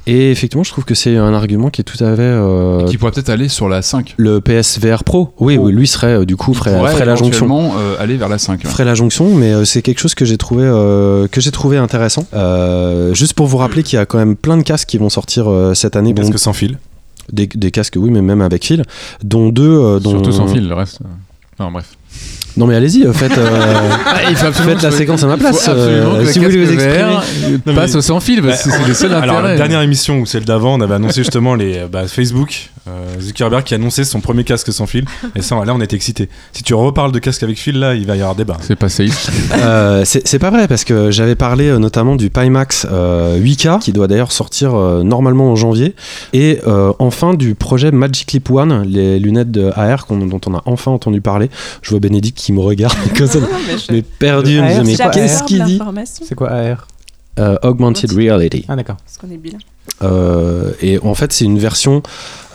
Et effectivement, je trouve que c'est un argument qui est tout à fait. euh, Qui pourrait peut-être aller sur la 5. le PSVR Pro, oui, Pro. oui, lui serait euh, du coup Il ferait, la jonction euh, aller vers la 5. ouais. ferait la jonction, mais euh, c'est quelque chose que j'ai trouvé euh, que j'ai trouvé intéressant. Euh, juste pour vous rappeler qu'il y a quand même plein de casques qui vont sortir euh, cette année, Parce bon, que sans fil. des, des casques oui, mais même avec fil, dont deux, euh, dont Surtout sans fil, le reste. Non, bref. Non mais allez-y, euh, faites, euh, il faut faites la que- séquence à ma place. euh, si vous voulez vous exprimer. Passe au sans fil, parce que c'est le seul Alors, la dernière émission ou celle d'avant, on avait annoncé justement les euh, bah, Facebook, euh, Zuckerberg qui annonçait son premier casque sans fil. Et ça, là, on était excités. Si tu reparles de casque avec fil, là, il va y avoir débat. C'est pas safe. Euh, c'est pas vrai parce que j'avais parlé euh, notamment du Pimax euh, 8K qui doit d'ailleurs sortir euh, normalement en janvier et euh, enfin du projet Magic Leap One, les lunettes de AR dont on a enfin entendu parler. Je vois Bénédicte qui me regarde comme ça. Non, mais je- perdu, AR, mais qu'est-ce qu'il dit? C'est quoi AR Euh, Augmented Reality. Ah d'accord. Parce qu'on est bilingue. Euh, et en fait, c'est une version.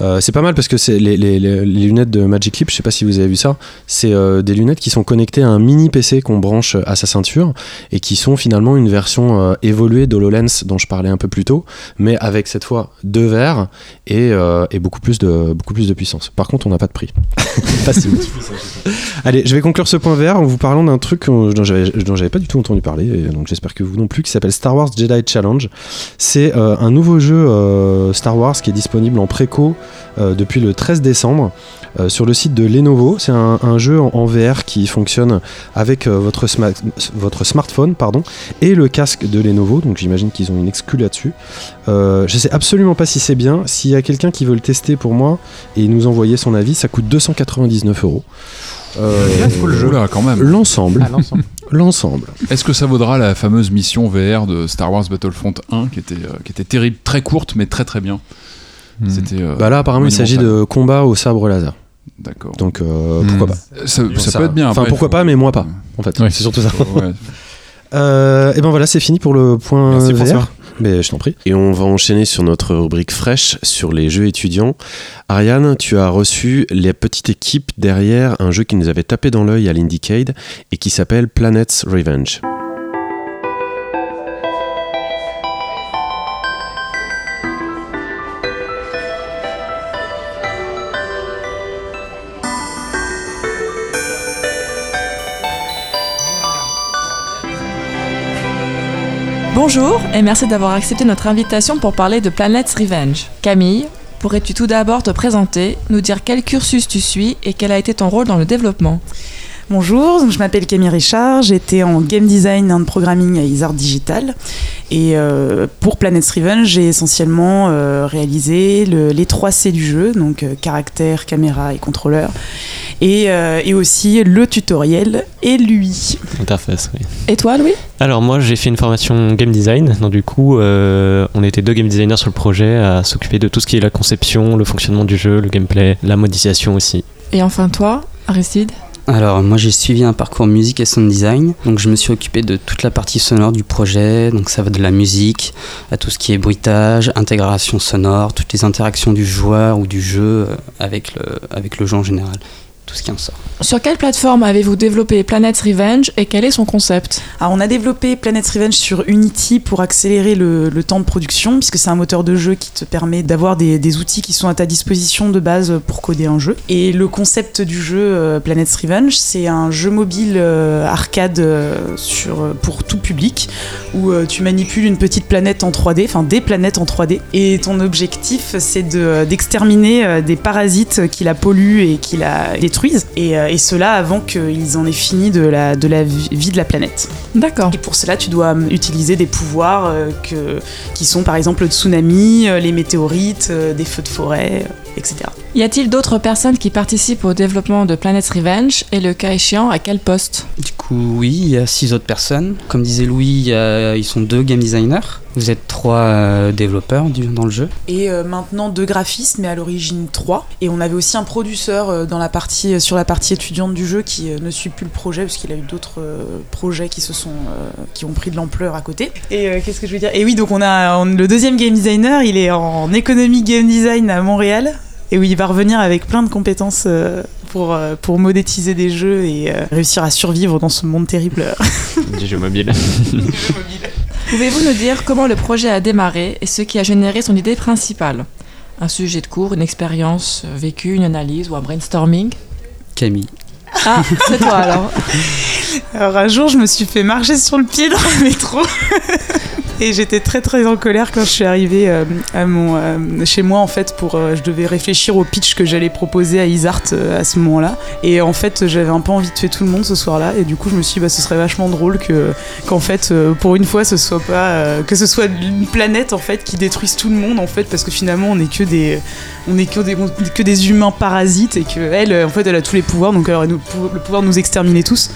euh, c'est pas mal parce que c'est les, les- les- les lunettes de Magic Leap, je sais pas si vous avez vu ça, c'est euh, des lunettes qui sont connectées à un mini PC qu'on branche à sa ceinture et qui sont finalement une version évoluée d'HoloLens dont je parlais un peu plus tôt, mais avec cette fois deux verres et, et beaucoup, plus de, beaucoup plus de puissance. Par contre, on n'a pas de prix. Allez, je vais conclure ce point vert en vous parlant d'un truc dont j'avais pas du tout entendu parler, et donc j'espère que vous non plus, qui s'appelle Star Wars Jedi Challenge. C'est un nouveau jeu euh, Star Wars qui est disponible en préco euh, depuis le 13 décembre euh, sur le site de Lenovo. C'est un, un jeu en, en VR qui fonctionne avec euh, votre, sma- votre smartphone pardon, et le casque de Lenovo, donc j'imagine qu'ils ont une exclu là-dessus. Euh, je sais absolument pas si c'est bien. S'il y a quelqu'un qui veut le tester pour moi et nous envoyer son avis, ça coûte 299 euros. Euh, Oula, quand même. L'ensemble, Ah l'ensemble. Est-ce que ça vaudra la fameuse mission VR de Star Wars Battlefront 1 qui était, euh, qui était terrible, très courte mais très très bien Hmm. C'était. euh, Bah là, apparemment, il s'agit de combat au sabre laser. D'accord. Donc euh, Hmm. pourquoi pas Ça, ça Ça- peut être bien. Enfin après, pourquoi faut- pas, mais moi pas. En fait, Ouais. c'est surtout ça. Ouais. Euh, et ben voilà, c'est fini pour le point Merci, VR. François. Et on va enchaîner sur notre rubrique fraîche sur les jeux étudiants. Ariane, tu as reçu la petite équipe derrière un jeu qui nous avait tapé dans l'œil à l'Indiecade et qui s'appelle Planet's Revenge. Bonjour et merci d'avoir accepté notre invitation pour parler de Planet's Revenge. Camille, pourrais-tu tout d'abord te présenter, nous dire quel cursus tu suis et quel a été ton rôle dans le développement? Bonjour, je m'appelle Camille Richard, j'étais en game design and programming à Isard Digital. Et euh, pour Planet's Revenge, j'ai essentiellement euh, réalisé le- les 3 C du jeu, donc euh, caractère, caméra et contrôleur. Et, euh, et aussi le tutoriel et l'UI. Interface, oui. Et toi, Louis? Alors moi j'ai fait une formation game design, donc du coup euh, on était deux game designers sur le projet à s'occuper de tout ce qui est la conception, le fonctionnement du jeu, le gameplay, la modélisation aussi. Et enfin toi, Aristide Alors, moi j'ai suivi un parcours musique et sound design. Donc, je me suis occupé de toute la partie sonore du projet. Donc, ça va de la musique à tout ce qui est bruitage, intégration sonore, toutes les interactions du joueur ou du jeu euh, avec le, avec le jeu en général. Tout ce qui en sort. Sur quelle plateforme avez-vous développé Planet's Revenge et quel est son concept? Alors, on a développé Planet's Revenge sur Unity pour accélérer le, le temps de production, puisque c'est un moteur de jeu qui te permet d'avoir des, des outils qui sont à ta disposition de base pour coder un jeu. Et le concept du jeu euh, Planet's Revenge, c'est un jeu mobile euh, arcade euh, sur, euh, pour tout public, où euh, tu manipules une petite planète en 3D, enfin des planètes en 3D. Et ton objectif, c'est de- d'exterminer euh, des parasites qui la polluent et qui la détruisent. Et, euh, et cela avant qu'ils en aient fini de la, de la vie de la planète. D'accord. Et pour cela, tu dois hum, utiliser des pouvoirs euh, que, qui sont par exemple le tsunami, euh, les météorites, des feux de forêt, etc. Y a-t-il d'autres personnes qui participent au développement de Planet's Revenge et le cas échéant à quel poste? Du coup, oui, il y a six autres personnes. Comme disait Louis, il y a- ils sont deux game designers. Vous êtes trois euh, développeurs du- dans le jeu. Et euh, maintenant deux graphistes, mais à l'origine trois. Et on avait aussi un producteur euh, dans la partie, sur la partie étudiante du jeu qui ne suit plus le projet parce qu'il a eu d'autres euh, projets qui se sont, euh, qui ont pris de l'ampleur à côté. Et euh, qu'est-ce que je veux dire? Et oui, donc on a on- le deuxième game designer, il est en économie game design à Montréal. Et oui, il va revenir avec plein de compétences euh, pour, euh, pour modétiser des jeux et euh, réussir à survivre dans ce monde terrible. Du jeu mobile. Pouvez-vous nous dire comment le projet a démarré et ce qui a généré son idée principale? Un sujet de cours, une expérience vécue, une analyse ou un brainstorming? Camille. Ah, c'est toi alors. Alors un jour, je me suis fait marcher sur le pied dans le métro. Et j'étais très très en colère quand je suis arrivée euh, euh, chez moi en fait pour euh, je devais réfléchir au pitch que j'allais proposer à Isart à ce moment-là. Et en fait j'avais un peu envie de tuer tout le monde ce soir-là. Et du coup je me suis dit bah ce serait vachement drôle que qu'en fait pour une fois ce soit pas que ce soit une planète en fait qui détruise tout le monde en fait parce que finalement on est que des on que des, que des humains parasites et que elle euh, en fait elle a tous les pouvoirs. Donc elle aurait le pouvoir de nous exterminer tous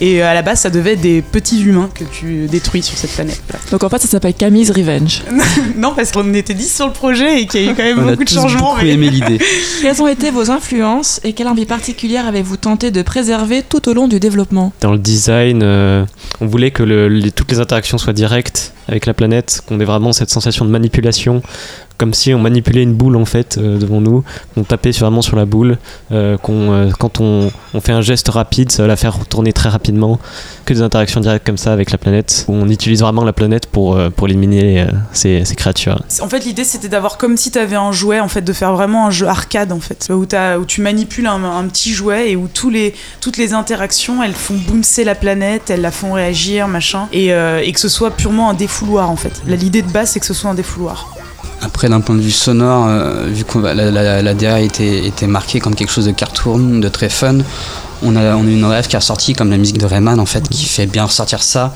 et euh, à la base, ça devait être des petits humains que tu détruis sur cette planète. Donc en fait, ça s'appelle Camille's Revenge. non, parce qu'on était 10 sur le projet et qu'il y a eu quand même On a beaucoup de changements. beaucoup mais- aimé l'idée. Quelles ont été vos influences et quelle envie particulière avez-vous tenté de préserver tout au long du développement? Dans le design, euh, on voulait que le- les- toutes les interactions soient directes avec la planète, qu'on ait vraiment cette sensation de manipulation, comme si on manipulait une boule en fait euh, devant nous, qu'on tapait vraiment sur la boule, euh, qu'on, euh, quand on, on fait un geste rapide, ça va la faire tourner très rapidement, que des interactions directes comme ça avec la planète, où on utilise vraiment la planète pour, pour éliminer ces, créatures. En fait, l'idée c'était d'avoir comme si tu avais un jouet, en fait, de faire vraiment un jeu arcade, en fait, où, tu manipules un, petit jouet et où tous les, toutes les interactions elles font bouncer la planète, elles la font réagir, machin, et, que ce soit purement un défouloir, en fait. L'idée de base c'est que ce soit un défouloir. Après, d'un point de vue sonore, euh, vu que la, la, la DA était, était marquée comme quelque chose de cartoon, de très fun, on a, on a une rêve qui a ressorti comme la musique de Rayman en fait, qui fait bien ressortir ça,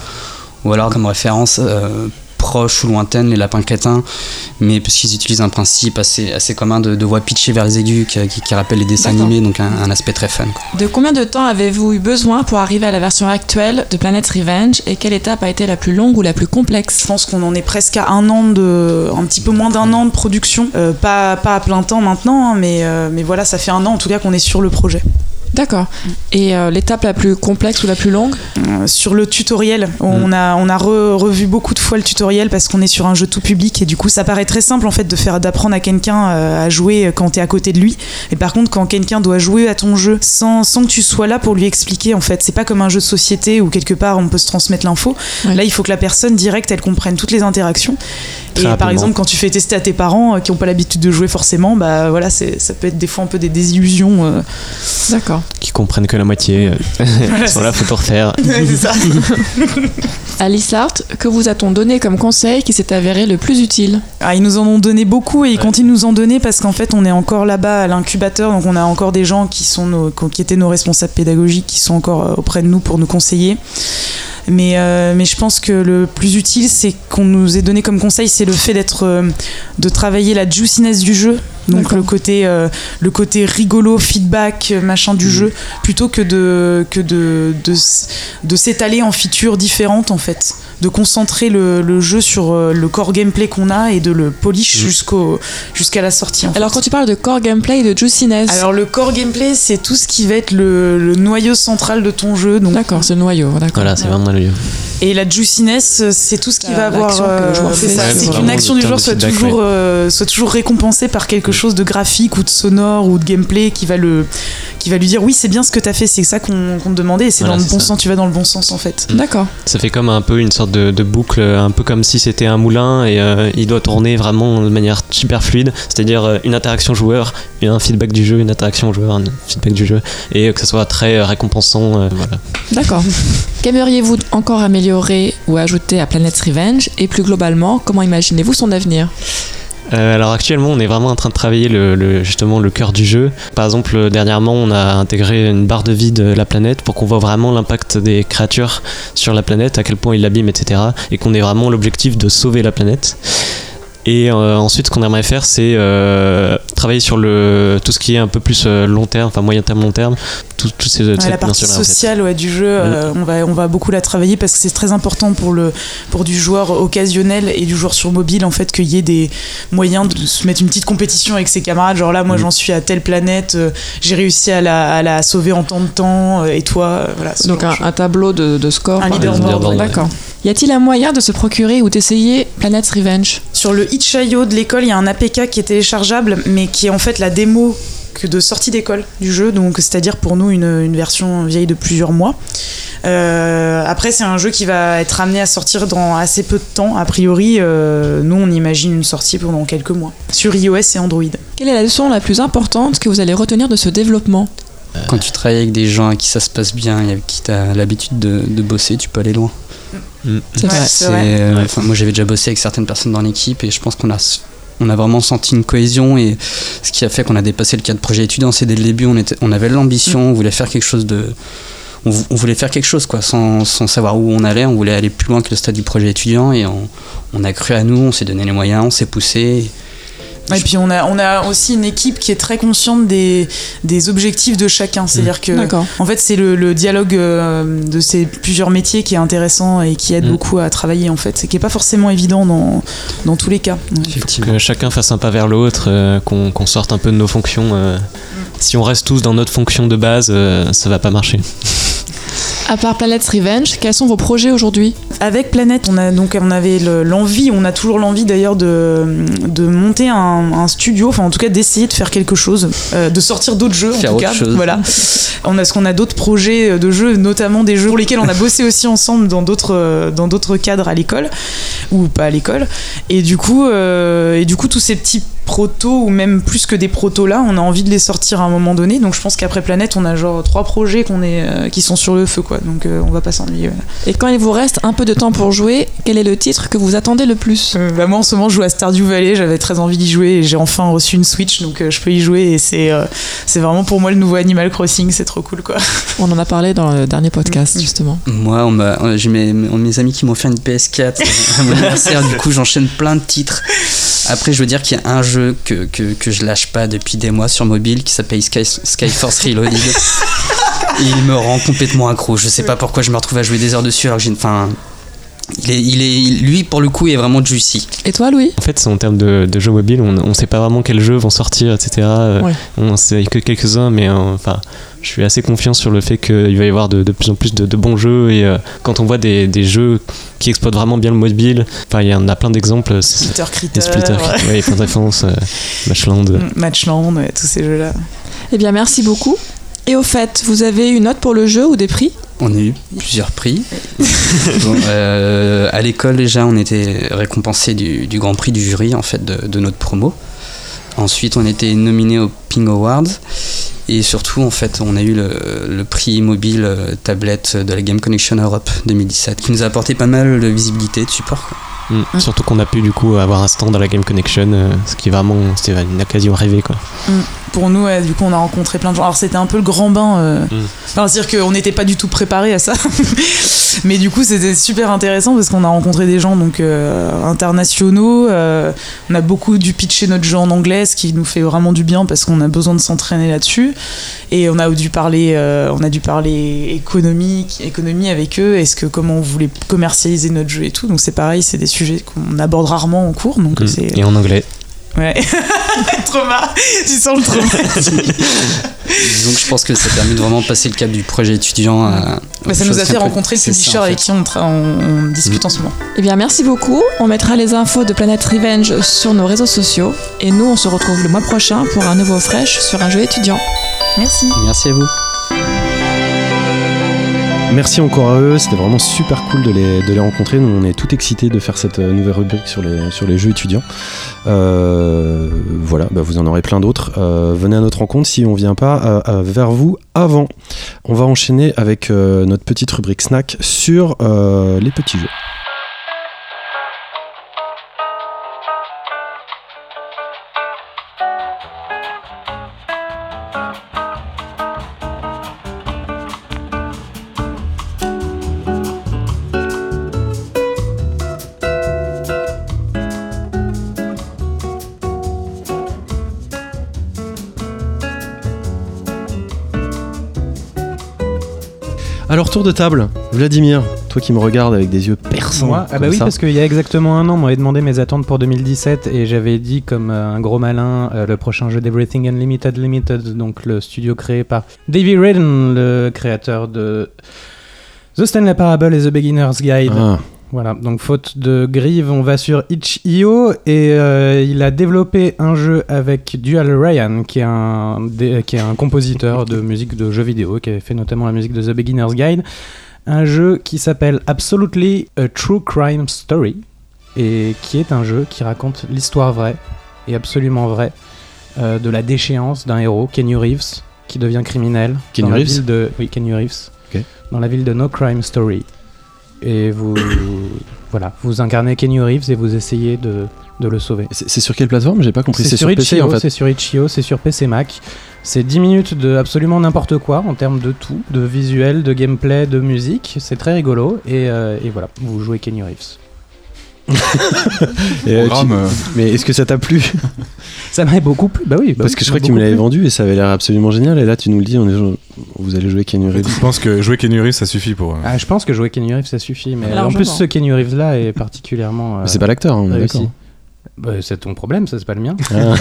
ou alors comme référence euh, proches ou lointaines, les lapins crétins, mais parce qu'ils utilisent un principe assez, assez commun de, de voix pitchée vers les aigus qui, qui, qui rappelle les dessins animés, donc un, un aspect très fun. quoi. De combien de temps avez-vous eu besoin pour arriver à la version actuelle de Planet Revenge et quelle étape a été la plus longue ou la plus complexe? Je pense qu'on en est presque à un an de, un petit peu moins d'un an de production, Euh, pas, pas à plein temps maintenant, hein, mais, euh, mais voilà, ça fait un an en tout cas qu'on est sur le projet. D'accord. Et euh, l'étape la plus complexe ou la plus longue Euh, sur le tutoriel, on a, on a re- revu beaucoup de fois le tutoriel parce qu'on est sur un jeu tout public et du coup ça paraît très simple en fait de faire d'apprendre à quelqu'un euh, à jouer quand tu es à côté de lui. Et par contre quand quelqu'un doit jouer à ton jeu sans, sans que tu sois là pour lui expliquer en fait, c'est pas comme un jeu de société où quelque part on peut se transmettre l'info. Ouais. Là il faut que la personne directe elle comprenne toutes les interactions. Très et par exemple quand tu fais tester à tes parents euh, qui n'ont pas l'habitude de jouer forcément, bah voilà ça peut être des fois un peu des désillusions. euh. D'accord. Qui comprennent que la moitié. euh, Ils sont là, faut tout refaire. Alice Art, que vous a-t-on donné comme conseil qui s'est avéré le plus utile? Ah, ils nous en ont donné beaucoup et ils continuent de nous en donner parce qu'en fait on est encore là-bas à l'incubateur donc on a encore des gens qui sont nos, qui étaient nos responsables pédagogiques qui sont encore euh, auprès de nous pour nous conseiller. Mais, euh, mais je pense que le plus utile c'est qu'on nous ait donné comme conseil c'est le fait d'être euh, de travailler la juiciness du jeu donc le côté euh, le côté rigolo feedback euh, machin du jeu plutôt que de que de de, s'étaler en features différentes en fait de concentrer le, le jeu sur euh, le core gameplay qu'on a et de le polish jusqu'au jusqu'à la sortie. en fait. Alors quand tu parles de core gameplay et de juiciness, Alors le core gameplay, c'est tout ce qui va être le, le noyau central de ton jeu. Donc, d'accord, c'est le noyau, d'accord. Voilà, c'est vraiment le lieu. et la juiciness, c'est tout ce qui va avoir. c'est Ouais, c'est qu'une action du joueur soit toujours, euh, soit toujours récompensée par quelque chose de graphique ou de sonore ou de gameplay qui va le, qui va lui dire oui c'est bien ce que t'as fait, c'est ça qu'on te demandait et c'est Voilà, dans le bon ça. sens, tu vas dans le bon sens en fait. D'accord. Ça fait comme un peu une sorte de, de boucle, un peu comme si c'était un moulin et euh, il doit tourner vraiment de manière super fluide, c'est-à-dire euh, une interaction joueur, et un feedback du jeu, une interaction joueur, un feedback du jeu, et que ça soit très euh, récompensant. euh, voilà. D'accord. Qu'aimeriez-vous encore améliorer ou ajouter à Planet Revenge? Et plus globalement, comment imaginez-vous son avenir? Euh, alors actuellement, on est vraiment en train de travailler le, le- justement le cœur du jeu. Par exemple, euh, dernièrement, on a intégré une barre de vie de la planète pour qu'on voit vraiment l'impact des créatures sur la planète, à quel point ils l'abîment, etc. Et qu'on ait vraiment l'objectif de sauver la planète. Et euh, ensuite, ce qu'on aimerait faire, c'est euh, travailler sur le, tout ce qui est un peu plus euh, long terme, enfin moyen terme, long terme, tout- toutes ces Ouais, cette la partie dimension-là, en fait. sociale ouais, du jeu, euh, on, va, on va beaucoup la travailler parce que c'est très important pour, le, pour du joueur occasionnel et du joueur sur mobile en fait qu'il y ait des moyens de se mettre une petite compétition avec ses camarades. Genre là, moi Mm. j'en suis à telle planète, euh, j'ai réussi à la, à la sauver en tant de temps euh, et toi, voilà. Donc un, tableau de, de score. Un leaderboard, exemple. ouais. Y a-t-il un moyen de se procurer ou d'essayer Planet Revenge? Sur le itch.io de l'école, il y a un APK qui est téléchargeable, mais qui est en fait la démo que de sortie d'école du jeu, donc c'est-à-dire pour nous une, une version vieille de plusieurs mois. Euh, après, c'est un jeu qui va être amené à sortir dans assez peu de temps. A priori, euh, nous, on imagine une sortie pendant quelques mois sur iOS et Android. Quelle est la leçon la plus importante que vous allez retenir de ce développement? Quand tu travailles avec des gens à qui ça se passe bien et avec qui tu as l'habitude de, de bosser, tu peux aller loin. Ouais, c'est vrai. euh, moi j'avais déjà bossé avec certaines personnes dans l'équipe et je pense qu'on a on a vraiment senti une cohésion et ce qui a fait qu'on a dépassé le cadre projet étudiant c'est dès le début on, était, on avait l'ambition on voulait faire quelque chose de on, on voulait faire quelque chose quoi sans, sans savoir où on allait. On voulait aller plus loin que le stade du projet étudiant et on, on a cru à nous on s'est donné les moyens on s'est poussé Et puis on a, on a aussi une équipe qui est très consciente des, des objectifs de chacun. C'est-à-dire que D'accord. En fait, c'est le, le dialogue euh, de ces plusieurs métiers qui est intéressant et qui aide Mm. beaucoup à travailler en fait, et qui est pas forcément évident dans, dans tous les cas. Effectivement Que chacun fasse un pas vers l'autre, euh, qu'on sorte un peu de nos fonctions. euh. Si on reste tous dans notre fonction de base, euh, ça va pas marcher. À part Planet Revenge, quels sont vos projets aujourd'hui? Avec Planète, on a donc on avait le- l'envie, on a toujours l'envie d'ailleurs de, de monter un, un studio, enfin en tout cas d'essayer de faire quelque chose, euh, de sortir d'autres jeux en tout autre cas. chose. Voilà. On a ce qu'on a d'autres projets de jeux, notamment des jeux pour lesquels on a bossé aussi ensemble dans d'autres euh, dans d'autres cadres à l'école ou pas à l'école. Et du coup, euh, et du coup tous ces petits protos ou même plus que des protos là, on a envie de les sortir à un moment donné. Donc je pense qu'après Planète, on a genre trois projets qu'on est, euh, qui sont sur le feu quoi. Donc euh, on va pas s'ennuyer. voilà. Et quand il vous reste un peu de temps pour jouer, quel est le titre que vous attendez le plus? Euh, bah, moi en ce moment je joue à Stardew Valley, j'avais très envie d'y jouer et j'ai enfin reçu une Switch donc euh, je peux y jouer et c'est euh, c'est vraiment pour moi le nouveau Animal Crossing, c'est trop cool quoi. On en a parlé dans le dernier podcast justement. Moi, on m'a- euh, j'ai mes, mes amis qui m'ont fait une PS4 à mon anniversaire, du coup j'enchaîne plein de titres. Après, je veux dire qu'il y a un jeu que, que, que je lâche pas depuis des mois sur mobile qui s'appelle Sky, Skyforce Reloaded. Et il me rend complètement accro. Je sais pas pourquoi je me retrouve à jouer des heures dessus alors que j'ai une. Enfin. Il est, il est, lui, pour le coup, est vraiment juicy. Et toi, Louis? En fait, c'est en termes de, de jeux mobiles, on ne sait pas vraiment quels jeux vont sortir, etc. Euh, Ouais. On sait que quelques-uns, mais euh, enfin, je suis assez confiant sur le fait qu'il va y avoir de, de plus en plus de, de bons jeux. Et euh, quand on voit des, des jeux qui exploitent vraiment bien le mobile, enfin, il y en a plein d'exemples. c'est- Splitter Critter, et Splitter, ouais. ouais, Défense, euh, Matchland. Matchland, ouais, tous ces jeux là. Eh bien, merci beaucoup. Et au fait, vous avez une note pour le jeu ou des prix? On a eu plusieurs prix. Bon, euh, à l'école, déjà, on était récompensé du, du grand prix du jury en fait de, de notre promo. Ensuite, on était nominé au Ping Awards. Et surtout, en fait, on a eu le, le prix mobile euh, tablette de la Game Connection Europe 2017, qui nous a apporté pas mal de visibilité, de support. quoi. Mm. Surtout qu'on a pu du coup avoir un stand à la Game Connection, euh, ce qui est vraiment c'était une occasion rêvée quoi. Mm. Pour nous, ouais, du coup, on a rencontré plein de gens. Alors, c'était un peu le grand bain. euh, Mm. enfin, c'est-à-dire qu'on n'était pas du tout préparé à ça. Mais du coup, c'était super intéressant parce qu'on a rencontré des gens donc, euh, internationaux. euh, on a beaucoup dû pitcher notre jeu en anglais, ce qui nous fait vraiment du bien parce qu'on a besoin de s'entraîner là-dessus. Et on a dû parler, euh, on a dû parler économie, économie avec eux. Est-ce que comment on voulait commercialiser notre jeu et tout. Donc c'est pareil, c'est des sujets qu'on aborde rarement en cours. Donc Mm. c'est Et en anglais. Ouais. trauma. Tu sens le trauma. Disons que je pense que ça a permis de vraiment passer le cap du projet étudiant à. Bah, ça nous a fait rencontrer le publisher en avec qui on, tra- on- on discute en ce moment. Eh bien, merci beaucoup. On mettra les infos de Planet Revenge sur nos réseaux sociaux. Et nous, on se retrouve le mois prochain pour un nouveau Fresh sur un jeu étudiant. Merci. Merci à vous. Merci encore à eux, c'était vraiment super cool de les, rencontrer. Nous, on est tout excités de faire cette euh, nouvelle rubrique sur les, jeux étudiants. Euh, voilà, bah, vous en aurez plein d'autres. Euh, venez à notre rencontre si on vient pas vers vous avant. On va enchaîner avec notre petite rubrique snack sur les petits jeux. Tour de table, Vladimir, toi qui me regardes avec des yeux perçants. Moi Ah bah oui, ça. parce qu'il y a exactement un an, on m'avait demandé mes attentes pour 2017 et j'avais dit comme euh, un gros malin euh, le prochain jeu d'Everything Unlimited Limited, donc le studio créé par Davey Redden, le créateur de The Stanley Parable et The Beginner's Guide. Ah, Voilà, donc faute de grive, on va sur itch.io et euh, il a développé un jeu avec Dual Ryan, qui est, un, qui est un compositeur de musique de jeux vidéo, qui avait fait notamment la musique de The Beginner's Guide. Un jeu qui s'appelle Absolutely a True Crime Story et qui est un jeu qui raconte l'histoire vraie et absolument vraie euh, de la déchéance d'un héros, Kenny Reeves, qui devient criminel la Reeves de oui Kenny Reeves dans la ville de No Crime Story et vous voilà vous incarnez Kenny Reeves et vous essayez de, de le sauver. c'est sur quelle plateforme? J'ai pas compris. C'est sur, PC itch.io, en fait. c'est sur itch.io, c'est sur PC Mac. C'est 10 minutes de absolument n'importe quoi en termes de tout, de visuel, de gameplay, de musique. C'est très rigolo et, euh, et voilà, vous jouez Kenny Reeves. Et, euh, tu- euh, Mais est-ce que ça t'a plu? Ça m'avait beaucoup plu. Bah oui, bah Parce oui, que je crois m'a que tu me l'avais vendu et ça avait l'air absolument génial. Et là, tu nous le dis, on est, vous allez jouer Kenny Reeves. Je pense que jouer Kenny Reeves, ça suffit pour. euh, Ah, je pense que jouer Kenny Reeves ça suffit, mais Largement. en plus ce Kenny Reeves là est particulièrement. euh, c'est pas l'acteur, hein, on est d'accord. Bah, c'est ton problème, ça c'est pas le mien. Ah.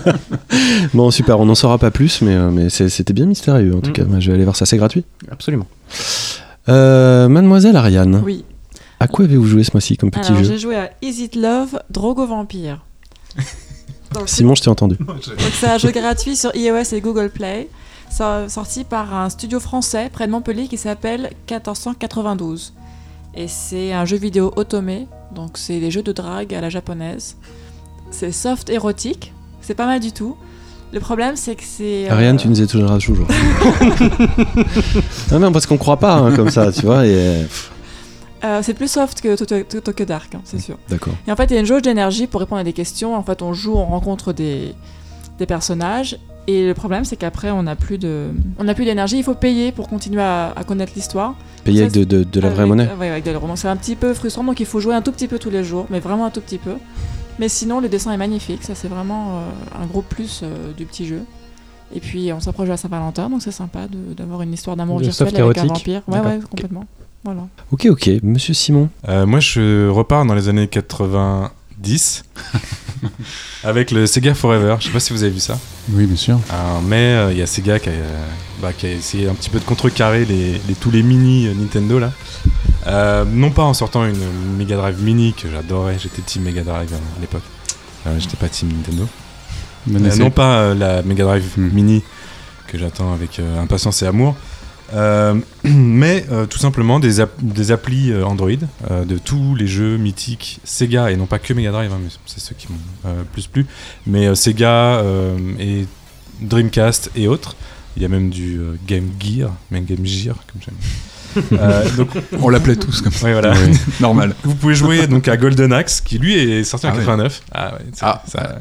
bon, super, on n'en saura pas plus, mais, mais c'était bien mystérieux en tout Mm. cas. Bah, je vais aller voir ça, c'est gratuit. Absolument. Euh, Mademoiselle Ariane, Oui. À quoi avez-vous joué ce mois-ci comme petit Alors, jeu j'ai joué à Is It Love, Drogo Vampire. Simon, je t'ai entendu. c'est un jeu gratuit sur iOS et Google Play, so- sorti par un studio français près de Montpellier qui s'appelle 1492. Et c'est un jeu vidéo automé, donc c'est des jeux de drague à la japonaise. c'est soft érotique, c'est pas mal du tout. Le problème, c'est que c'est. euh, Ariane, tu nous étonneras toujours. non, non, parce qu'on croit pas hein, comme ça, tu vois. Et... euh, euh, c'est plus soft que Dark, hein, c'est sûr. D'accord. Et en fait, il y a une jauge d'énergie pour répondre à des questions. En fait, on joue, on rencontre des, des personnages. Et le problème, c'est qu'après, on n'a plus de, on n'a plus d'énergie. Il faut payer pour continuer à, à connaître l'histoire. Payer Ça, avec de, de- de la vraie monnaie. euh, ouais, avec de romance. C'est un petit peu frustrant, donc il faut jouer un tout petit peu tous les jours, mais vraiment un tout petit peu. Mais sinon, le dessin est magnifique. Ça, c'est vraiment euh, un gros plus euh, du petit jeu. Et puis, on s'approche de la Saint-Valentin, donc c'est sympa d'avoir une histoire d'amour virtuel avec un vampire. Ouais, ouais, complètement. Voilà. Ok, ok. Monsieur Simon. Euh, moi, je repars dans les années 90 avec le Sega Forever. Je sais pas si vous avez vu ça. Oui, bien sûr. En mai, euh, il y a Sega qui a, euh, bah, qui a essayé un petit peu de contrecarrer les, les- tous les mini euh, Nintendo là. Euh, non pas en sortant une Mega Drive mini que j'adorais, j'étais team Mega Drive euh, à l'époque. Euh, j'étais pas team Nintendo. Euh, non pas euh, la Mega Drive Hmm. mini que j'attends avec euh, impatience et amour. Euh, mais euh, tout simplement des, des applis euh, Android de tous les jeux mythiques Sega et non pas que Mega Drive, hein, mais c'est ceux qui m'ont plus plu. Mais Sega et Dreamcast et autres. Il y a même du Game Gear, même Game Gear comme j'aime. Euh, donc On l'appelait tous comme ça. Ouais, voilà. Oui, Normal. Vous pouvez jouer donc à Golden Axe, qui lui est sorti en Ah ouais. 89. Ah ouais, Ah, ça-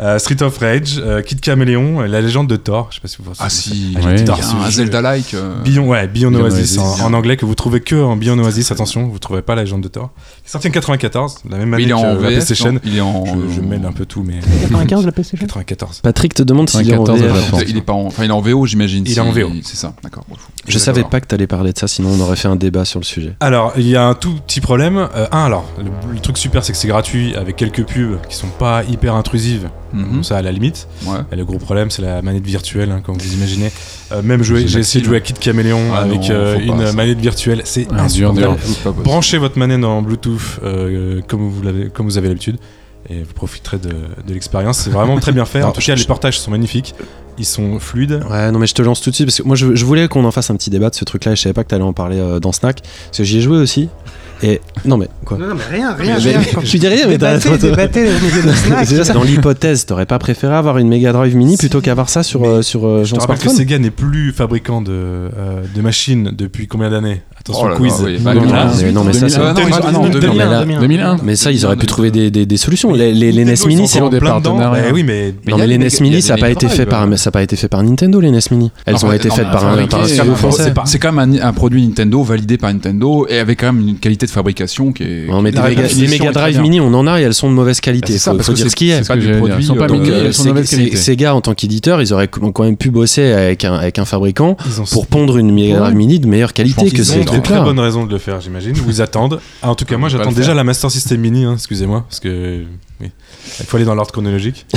euh, Street of Rage, euh, Kid Caméléon, La légende de Thor. Je sais pas si vous vous Ah si, Ah, Ouais. un. Zelda-like. euh, Beyond, ouais, Beyond Beyond Oasis, Oasis, en, anglais que vous trouvez que en Beyond Oasis. Attention, vous trouverez pas la légende de Thor. Il est sorti en 94, la même année il est que en la VF, PlayStation. non? Il est en. Je, je mêle un peu tout, mais 95 la PlayStation? 94. Patrick te demande s'il est en 94 VF. Japon. Il est pas en. Enfin, il est en VO, j'imagine. Il est en VO. C'est ça, d'accord. Je savais pas que t'allais parler de ça, sinon on aurait fait un débat sur le sujet. Alors, il y a un tout petit problème. Euh, un, alors, le, le truc super, c'est que c'est gratuit avec quelques pubs qui sont pas hyper intrusives. Mhm. Ça, à la limite. Ouais. Et le gros problème, c'est la manette virtuelle, hein, comme vous imaginez. Euh, même jouer, j'ai essayé de jouer à Kid Caméléon Ah avec non, euh, pas, une ça. manette virtuelle. C'est dur, insupportable. Branchez votre manette en Bluetooth euh, comme, vous l'avez, comme vous avez l'habitude et vous profiterez de, de l'expérience. C'est vraiment très bien fait. En tout cas, les portages sont magnifiques. Ils sont fluides. Ouais, non, mais je te lance tout de suite parce que moi je, je voulais qu'on en fasse un petit débat de ce truc-là je savais pas que t'allais en parler euh, dans Snack parce que j'y ai joué aussi. Et non, mais quoi Non, non, mais rien, rien, Mais- rien. Je dis rien, mais t'as de Dans l'hypothèse, t'aurais pas préféré avoir une Mega Drive Mini plutôt qu'avoir ça sur, euh, sur euh, Je te rappelle que Sega n'est plus fabricant de, euh, de machines depuis combien d'années? Attention, Oh là là, quiz. oui. Bah, mais, non, mais ça, c'est. Ah, non, Ah, non, non, 2001, mais là- 2001. Mais ça, ils auraient pu trouver des, des, des solutions. Les, les, les NES Nintendo, Mini, c'est. des partenariats. Eh oui, mais Mais Non, mais les NES y Mini, ça a des pas été fait par, ça pas été fait par Nintendo, les NES Mini. Elles ont été faites par un, studio français. c'est quand même un, un produit Nintendo validé par Nintendo et avec quand même une qualité de fabrication qui est. Non, mais des Mega, définition des Mega très Drive. Mini, on en a et elles sont de mauvaise Bah, qualité. C'est ça, faut, parce faut que dire c'est ce qui est. c'est pas du produit. Ils sont pas euh, Donc, Mega- euh, elles sont de Sega- mauvaise qualité. Sega, en tant qu'éditeur, ils auraient quand même pu bosser avec un, avec un fabricant ils ont pour pondre une Mega Drive Mini de meilleure qualité que Ils ces ont de très trucs-là. bonnes raisons de le faire, j'imagine. Ou ils attendent. Ah, en tout cas, moi, j'attends déjà la Master System Mini. hein, Excusez-moi, parce que oui. il faut aller dans l'ordre chronologique.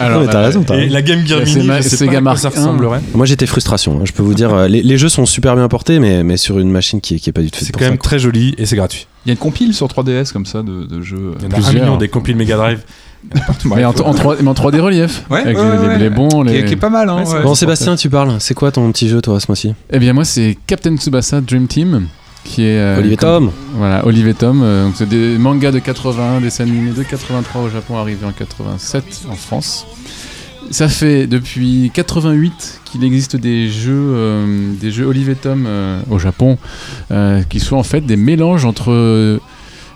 Non, mais t'as bah, raison, t'as Et raison. la Game Gear Mini, c'est ma- je sais Sega pas Mark ça ressemblerait. Moi, j'étais frustration. hein, Je peux vous dire, euh, les, les jeux sont super bien portés, mais, mais sur une machine qui est, qui est pas du tout C'est quand ça. même quoi. très joli et c'est gratuit. Il y a une compile sur 3DS comme ça de, de jeux. Il y en a un million des compiles Mega Drive. Mais en, en 3, mais en 3D relief. Ouais, avec ouais, les, ouais, les- les bons. Qui Les... est, qui est pas mal, hein. Ouais, c'est ouais. Bon, Sébastien, tu parles. C'est quoi ton petit jeu, toi, ce mois-ci? Eh bien, moi, c'est Captain Tsubasa Dream Team. Qui est, euh, Olivier Tom Voilà, Olivier Tom. euh, donc c'est des mangas de 81, des animés de 83 au Japon, arrivé en 87 en France. Ça fait depuis 88 qu'il existe des jeux, euh, des jeux Olivier Tom euh, au Japon, euh, qui sont en fait des mélanges entre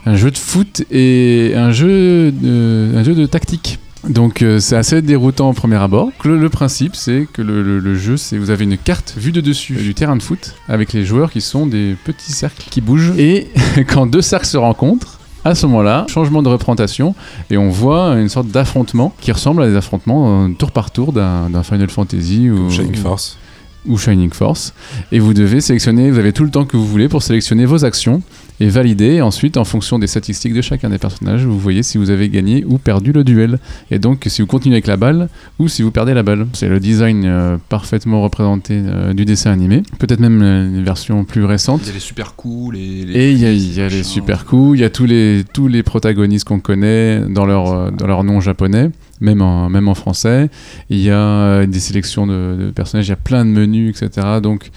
un jeu de foot et un jeu de, un jeu de tactique. Donc euh, c'est assez déroutant au premier abord. Le, le principe c'est que le, le- le jeu c'est vous avez une carte vue de dessus du terrain de foot avec les joueurs qui sont des petits cercles qui bougent et quand deux cercles se rencontrent à ce moment-là, changement de représentation et on voit une sorte d'affrontement qui ressemble à des affrontements euh, tour par tour d'un d'un Final Fantasy ou Shining Force. ou Shining Force. Et vous devez sélectionner, vous avez tout le temps que vous voulez pour sélectionner vos actions et valider. Ensuite, en fonction des statistiques de chacun des personnages, vous voyez si vous avez gagné ou perdu le duel. Et donc, si vous continuez avec la balle ou si vous perdez la balle. C'est le design euh, parfaitement représenté euh, du dessin animé. Peut-être même euh, une version plus récente. Il y a les super coups, les. les- Et il y a, il y a les super coups, il y a tous les, tous les protagonistes qu'on connaît dans leur, euh, dans leur nom japonais, même en, même en français. Il y a des sélections de, de personnages, il y a plein de menus, etc. Donc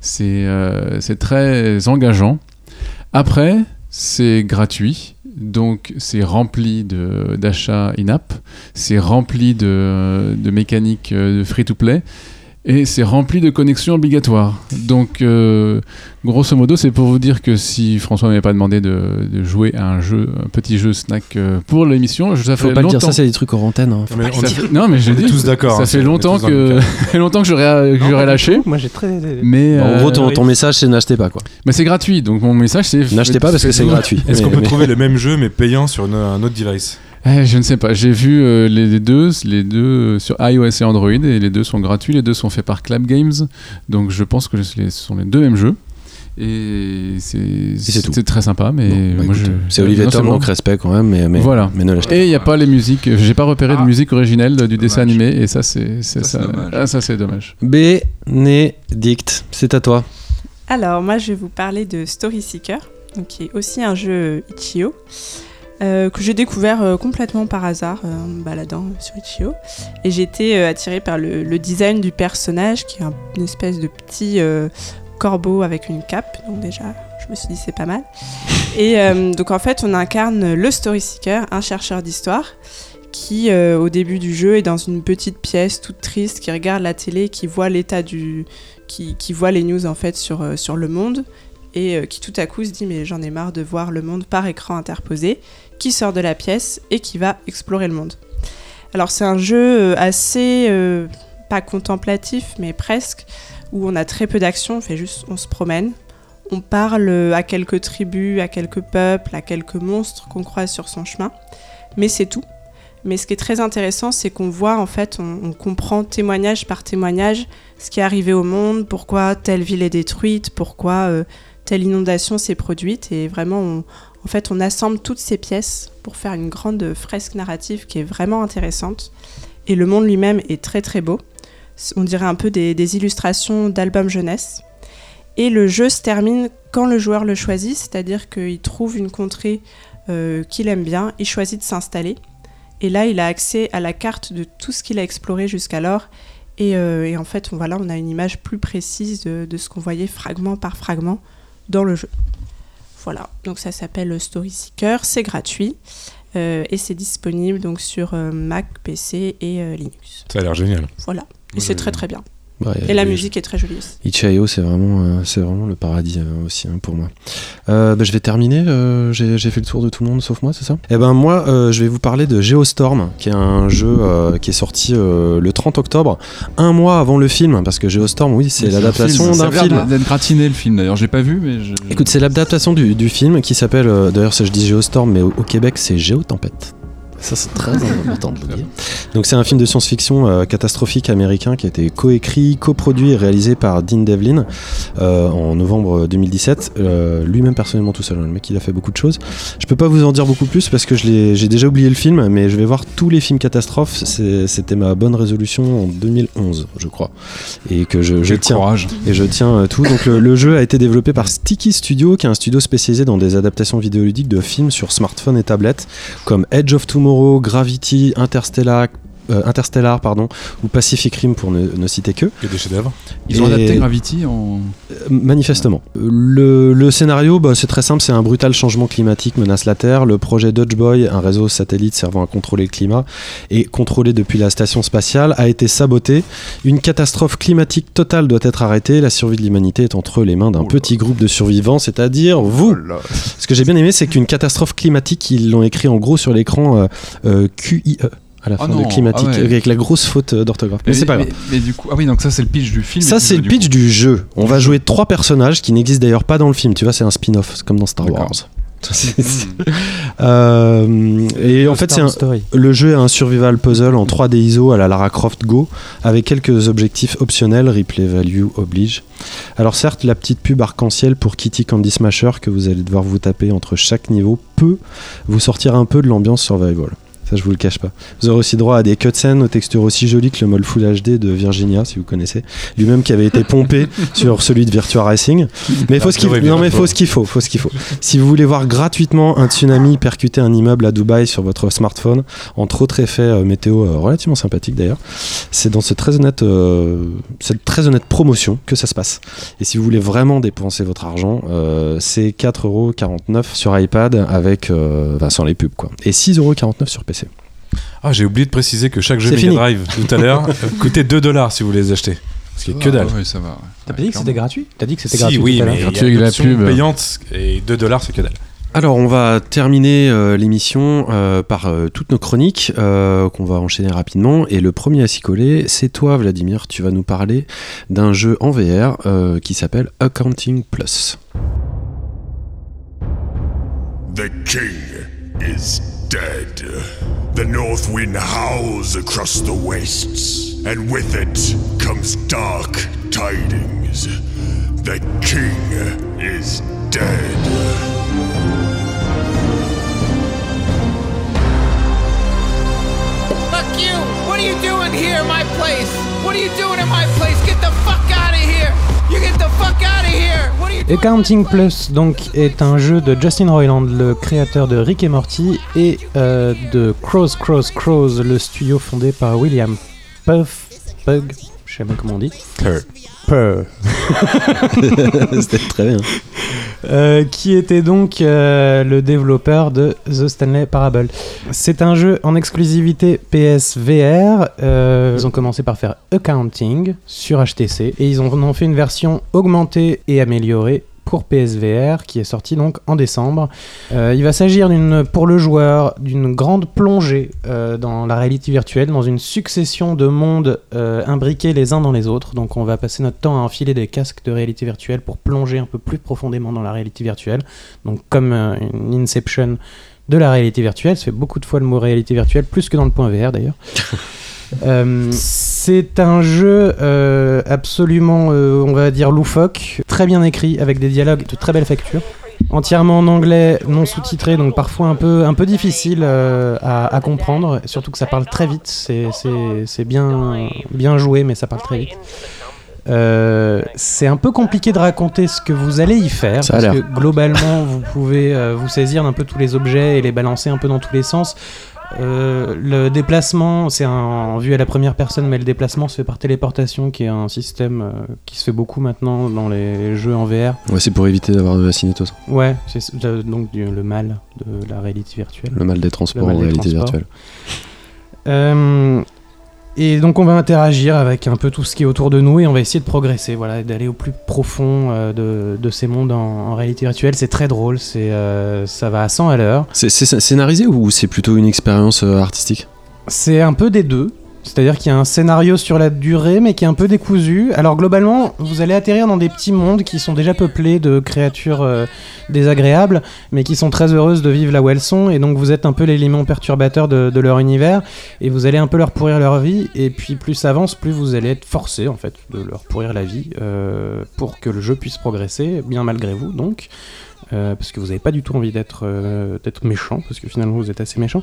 c'est euh, c'est très engageant. Après, c'est gratuit, donc c'est rempli d'achats in-app, c'est rempli de, de mécaniques euh, de free-to-play, et c'est rempli de connexions obligatoires. Donc, euh, grosso modo, c'est pour vous dire que si François m'avait pas demandé de, de jouer à un jeu, un petit jeu snack euh, pour l'émission, ça Faut fait pas le longtemps. dire, ça c'est des trucs hors antenne. hein. Non, mais on fait- non, mais est dit. tous d'accord, Ça hein, fait longtemps que, longtemps que j'aurais que j'aurais lâché. Moi j'ai très. Mais, En gros, euh, ton, ton message c'est n'achetez pas quoi. mais c'est gratuit, donc mon message c'est. N'achetez pas parce que c'est gratuit. Est-ce qu'on peut trouver le même jeu mais payant sur un autre device? Eh, je ne sais pas. J'ai vu euh, les deux, les deux euh, sur iOS et Android, et les deux sont gratuits. Les deux sont faits par Clap Games, donc je pense que ce sont les deux mêmes jeux. Et c'est très sympa, mais Bon, bah, moi écoute, je. C'est Olivier Non, Tom, bon. donc respect quand même, mais, mais, Voilà. mais ne l'achetez Et il n'y a pas les musiques. J'ai pas repéré de Ah. musique originelle du dessin animé, et ça c'est Ça, dommage. Ah, ça c'est dommage. Bénédicte, c'est à toi. Alors, moi, je vais vous parler de Story Seeker, donc, qui est aussi un jeu Itch.io, euh, que j'ai découvert euh, complètement par hasard euh, en me baladant sur Itch.io. Et j'ai été attirée par le, le design du personnage, qui est un- une espèce de petit corbeau avec une cape. Donc, déjà, je me suis dit, c'est pas mal. Et donc, en fait, on incarne le Story Seeker, un chercheur d'histoire. Qui, au début du jeu, est dans une petite pièce toute triste, qui regarde la télé, qui voit l'état du, qui, qui voit les news en fait sur, sur le monde et qui tout à coup se dit mais j'en ai marre de voir le monde par écran interposé, qui sort de la pièce et qui va explorer le monde. Alors c'est un jeu euh, assez euh, pas contemplatif mais presque où on a très peu d'action, on fait juste on se promène, on parle euh, à quelques tribus, à quelques peuples, à quelques monstres qu'on croise sur son chemin, mais c'est tout. Mais ce qui est très intéressant, c'est qu'on voit en fait, on, comprend témoignage par témoignage ce qui est arrivé au monde, pourquoi telle ville est détruite, pourquoi telle inondation s'est produite. Et vraiment, on- en fait, on assemble toutes ces pièces pour faire une grande fresque narrative qui est vraiment intéressante. Et le monde lui-même est très très beau. On dirait un peu des, illustrations d'albums jeunesse. Et le jeu se termine quand le joueur le choisit, c'est-à-dire qu'il trouve une contrée euh, qu'il aime bien, il choisit de s'installer. Et là, il a accès à la carte de tout ce qu'il a exploré jusqu'alors. Et, euh, en fait, on, voilà, on a une image plus précise de ce qu'on voyait fragment par fragment dans le jeu. Voilà, donc ça s'appelle Story Seeker, c'est gratuit. euh, et c'est disponible donc sur euh, Mac, PC et euh, Linux. Ça a l'air génial. Voilà, et c'est très très bien. Et la les- musique est très jolie aussi. Itch.io, c'est vraiment, euh, c'est vraiment le paradis euh, aussi hein, pour moi. Euh, bah, je vais terminer. euh, j'ai fait le tour de tout le monde sauf moi, c'est ça? Eh ben moi, euh, je vais vous parler de Geostorm, qui est un jeu euh, qui est sorti euh, le 30 octobre, un mois avant le film, parce que Geostorm, oui, c'est l'adaptation film. Ça d'un a l'air film. d'être gratiné le film d'ailleurs, je l'ai pas vu mais je... Écoute, c'est l'adaptation du, du film qui s'appelle, euh, d'ailleurs, ça je dis Geostorm, mais au, au Québec, c'est Géotempête. Ça, c'est très important de le dire. Donc, c'est un film de science-fiction euh, catastrophique américain qui a été coécrit, coproduit et réalisé par Dean Devlin euh, en novembre 2017. Euh, Lui-même, personnellement, tout seul. hein. Le mec, il a fait beaucoup de choses. Je peux pas vous en dire beaucoup plus parce que je l'ai- j'ai déjà oublié le film, mais je vais voir tous les films catastrophes. C'était ma bonne résolution en 2011, je crois. Et que je, tiens. courage. Et je tiens tout. Donc le, le jeu a été développé par Sticky Studio, qui est un studio spécialisé dans des adaptations vidéoludiques de films sur smartphone et tablette, comme Edge of Tomorrow, Gravity, Interstellar. Euh, Interstellar pardon ou Pacific Rim pour ne, ne citer que Que des chefs-d'œuvre. Ils ont Et- adapté Gravity en. euh, manifestement. Le, le scénario, bah, c'est très simple, c'est un brutal changement climatique menace la Terre. Le projet Dodge Boy, un réseau satellite servant à contrôler le climat et contrôlé depuis la station spatiale, a été saboté. Une catastrophe climatique totale doit être arrêtée. La survie de l'humanité est entre les mains d'un petit groupe de survivants, c'est-à-dire vous. Ce que j'ai bien aimé, c'est qu'une catastrophe climatique, ils l'ont écrit en gros sur l'écran euh, euh, QIE. À la Ah fin non, de climatique, ah ouais. avec la grosse faute euh, d'orthographe. Mais, c'est pas grave. Mais, du coup, ah oui, donc ça c'est le pitch du film. Ça, c'est le du pitch coup. du jeu. On va jouer trois personnages qui n'existent d'ailleurs pas dans le film. Tu vois, c'est un spin-off, c'est comme dans Star. Wars. Euh, et en fait, c'est un- le jeu est un survival puzzle en 3D ISO à la Lara Croft Go, avec quelques objectifs optionnels, replay value oblige. Alors certes, la petite pub arc-en-ciel pour Kitty Candy Smasher que vous allez devoir vous taper entre chaque niveau peut vous sortir un peu de l'ambiance survival. Ça, je vous le cache pas. Vous aurez aussi droit à des cutscenes aux textures aussi jolies que le mode Full HD de Virginia, si vous connaissez. Lui-même qui avait été pompé sur celui de Virtua Racing. Mais il faut ce qu'il non, mais faut ce qu'il faut, faut ce qu'il faut. Si vous voulez voir gratuitement un tsunami percuter un immeuble à Dubaï sur votre smartphone, entre autres effets euh, météo euh, relativement sympathiques d'ailleurs, c'est dans ce très honnête, euh, cette très honnête promotion que ça se passe. Et si vous voulez vraiment dépenser votre argent, c'est 4,49€ sur iPad avec, enfin, sans les pubs quoi. Et 6,49€ sur PC. Ah, j'ai oublié de préciser que chaque jeu Mega. Drive tout à l'heure euh, coûtait 2 dollars si vous les achetez. Ce qui est que dalle. Ah, ça va. T'as pas Ouais, dit que c'était gratuit T'as dit que c'était Si, gratuit oui, mais Gratuit la pub. payante et 2 dollars c'est que dalle. Alors, on va terminer euh, l'émission euh, par euh, toutes nos chroniques euh, qu'on va enchaîner rapidement. Et le premier à s'y coller, c'est toi, Vladimir. Tu vas nous parler d'un jeu en VR euh, qui s'appelle Accounting Plus. The king is dead. The north wind howls across the wastes, and with it comes dark tidings. The king is dead. You! What are you doing here in my place? What are you doing in my place? Get the fuck out of here! You get the fuck out of here! What are you doing? Accounting Plus donc est un jeu de Justin Roiland, le créateur de Rick et Morty, et euh, de Crows Crows Crows, le studio fondé par William Puff Pug, je sais pas comment on dit. Purr. Purr. C'était très bien. Euh, qui était donc euh, le développeur de The Stanley Parable. C'est un jeu en exclusivité PSVR. Euh, ils ont commencé par faire Accounting sur HTC et ils en ont fait une version augmentée et améliorée pour PSVR qui est sortie donc en décembre. Euh, il va s'agir pour le joueur d'une grande plongée euh, dans la réalité virtuelle, dans une succession de mondes euh, imbriqués les uns dans les autres. Donc on va passer notre temps à enfiler des casques de réalité virtuelle pour plonger un peu plus profondément dans la réalité virtuelle. Donc comme une Inception de la réalité virtuelle, ça fait beaucoup de fois le mot réalité virtuelle, plus que dans le point VR d'ailleurs. C'est un jeu euh, absolument, euh, on va dire, loufoque, très bien écrit, avec des dialogues de très belle facture. Entièrement en anglais, non sous-titré, donc parfois un peu, un peu difficile euh, à, à comprendre, surtout que ça parle très vite, c'est- bien, bien joué, mais ça parle très vite. Euh, c'est un peu compliqué de raconter ce que vous allez y faire, parce que globalement, vous pouvez euh, vous saisir d'un peu tous les objets et les balancer un peu dans tous les sens. Euh, le déplacement, c'est en vue à la première personne, mais le déplacement se fait par téléportation, qui est un système euh, qui se fait beaucoup maintenant dans les jeux en VR. Ouais, c'est pour éviter d'avoir de la cinétose. Ouais, c'est euh, donc du- le mal de la réalité virtuelle. Le mal des transports mal en des réalité transports. virtuelle. Et donc on va interagir avec un peu tout ce qui est autour de nous et on va essayer de progresser, voilà, d'aller au plus profond euh, de, de ces mondes en, en réalité virtuelle. C'est très drôle, c'est euh, ça va à 100 à l'heure. C'est c'est scénarisé ou c'est plutôt une expérience euh, artistique? C'est un peu des deux. C'est-à-dire qu'il y a un scénario sur la durée, mais qui est un peu décousu. Alors globalement, vous allez atterrir dans des petits mondes qui sont déjà peuplés de créatures euh, désagréables, mais qui sont très heureuses de vivre là où elles sont. Et donc vous êtes un peu l'élément perturbateur de, leur univers, et vous allez un peu leur pourrir leur vie. Et puis plus ça avance, plus vous allez être forcé en fait de leur pourrir la vie euh, pour que le jeu puisse progresser, bien malgré vous donc. Euh, parce que vous n'avez pas du tout envie d'être méchant, parce que finalement vous êtes assez méchant.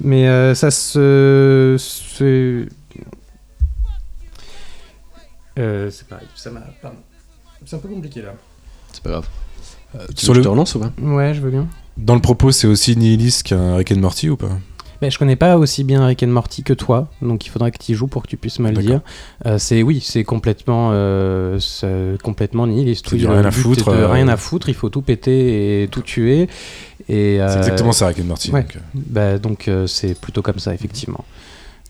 Mais euh, ça se. C'est. Euh, c'est pareil, ça m'a. Pardon. C'est un peu compliqué là. C'est pas grave. Euh, Tu sur veux le que je te relance ou pas? Ouais, je veux bien. Dans le propos, c'est aussi nihiliste qu'un Rick and Morty ou pas? Mais je connais pas aussi bien Rick and Morty que toi, donc il faudra que tu y joues pour que tu puisses me le dire. Euh, c'est oui, c'est complètement, euh, c'est complètement nihiliste. C'est Oui, rien à foutre, de euh. rien à foutre. Il faut tout péter et tout tuer. Et C'est euh, exactement ça, Rick and Morty. Ouais. donc. Bah, donc euh, c'est plutôt comme ça effectivement.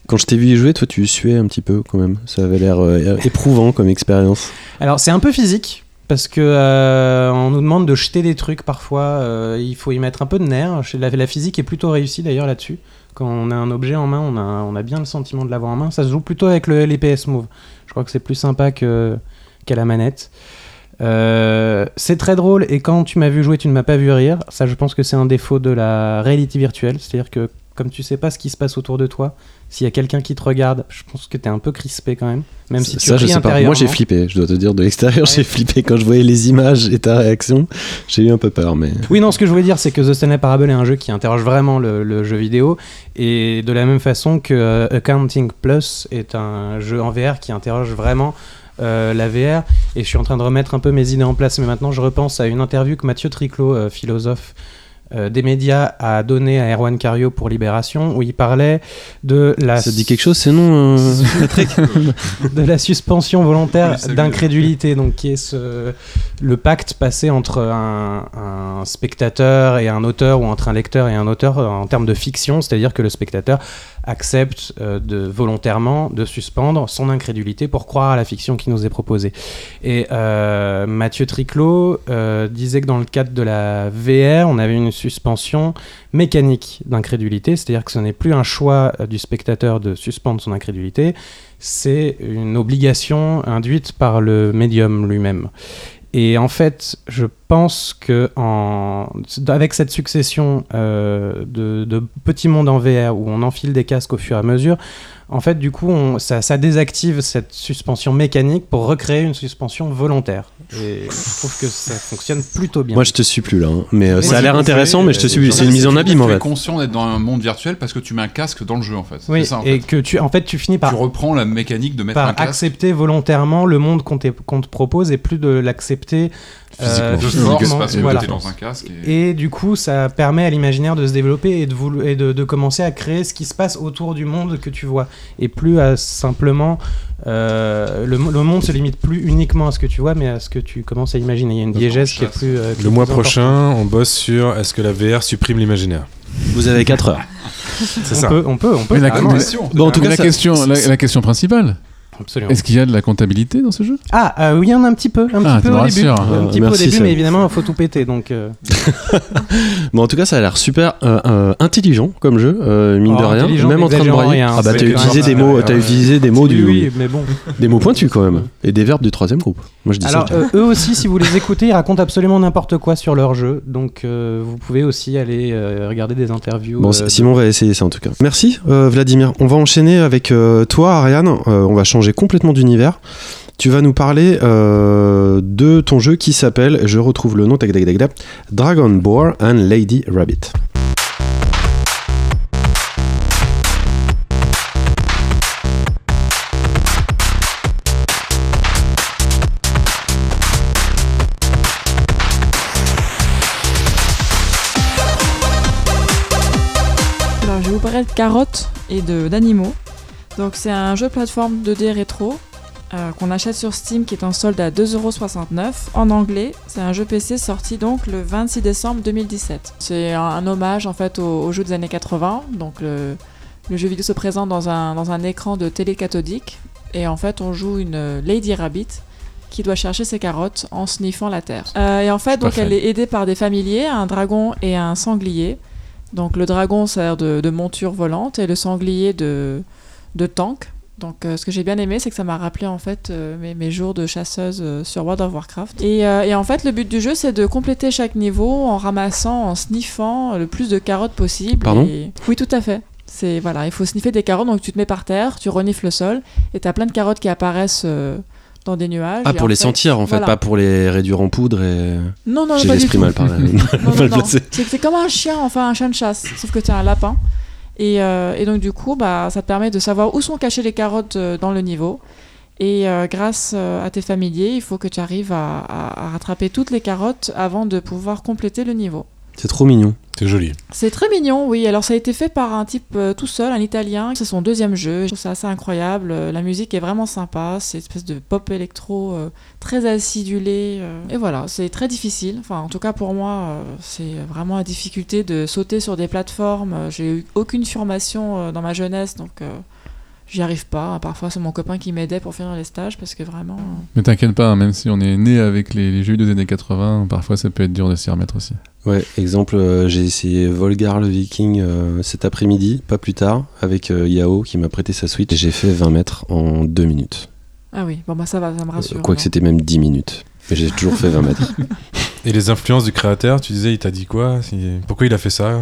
Quand je t'ai vu y jouer, toi, tu suais un petit peu quand même. Ça avait l'air euh, éprouvant comme expérience. Alors c'est un peu physique parce que euh, on nous demande de jeter des trucs parfois. euh, il faut y mettre un peu de nerf. La, physique est plutôt réussie d'ailleurs là-dessus. Quand on a un objet en main, on a, bien le sentiment de l'avoir en main. Ça se joue plutôt avec le, les PS Move. Je crois que c'est plus sympa qu'à la manette. Euh, c'est très drôle et quand tu m'as vu jouer, tu ne m'as pas vu rire. Ça, je pense que c'est un défaut de la réalité virtuelle. C'est-à-dire que comme tu sais pas ce qui se passe autour de toi, s'il y a quelqu'un qui te regarde, je pense que t'es un peu crispé quand même. Même si tu ça, je sais pas. Moi, j'ai flippé. Je dois te dire, de l'extérieur, j'ai flippé quand je voyais les images et ta réaction. J'ai eu un peu peur, mais. Oui, non, ce que je voulais dire, c'est que The Stanley Parable est un jeu qui interroge vraiment le, le jeu vidéo, et de la même façon que euh, Accounting Plus est un jeu en VR qui interroge vraiment euh, la VR, et je suis en train de remettre un peu mes idées en place, mais maintenant je repense à une interview que Mathieu Triclot, euh, philosophe euh, des médias, a donnée à Erwan Cario pour Libération, où il parlait de la... Ça dit quelque chose, c'est non euh, Patrick de la suspension volontaire Oui, d'incrédulité, donc qui est ce, le pacte passé entre un, un spectateur et un auteur ou entre un lecteur et un auteur en termes de fiction, c'est-à-dire que le spectateur accepte euh, volontairement de suspendre son incrédulité pour croire à la fiction qui nous est proposée. Et euh, Mathieu Triclot euh, disait que dans le cadre de la VR, on avait une suspension mécanique d'incrédulité, c'est-à-dire que ce n'est plus un choix du spectateur de suspendre son incrédulité, c'est une obligation induite par le médium lui-même. Et en fait, je pense que en, avec cette succession euh, de, de petits mondes en VR où on enfile des casques au fur et à mesure, en fait, du coup, on- ça, ça désactive cette suspension mécanique pour recréer une suspension volontaire. Et je trouve que ça fonctionne plutôt bien. Moi, je te suis plus là. hein. Mais euh, ça a l'air intéressant, mais je te euh, suis plus. en C'est fait, une mise en abîme, en Tu es fait. conscient d'être dans un monde virtuel parce que tu mets un casque dans le jeu, en fait. Oui, ça, en et fait. que tu, en fait, tu finis par Tu reprends la mécanique de mettre un par casque. accepter volontairement le monde qu'on qu'on te propose et plus de l'accepter euh, De parce que voilà. dans un casque et- Et du coup, ça permet à l'imaginaire de se développer et, de, voulo- et de, de commencer à créer ce qui se passe autour du monde que tu vois. Et plus à simplement. euh, le, le monde se limite plus uniquement à ce que tu vois, mais à ce que tu commences à imaginer. Il y a une diégèse qui est plus. euh, qui Le est mois plus prochain, on bosse sur est-ce que la VR supprime l'imaginaire? Vous avez 4 heures. C'est On ça. peut, on peut, on peut. Mais la, carrément. mais- Bon, en tout cas, la ça- question, la, la question principale. Absolument. Est-ce qu'il y a de la comptabilité dans ce jeu? Ah, euh, oui, il y en a un petit peu, un Ah, petit peu au début. Un Euh, petit peu au début, mais évidemment, il faut tout péter. Donc, euh, Bon, en tout cas, ça a l'air super euh, euh, intelligent comme jeu, euh, mine Oh, de rien. intelligent, Même en train de rien, ah bah, t'as utilisé des mots, t'as euh, utilisé des mots oui, du, oui, mais bon. des mots pointus quand même, et des verbes du troisième groupe. Moi, je dis Alors, ça. euh, eux aussi, si vous les écoutez, ils racontent absolument n'importe quoi sur leur jeu. Donc, euh, vous pouvez aussi aller euh, regarder des interviews. Bon, euh, Simon va essayer ça en tout cas. Merci euh, Vladimir. On va enchaîner avec euh, toi, Ariane. Euh, on va changer complètement d'univers. Tu vas nous parler euh, de ton jeu qui s'appelle, je retrouve le nom, Dragon Ball and Lady Rabbit. Alors, je vais vous parler de carottes et d'animaux. Donc, c'est un jeu plateforme 2D rétro euh, qu'on achète sur Steam qui est en solde à 2,69€ en anglais. C'est un jeu PC sorti donc le 26 décembre 2017. C'est un, un hommage en fait au, au jeu des années 80. Donc, le, le jeu vidéo se présente dans un, dans un écran de télé cathodique et en fait, on joue une Lady Rabbit qui doit chercher ses carottes en sniffant la terre. Euh, et en fait, donc, elle est aidée par des familiers, un dragon et un sanglier. Donc le dragon sert de, de monture volante et le sanglier de, de tank. Donc euh, ce que j'ai bien aimé, c'est que ça m'a rappelé en fait euh, mes, mes jours de chasseuse euh, sur World of Warcraft. Et, et en fait le but du jeu c'est de compléter chaque niveau en ramassant, en sniffant le plus de carottes possible. Pardon? Et- Oui tout à fait. C'est voilà, il faut sniffer des carottes, donc tu te mets par terre, tu renifles le sol, et t'as plein de carottes qui apparaissent dans des nuages. Ah, pour les fait- sentir en fait, voilà. pas pour les réduire en poudre et. Non, non, J'ai l'esprit mal parlé. C'est comme un chien, enfin un chien de chasse, sauf que tu as un lapin. Et, euh, et donc du coup, bah, ça te permet de savoir où sont cachées les carottes euh, dans le niveau. Et euh, grâce à tes familiers, il faut que tu arrives à rattraper toutes les carottes avant de pouvoir compléter le niveau. C'est trop mignon. C'est joli. C'est très mignon, oui. Alors ça a été fait par un type euh, tout seul, un Italien. C'est son deuxième jeu. Je trouve ça assez incroyable. Euh, La musique est vraiment sympa. C'est une espèce de pop électro euh, très acidulé. euh. Et voilà, c'est très difficile. Enfin, en tout cas pour moi, euh, c'est vraiment la difficulté de sauter sur des plateformes. J'ai eu aucune formation euh, dans ma jeunesse, donc euh, j'y arrive pas. Parfois c'est mon copain qui m'aidait pour finir les stages parce que vraiment. euh, Mais t'inquiète pas, hein, même si on est né avec les, les jeux des années 80, parfois ça peut être dur de s'y remettre aussi. Ouais, exemple, euh, j'ai essayé Volgar le Viking euh, cet après-midi, pas plus tard, avec euh, Yao qui m'a prêté sa Switch et j'ai fait 20 mètres en 2 minutes. Ah oui, bon bah ça va, ça me rassure. Quoique c'était même 10 minutes. Mais j'ai toujours fait 20 mètres. Et les influences du créateur, tu disais, il t'a dit quoi? Pourquoi il a fait ça?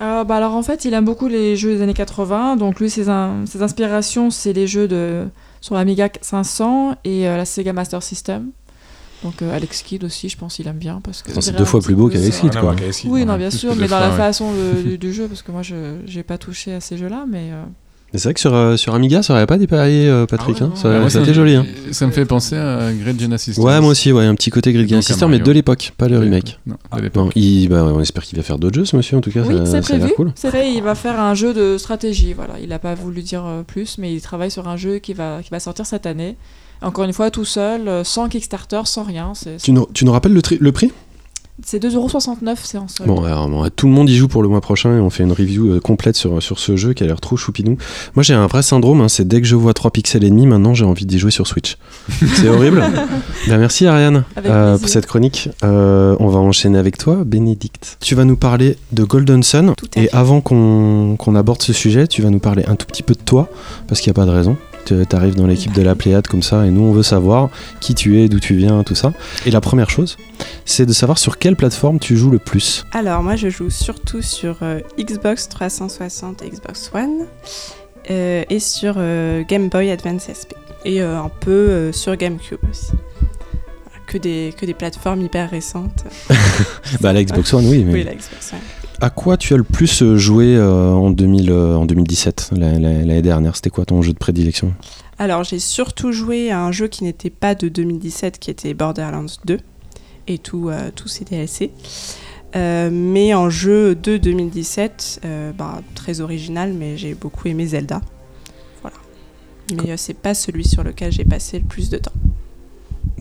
Euh, bah alors en fait, il aime beaucoup les jeux des années 80. Donc lui, ses, in- ses inspirations, c'est les jeux de sur l'Amiga 500 et euh, la Sega Master System. Donc euh, Alex Kidd aussi, je pense qu'il aime bien parce que c'est deux fois plus beau qu'Alex. Kidd, quoi. Kidd, Oui, non, bien sûr, mais dans la façon de- du, du jeu, parce que moi, je j'ai pas touché à ces jeux-là, mais euh, Mais c'est vrai que sur, euh, sur Amiga, ça aurait pas dépareillé, euh, Patrick. Ah ouais, hein. ça, Ouais, moi, ça a ça été me- joli. Hein. Ça me fait penser à Great Genesis. Ouais, moi aussi, ouais, un petit côté Grid à System, mais de l'époque, pas le remake. Non, de Non, il, bah, ouais, on espère qu'il va faire d'autres jeux, ce monsieur, en tout cas, oui, c'est prévu. cool. C'est vrai, il va faire un jeu de stratégie. Voilà, il a pas voulu dire euh, plus, mais il travaille sur un jeu qui va qui va sortir cette année. Encore une fois, tout seul, euh, sans Kickstarter, sans rien. C'est Tu nous, tu nous rappelles le, tri- le prix? C'est 2,69€, c'est en solde. Bon, alors, bon, tout le monde y joue pour le mois prochain et on fait une review euh, complète sur, sur ce jeu qui a l'air trop choupinou. Moi, j'ai un vrai syndrome, hein, c'est dès que je vois 3 pixels et demi, maintenant j'ai envie d'y jouer sur Switch. c'est horrible. Ben, merci Ariane euh, pour cette chronique. Euh, on va enchaîner avec toi, Bénédicte. Tu vas nous parler de Golden Sun. Et fait. avant qu'on qu'on aborde ce sujet, tu vas nous parler un tout petit peu de toi, parce qu'il n'y a pas de raison. Tu arrives dans l'équipe de la Pléiade comme ça, et nous on veut savoir qui tu es, d'où tu viens, tout ça. Et la première chose, c'est de savoir sur quelle plateforme tu joues le plus. Alors moi je joue surtout sur euh, Xbox 360 et Xbox One euh, et sur euh, Game Boy Advance SP et euh, un peu euh, sur GameCube aussi. Que, des, que des plateformes hyper récentes. Bah la Xbox One, oui, mais Oui, la Xbox One. À quoi tu as le plus euh, joué euh, en, 2000, euh, en 2017, la- la- l'année dernière? C'était quoi ton jeu de prédilection? Alors j'ai surtout joué à un jeu qui n'était pas de 2017 qui était Borderlands 2 et tout, euh, tous ses DLC. Euh, mais en jeu de 2017, euh, bah, très original, mais j'ai beaucoup aimé Zelda. Voilà. Mais euh, c'est pas celui sur lequel j'ai passé le plus de temps.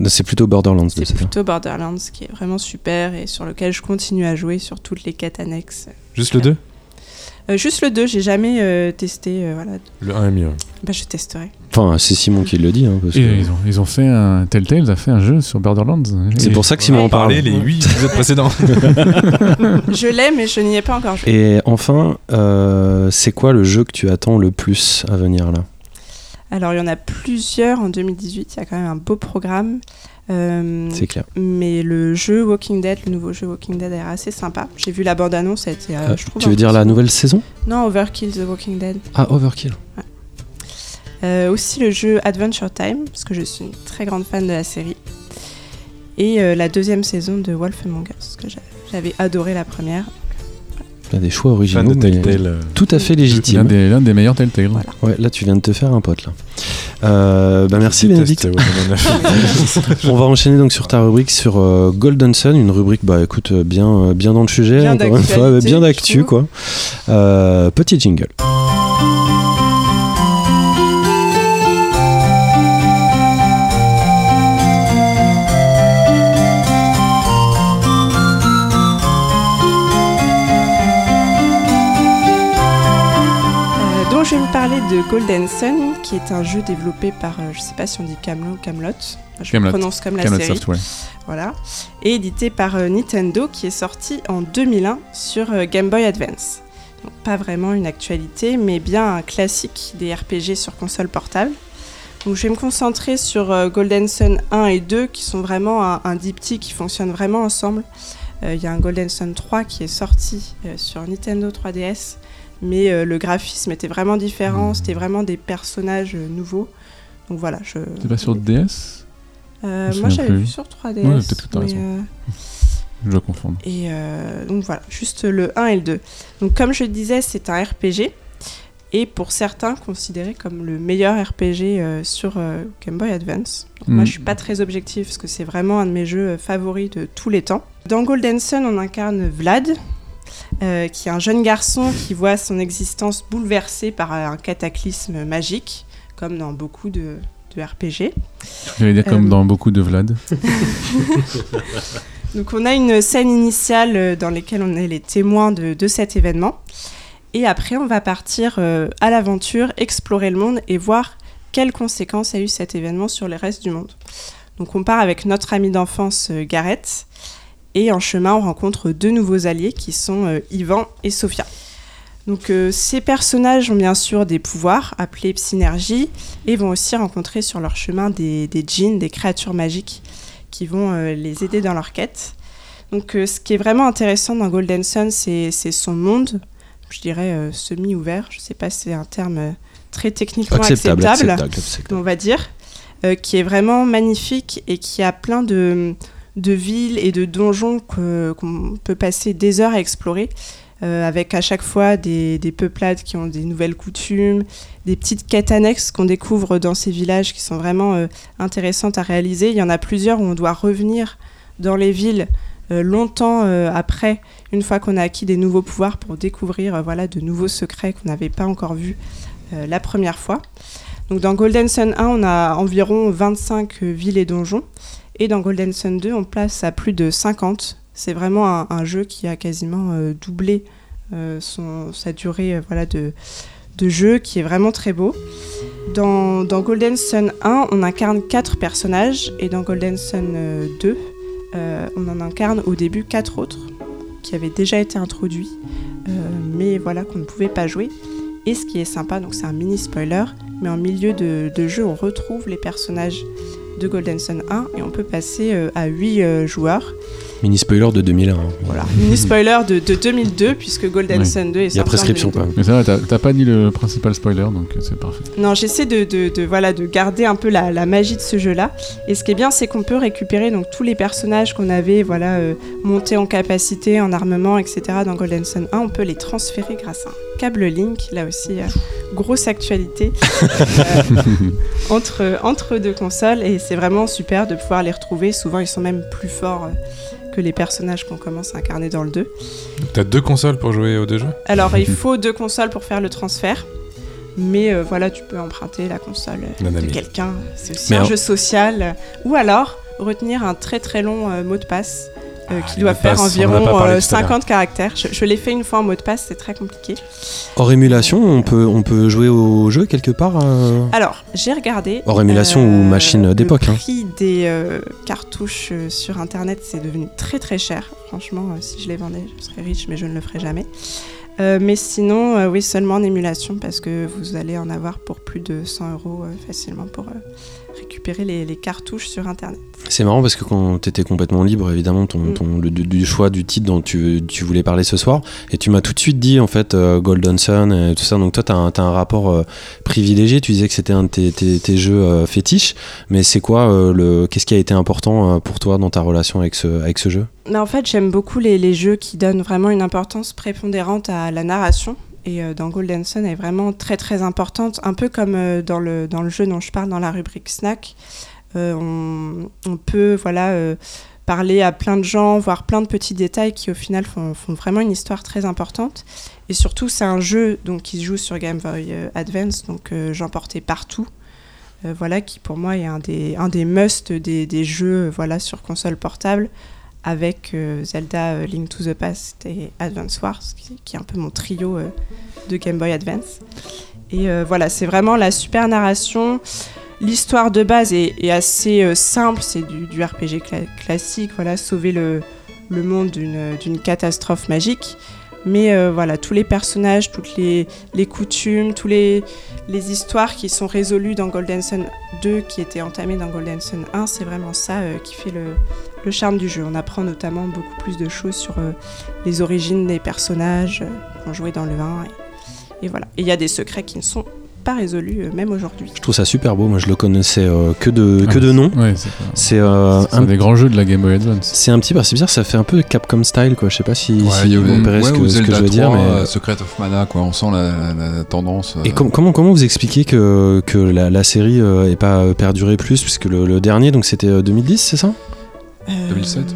C'est plutôt Borderlands 2, C'est plutôt Borderlands qui est vraiment super et sur lequel je continue à jouer sur toutes les quêtes annexes. Juste le 2 Euh, juste le 2, j'ai jamais euh, testé. euh, voilà. Le 1 est mieux. Bah, je testerai. Enfin, c'est Simon qui le dit. hein, parce que- ils, ont, ils ont fait un. Telltale a fait un jeu sur Borderlands. C'est pour ça que Simon en parle. Parler les 8 épisodes précédents. je l'ai, mais je n'y ai pas encore joué. Et enfin, euh, c'est quoi le jeu que tu attends le plus à venir là? Alors, il y en a plusieurs en 2018. Il y a quand même un beau programme. Euh, C'est clair. Mais le jeu Walking Dead, le nouveau jeu Walking Dead, a l'air assez sympa. J'ai vu la bande-annonce, ça a été, euh, Euh, je trouve, tu veux dire la nouvelle saison? Non, Overkill The Walking Dead. Ah, Overkill. Euh, aussi le jeu Adventure Time, parce que je suis une très grande fan de la série. Et euh, la deuxième saison de Wolf Among Us, que j'a- j'avais adoré la première. Il y a des choix originaux, de mais euh, tout à fait L'un légitimes. des, l'un des meilleurs Telltale. Ouais, là tu viens de te faire un pote là. Euh, bah, merci Bénédicte. On va enchaîner donc sur ta rubrique sur euh, Golden Sun, une rubrique bah écoute euh, bien euh, bien dans le sujet Bien encore une fois, bien d'actu quoi. Euh, petit jingle. De Golden Sun, qui est un jeu développé par, euh, je sais pas si on dit Camelot ou Camelot. Je Camelot. le prononce comme la Camelot série. Software. Voilà. Et édité par euh, Nintendo, qui est sorti en 2001 sur euh, Game Boy Advance. Donc, pas vraiment une actualité, mais bien un classique des RPG sur console portable. Donc je vais me concentrer sur Golden Sun 1 et 2, qui sont vraiment un, un diptyque qui fonctionne vraiment ensemble. Euh, Il y a un Golden Sun 3 qui est sorti euh, sur Nintendo 3DS, mais euh, le graphisme était vraiment différent, c'était vraiment des personnages euh, nouveaux. Donc voilà, je... C'est pas sur DS? Euh, moi j'avais vu sur 3DS. Ouais, peut-être que t'as raison. euh, Je dois confondre. et donc voilà, juste le 1 et le 2. Donc comme je disais, c'est un RPG. Et pour certains, considéré comme le meilleur RPG sur Game Boy Advance. Donc Moi, Mm. je suis pas très objective parce que c'est vraiment un de mes jeux favoris de tous les temps. Dans Golden Sun, on incarne Vlad, euh, qui est un jeune garçon qui voit son existence bouleversée par un cataclysme magique, comme dans beaucoup de, de RPG. J'allais dire comme Euh, dans beaucoup de Vlad. Donc on a une scène initiale euh, dans laquelle on est les témoins de, de cet événement. Et après, on va partir à l'aventure, explorer le monde et voir quelles conséquences a eu cet événement sur le reste du monde. Donc on part avec notre ami d'enfance Gareth. Et en chemin, on rencontre deux nouveaux alliés qui sont euh, Ivan et Sophia. Donc euh, ces personnages ont bien sûr des pouvoirs appelés psynergie et vont aussi rencontrer sur leur chemin des, des djinns, des créatures magiques qui vont euh, les aider dans leur quête. Donc euh, ce qui est vraiment intéressant dans Golden Sun, c'est son monde, je dirais, semi-ouvert. Je sais pas si c'est un terme très techniquement Acceptable, acceptable, acceptable, acceptable. on va dire, qui est vraiment magnifique et qui a plein de, de villes et de donjons qu'on peut passer des heures à explorer. euh, avec à chaque fois des, des peuplades qui ont des nouvelles coutumes, des petites quêtes annexes qu'on découvre dans ces villages qui sont vraiment euh, intéressantes à réaliser. Il y en a plusieurs où on doit revenir dans les villes euh, longtemps après, une fois qu'on a acquis des nouveaux pouvoirs pour découvrir voilà, de nouveaux secrets qu'on n'avait pas encore vus la première fois. Donc dans Golden Sun 1, on a environ 25 euh, villes et donjons. Et dans Golden Sun 2, on place à plus de 50. C'est vraiment un, jeu qui a quasiment euh, doublé euh, son, sa durée euh, voilà, de, de jeu, qui est vraiment très beau. Dans, Golden Sun 1, on incarne 4 personnages. Et dans Golden Sun euh, 2, euh, on en incarne au début 4 autres, qui avaient déjà été introduits, mais voilà, qu'on ne pouvait pas jouer. Et ce qui est sympa, donc c'est un mini spoiler, mais en milieu de jeu, on retrouve les personnages de Golden Sun 1 et on peut passer euh, à 8 joueurs. Mini spoiler de 2001. hein. Voilà, mini spoiler de, de 2002, puisque Golden Oui. Sun 2 est Il y a sorti prescription 2002. quand même. Mais c'est vrai, t'as- t'as pas dit le principal spoiler, donc euh, c'est parfait. Non, j'essaie de, de, de, voilà, de garder un peu la, la magie de ce jeu-là. Et ce qui est bien, c'est qu'on peut récupérer donc, tous les personnages qu'on avait voilà, euh, montés en capacité, en armement, etc. dans Golden Sun 1. On peut les transférer grâce à un câble Link. Là aussi, euh, grosse actualité euh, entre, entre deux consoles. Et c'est vraiment super de pouvoir les retrouver. Souvent, ils sont même plus forts euh, que les personnages qu'on commence à incarner dans le 2. Donc, T'as deux consoles pour jouer aux deux jeux? Alors, il faut deux consoles pour faire le transfert. Mais euh, voilà, tu peux emprunter la console de quelqu'un. C'est aussi Mais un jeu social. Ou alors, retenir un très très long euh, mot de passe. Euh, qui les doit faire passe, environ pas parlé euh. 50 caractères. Je, je l'ai fait une fois en mot de passe, c'est très compliqué. Hors émulation, on peut, on peut jouer au jeu quelque part euh Alors, j'ai regardé. Hors émulation ou machine d'époque, Le hein. prix des cartouches sur internet, c'est devenu très très cher. Franchement, si je les vendais, je serais riche, mais je ne le ferai jamais. Mais sinon, oui, seulement en émulation parce que vous allez en avoir pour plus de 100 euros facilement pour récupérer les, les cartouches sur internet. C'est marrant parce que quand tu étais complètement libre, évidemment, ton, Mm. ton- le- du, choix du titre dont tu, tu voulais parler ce soir, et tu m'as tout de suite dit en fait euh, Golden Sun et tout ça. Donc toi, tu as, un t'as un rapport euh, privilégié. Tu disais que c'était un de tes, tes- tes jeux euh, fétiches, mais c'est quoi le Qu'est-ce qui a été important pour toi dans ta relation avec ce, avec ce jeu? Mais en fait, j'aime beaucoup les, les jeux qui donnent vraiment une importance prépondérante à la narration. Et euh, dans Golden Sun, est vraiment très très importante, un peu comme euh, dans, le, dans le jeu dont je parle dans la rubrique snack. Euh, on, on peut voilà, parler à plein de gens, voir plein de petits détails qui au final font, font vraiment une histoire très importante. Et surtout, c'est un jeu donc, qui se joue sur Game Boy Advance, donc euh, j'emportais partout. Voilà, qui pour moi est un des, un des must des, des jeux voilà, sur console portable avec euh, Zelda euh, Link to the Past et Advance Wars, qui, est un peu mon trio euh, de Game Boy Advance. Et voilà, c'est vraiment la super narration. L'histoire de base est, assez simple, c'est du, RPG cla- classique, voilà, sauver le, monde d'une catastrophe magique. Mais voilà, tous les personnages, toutes les, coutumes, tous les, histoires qui sont résolues dans Golden Sun 2, qui étaient entamées dans Golden Sun 1, c'est vraiment ça qui fait le, le charme du jeu. On apprend notamment beaucoup plus de choses sur euh, les origines des personnages euh, qu'on jouait dans le 1. Et, et voilà. Et il y a des secrets qui ne sont pas résolus, euh, même aujourd'hui. Je trouve ça super beau. Moi, je le connaissais euh, que de que Ah, de nom. Ouais, c'est euh, un des grands jeux de la Game Boy Advance. C'est un petit peu, c'est bizarre, ça fait un peu Capcom style quoi. Je sais pas si, Ouais, si il y a- vous repérez ce ouais, que, ce que je veux 3, dire, mais Secret of Mana, quoi. On sent la, la- la tendance. Et euh, com- comment, comment vous expliquez que, que la, la série euh, ait pas perduré plus Puisque le, le dernier, donc c'était euh, 2010, c'est ça? 2007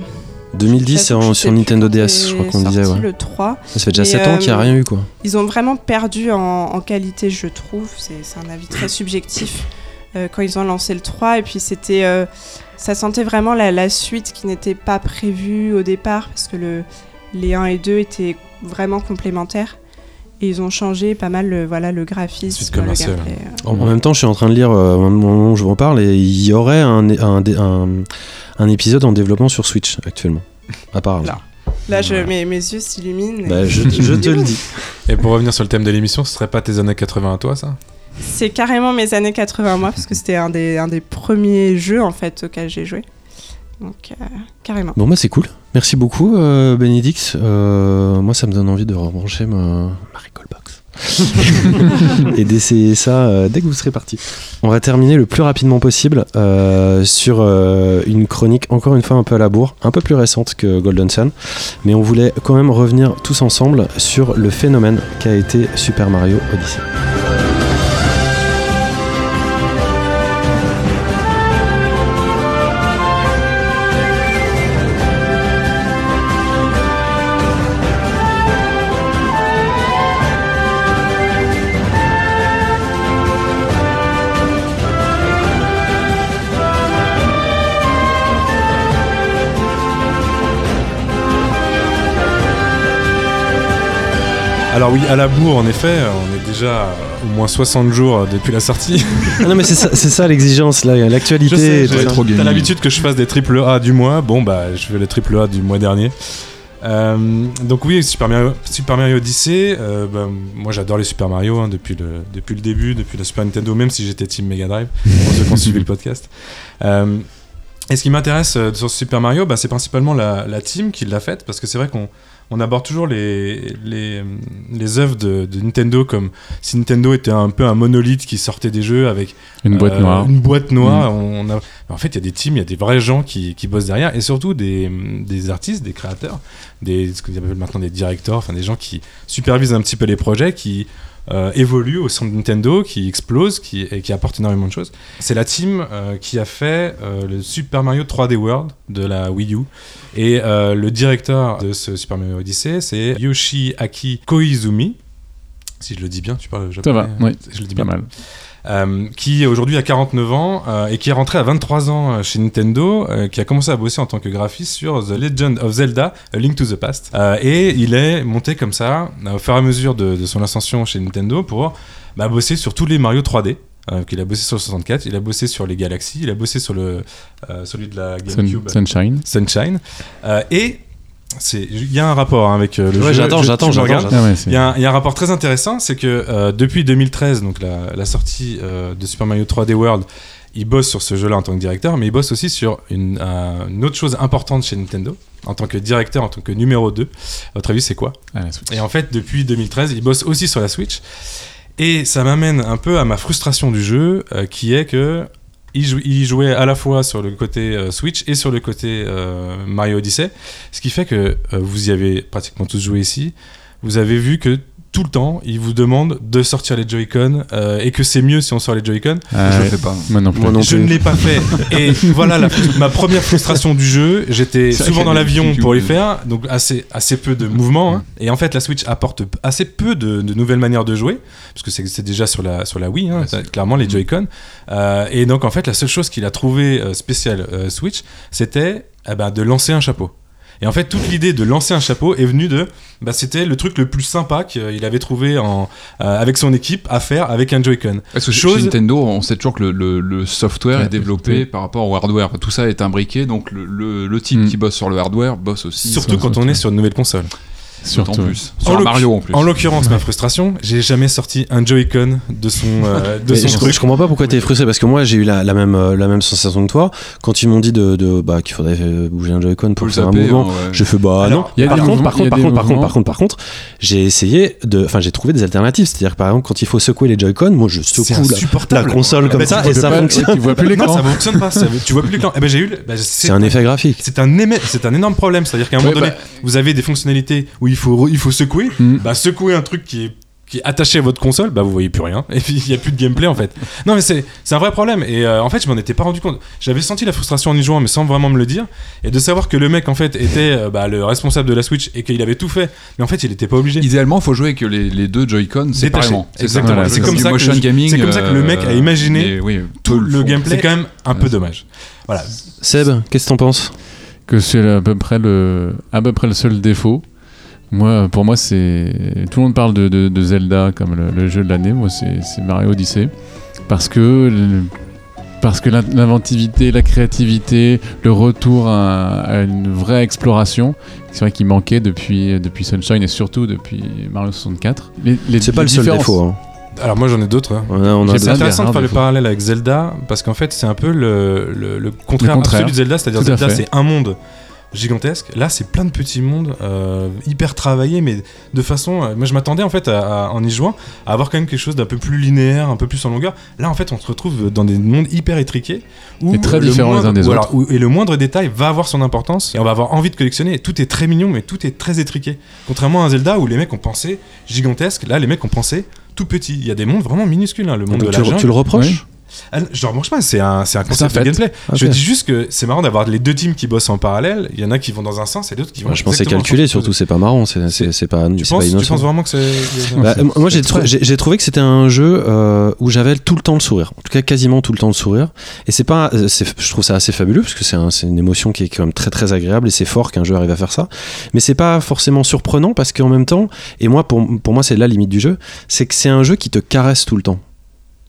2010 c'est en- sur Nintendo DS, je crois qu'on disait. Ouais. le 3. Ça fait déjà Mais, 7 ans qu'il n'y a euh, rien eu, quoi. Ils ont vraiment perdu en, en qualité, je trouve. C'est un avis très subjectif euh, quand ils ont lancé le 3. Et puis c'était. euh, ça sentait vraiment la, la suite qui n'était pas prévue au départ parce que le, les 1 et 2 étaient vraiment complémentaires. Et ils ont changé pas mal le, voilà, le graphisme, Suite le gameplay. euh. En, en même temps, je suis en train de lire euh, au moment où je vous en parle et il y aurait un, un, un, un épisode en développement sur Switch actuellement. Apparemment. Là. Là, je, mes, mes yeux s'illuminent. Bah, je, je te le dis. Et pour revenir sur le thème de l'émission, ce serait pas tes années 80 à toi, ça? C'est carrément mes années 80 moi, parce que c'était un des, un des premiers jeux en fait auxquels j'ai joué. Donc, euh, carrément. Bon, bah c'est cool. Merci beaucoup, euh, Bénédicte. Euh, moi, ça me donne envie de rebrancher ma, ma Recallbox. et d'essayer ça euh, dès que vous serez parti. On va terminer le plus rapidement possible euh, sur euh, une chronique, encore une fois un peu à la bourre, un peu plus récente que Golden Sun. Mais on voulait quand même revenir tous ensemble sur le phénomène qu'a été Super Mario Odyssey. Alors oui, à la bourre, en effet, on est déjà au moins 60 jours depuis la sortie. Ah non mais c'est ça, ça l'exigence, l'actualité. T'as l'habitude que je fasse des triple A du mois. Bon, bah, je fais le triple A du mois dernier. Euh, donc oui, Super Mario, Super Mario Odyssey, euh, bah, moi j'adore les Super Mario hein, depuis, le, depuis le début, depuis la Super Nintendo, même si j'étais Team Mega Drive, pour ceux qui ont suivi le podcast. Euh, et ce qui m'intéresse sur Super Mario, bah, c'est principalement la, la team qui l'a faite, parce que c'est vrai qu'on on aborde toujours les, les, les œuvres de, de Nintendo comme si Nintendo était un peu un monolithe qui sortait des jeux avec Une boîte noire. Une boîte noire. Mm. On a... En fait, il y a des teams, il y a des vrais gens qui, qui bossent derrière et surtout des, des artistes, des créateurs, des, ce qu'on appelle maintenant des directeurs, enfin des gens qui supervisent un petit peu les projets, qui euh, évoluent au sein de Nintendo, qui explosent qui, et qui apportent énormément de choses. C'est la team euh, qui a fait euh, le Super Mario 3D World de la Wii U. Et le directeur de ce Super Mario Odyssey, c'est Yoshiaki Koizumi. Si je le dis bien, tu parles Ça japonais va, oui. Je le dis Pas bien. mal. Euh, qui aujourd'hui a 49 ans euh, et qui est rentré à 23 ans euh, chez Nintendo, euh, qui a commencé à bosser en tant que graphiste sur The Legend of Zelda, A Link to the Past. Et il est monté comme ça, au fur et à mesure de, de son ascension chez Nintendo, pour bah, bosser sur tous les Mario 3D. Euh, il a bossé sur le 64, il a bossé sur les Galaxies, il a bossé sur le, celui de la GameCube. Sunshine. Sunshine. Et il y a un rapport hein, avec euh, le Ouais, jeu. j'attends, je- j'attends, regardes. j'attends. Ah Il y, a un- il y a un rapport très intéressant, c'est que euh, depuis 2013, donc la, la sortie euh, de Super Mario 3D World, il bosse sur ce jeu-là en tant que directeur, mais il bosse aussi sur une, euh, une autre chose importante chez Nintendo, en tant que directeur, en tant que numéro 2. À votre avis, c'est quoi? Ah. Et en fait, depuis 2013, il bosse aussi sur la Switch. Et ça m'amène un peu à ma frustration du jeu, euh, qui est que il, jou- il jouait à la fois sur le côté euh, Switch et sur le côté euh, Mario Odyssey, ce qui fait que euh, vous y avez pratiquement tous joué ici. Vous avez vu que tout le temps, il vous demande de sortir les Joy-Con euh, et que c'est mieux si on sort les Joy-Con. Ah, Je le ouais. fais pas. Moi non plus. Moi non Je ne l'ai pas fait. Et voilà la- ma première frustration du jeu. J'étais souvent dans l'avion pour les faire, donc assez, assez peu de mouvements. hein. Et en fait, la Switch apporte assez peu de, de nouvelles manières de jouer, parce que c'est déjà sur la, sur la Wii, hein, Ouais, clairement les. Joy-Con. Euh, et donc, en fait, la seule chose qu'il a trouvé euh, spéciale euh, Switch, c'était eh ben, de lancer un chapeau. Et en fait, toute l'idée de lancer un chapeau est venue de. Bah, c'était le truc le plus sympa qu'il avait trouvé en, euh, avec son équipe à faire avec un Joy-Con. Parce que Chose- chez Nintendo, on sait toujours que le, le- le software Ouais, est développé oui. par rapport au hardware. Tout ça est imbriqué, donc le, le, le team Mm. qui bosse sur le hardware bosse aussi. Surtout sur- quand on est sur une nouvelle console. Surtout Surtout. plus. Sur Mario en plus. En l'occurrence, ma frustration, j'ai jamais sorti un Joy-Con de son, euh, de son je, comprends pas pourquoi t'es frustré parce que moi j'ai eu la, la même euh, la même sensation que toi quand ils m'ont dit de, de bah qu'il faudrait euh, bouger un Joy-Con pour le faire un mouvement. ouais. Je fais bah Alors, non. il y a par, des contre, par il y a contre, par des contre, par contre, mouvements. par contre, par contre, j'ai essayé de, enfin j'ai trouvé des alternatives. C'est-à-dire que par exemple quand il faut secouer les Joy-Con, moi je secoue la, console Ah comme bah, ça et ça fonctionne. Tu vois plus Non, l'écran. ça fonctionne pas. tu vois plus l'écran. Eh ben, j'ai eu. bah, C'est un effet graphique. C'est un, éme- c'est un énorme problème. C'est-à-dire qu'à un moment donné, bah- vous avez des fonctionnalités où il faut, il faut secouer. Mm. Bah, secouer un truc qui est, qui est attaché à votre console, bah, vous voyez plus rien. Et puis, il n'y a plus de gameplay en fait. Non, mais c'est, c'est un vrai problème. Et euh, en fait, je m'en étais pas rendu compte. J'avais senti la frustration en y jouant, mais sans vraiment me le dire. Et de savoir que le mec en fait était euh, bah, le responsable de la Switch et qu'il avait tout fait. Mais en fait, il était pas obligé. Idéalement, il faut jouer avec les, les deux Joy-Con séparément. C'est Exactement. c'est comme, ça que le- gaming. c'est comme ça que le mec a euh, imaginé oui, tout le gameplay. C'est quand même un peu dommage. Voilà. Seb, qu'est-ce que t'en penses? Que c'est à peu près le à peu près le seul défaut. Moi, pour moi, c'est tout le monde parle de, de- de Zelda comme le, le jeu de l'année. Moi, c'est c'est Mario Odyssey parce que le- parce que l'in- l'inventivité, la créativité, le retour à, à une vraie exploration, c'est vrai qu'il manquait depuis depuis Sunshine et surtout depuis Mario 64. Les- les- C'est pas les le seul défaut. hein. Alors moi j'en ai d'autres. hein. On a, on a C'est intéressant de faire hein, le fois. parallèle avec Zelda parce qu'en fait c'est un peu le, le- le contraire, contraire. absolu de Zelda, c'est-à-dire Zelda c'est un monde gigantesque. Là c'est plein de petits mondes euh, hyper travaillés mais de façon. euh, moi je m'attendais en fait à- à- en y jouant à avoir quand même quelque chose d'un peu plus linéaire, un peu plus en longueur. Là en fait on se retrouve dans des mondes hyper étriqués où Et très le différents les moindre- uns des autres. où- et le moindre détail va avoir son importance et on va avoir envie de collectionner. Et tout est très mignon mais tout est très étriqué. Contrairement à un Zelda où les mecs ont pensé gigantesque, là les mecs ont pensé tout petit. Il y a des mondes vraiment minuscules, hein, le monde Donc de tu, la jungle. tu le reproches Ah, je ne reproche pas, c'est un, c'est un concept de gameplay. Ok. Je dis juste que c'est marrant d'avoir les deux teams qui bossent en parallèle. Il y en a qui vont dans un sens et d'autres qui vont. Ouais, Je pensais calculer, sens surtout, c'est pas marrant, c'est c'est- c'est pas, Tu pas tu penses vraiment que c'est. Bah, c'est- moi, j'ai c'est trou- très- j'ai j'ai trouvé que c'était un jeu euh, où j'avais tout le temps le sourire. En tout cas, quasiment tout le temps le sourire. Et c'est pas, euh, c'est- je trouve ça assez fabuleux parce que c'est un- c'est une émotion qui est quand même très très agréable et c'est fort qu'un jeu arrive à faire ça. Mais c'est pas forcément surprenant parce qu'en même temps, et moi pour, pour moi c'est la limite du jeu, c'est que c'est un jeu qui te caresse tout le temps,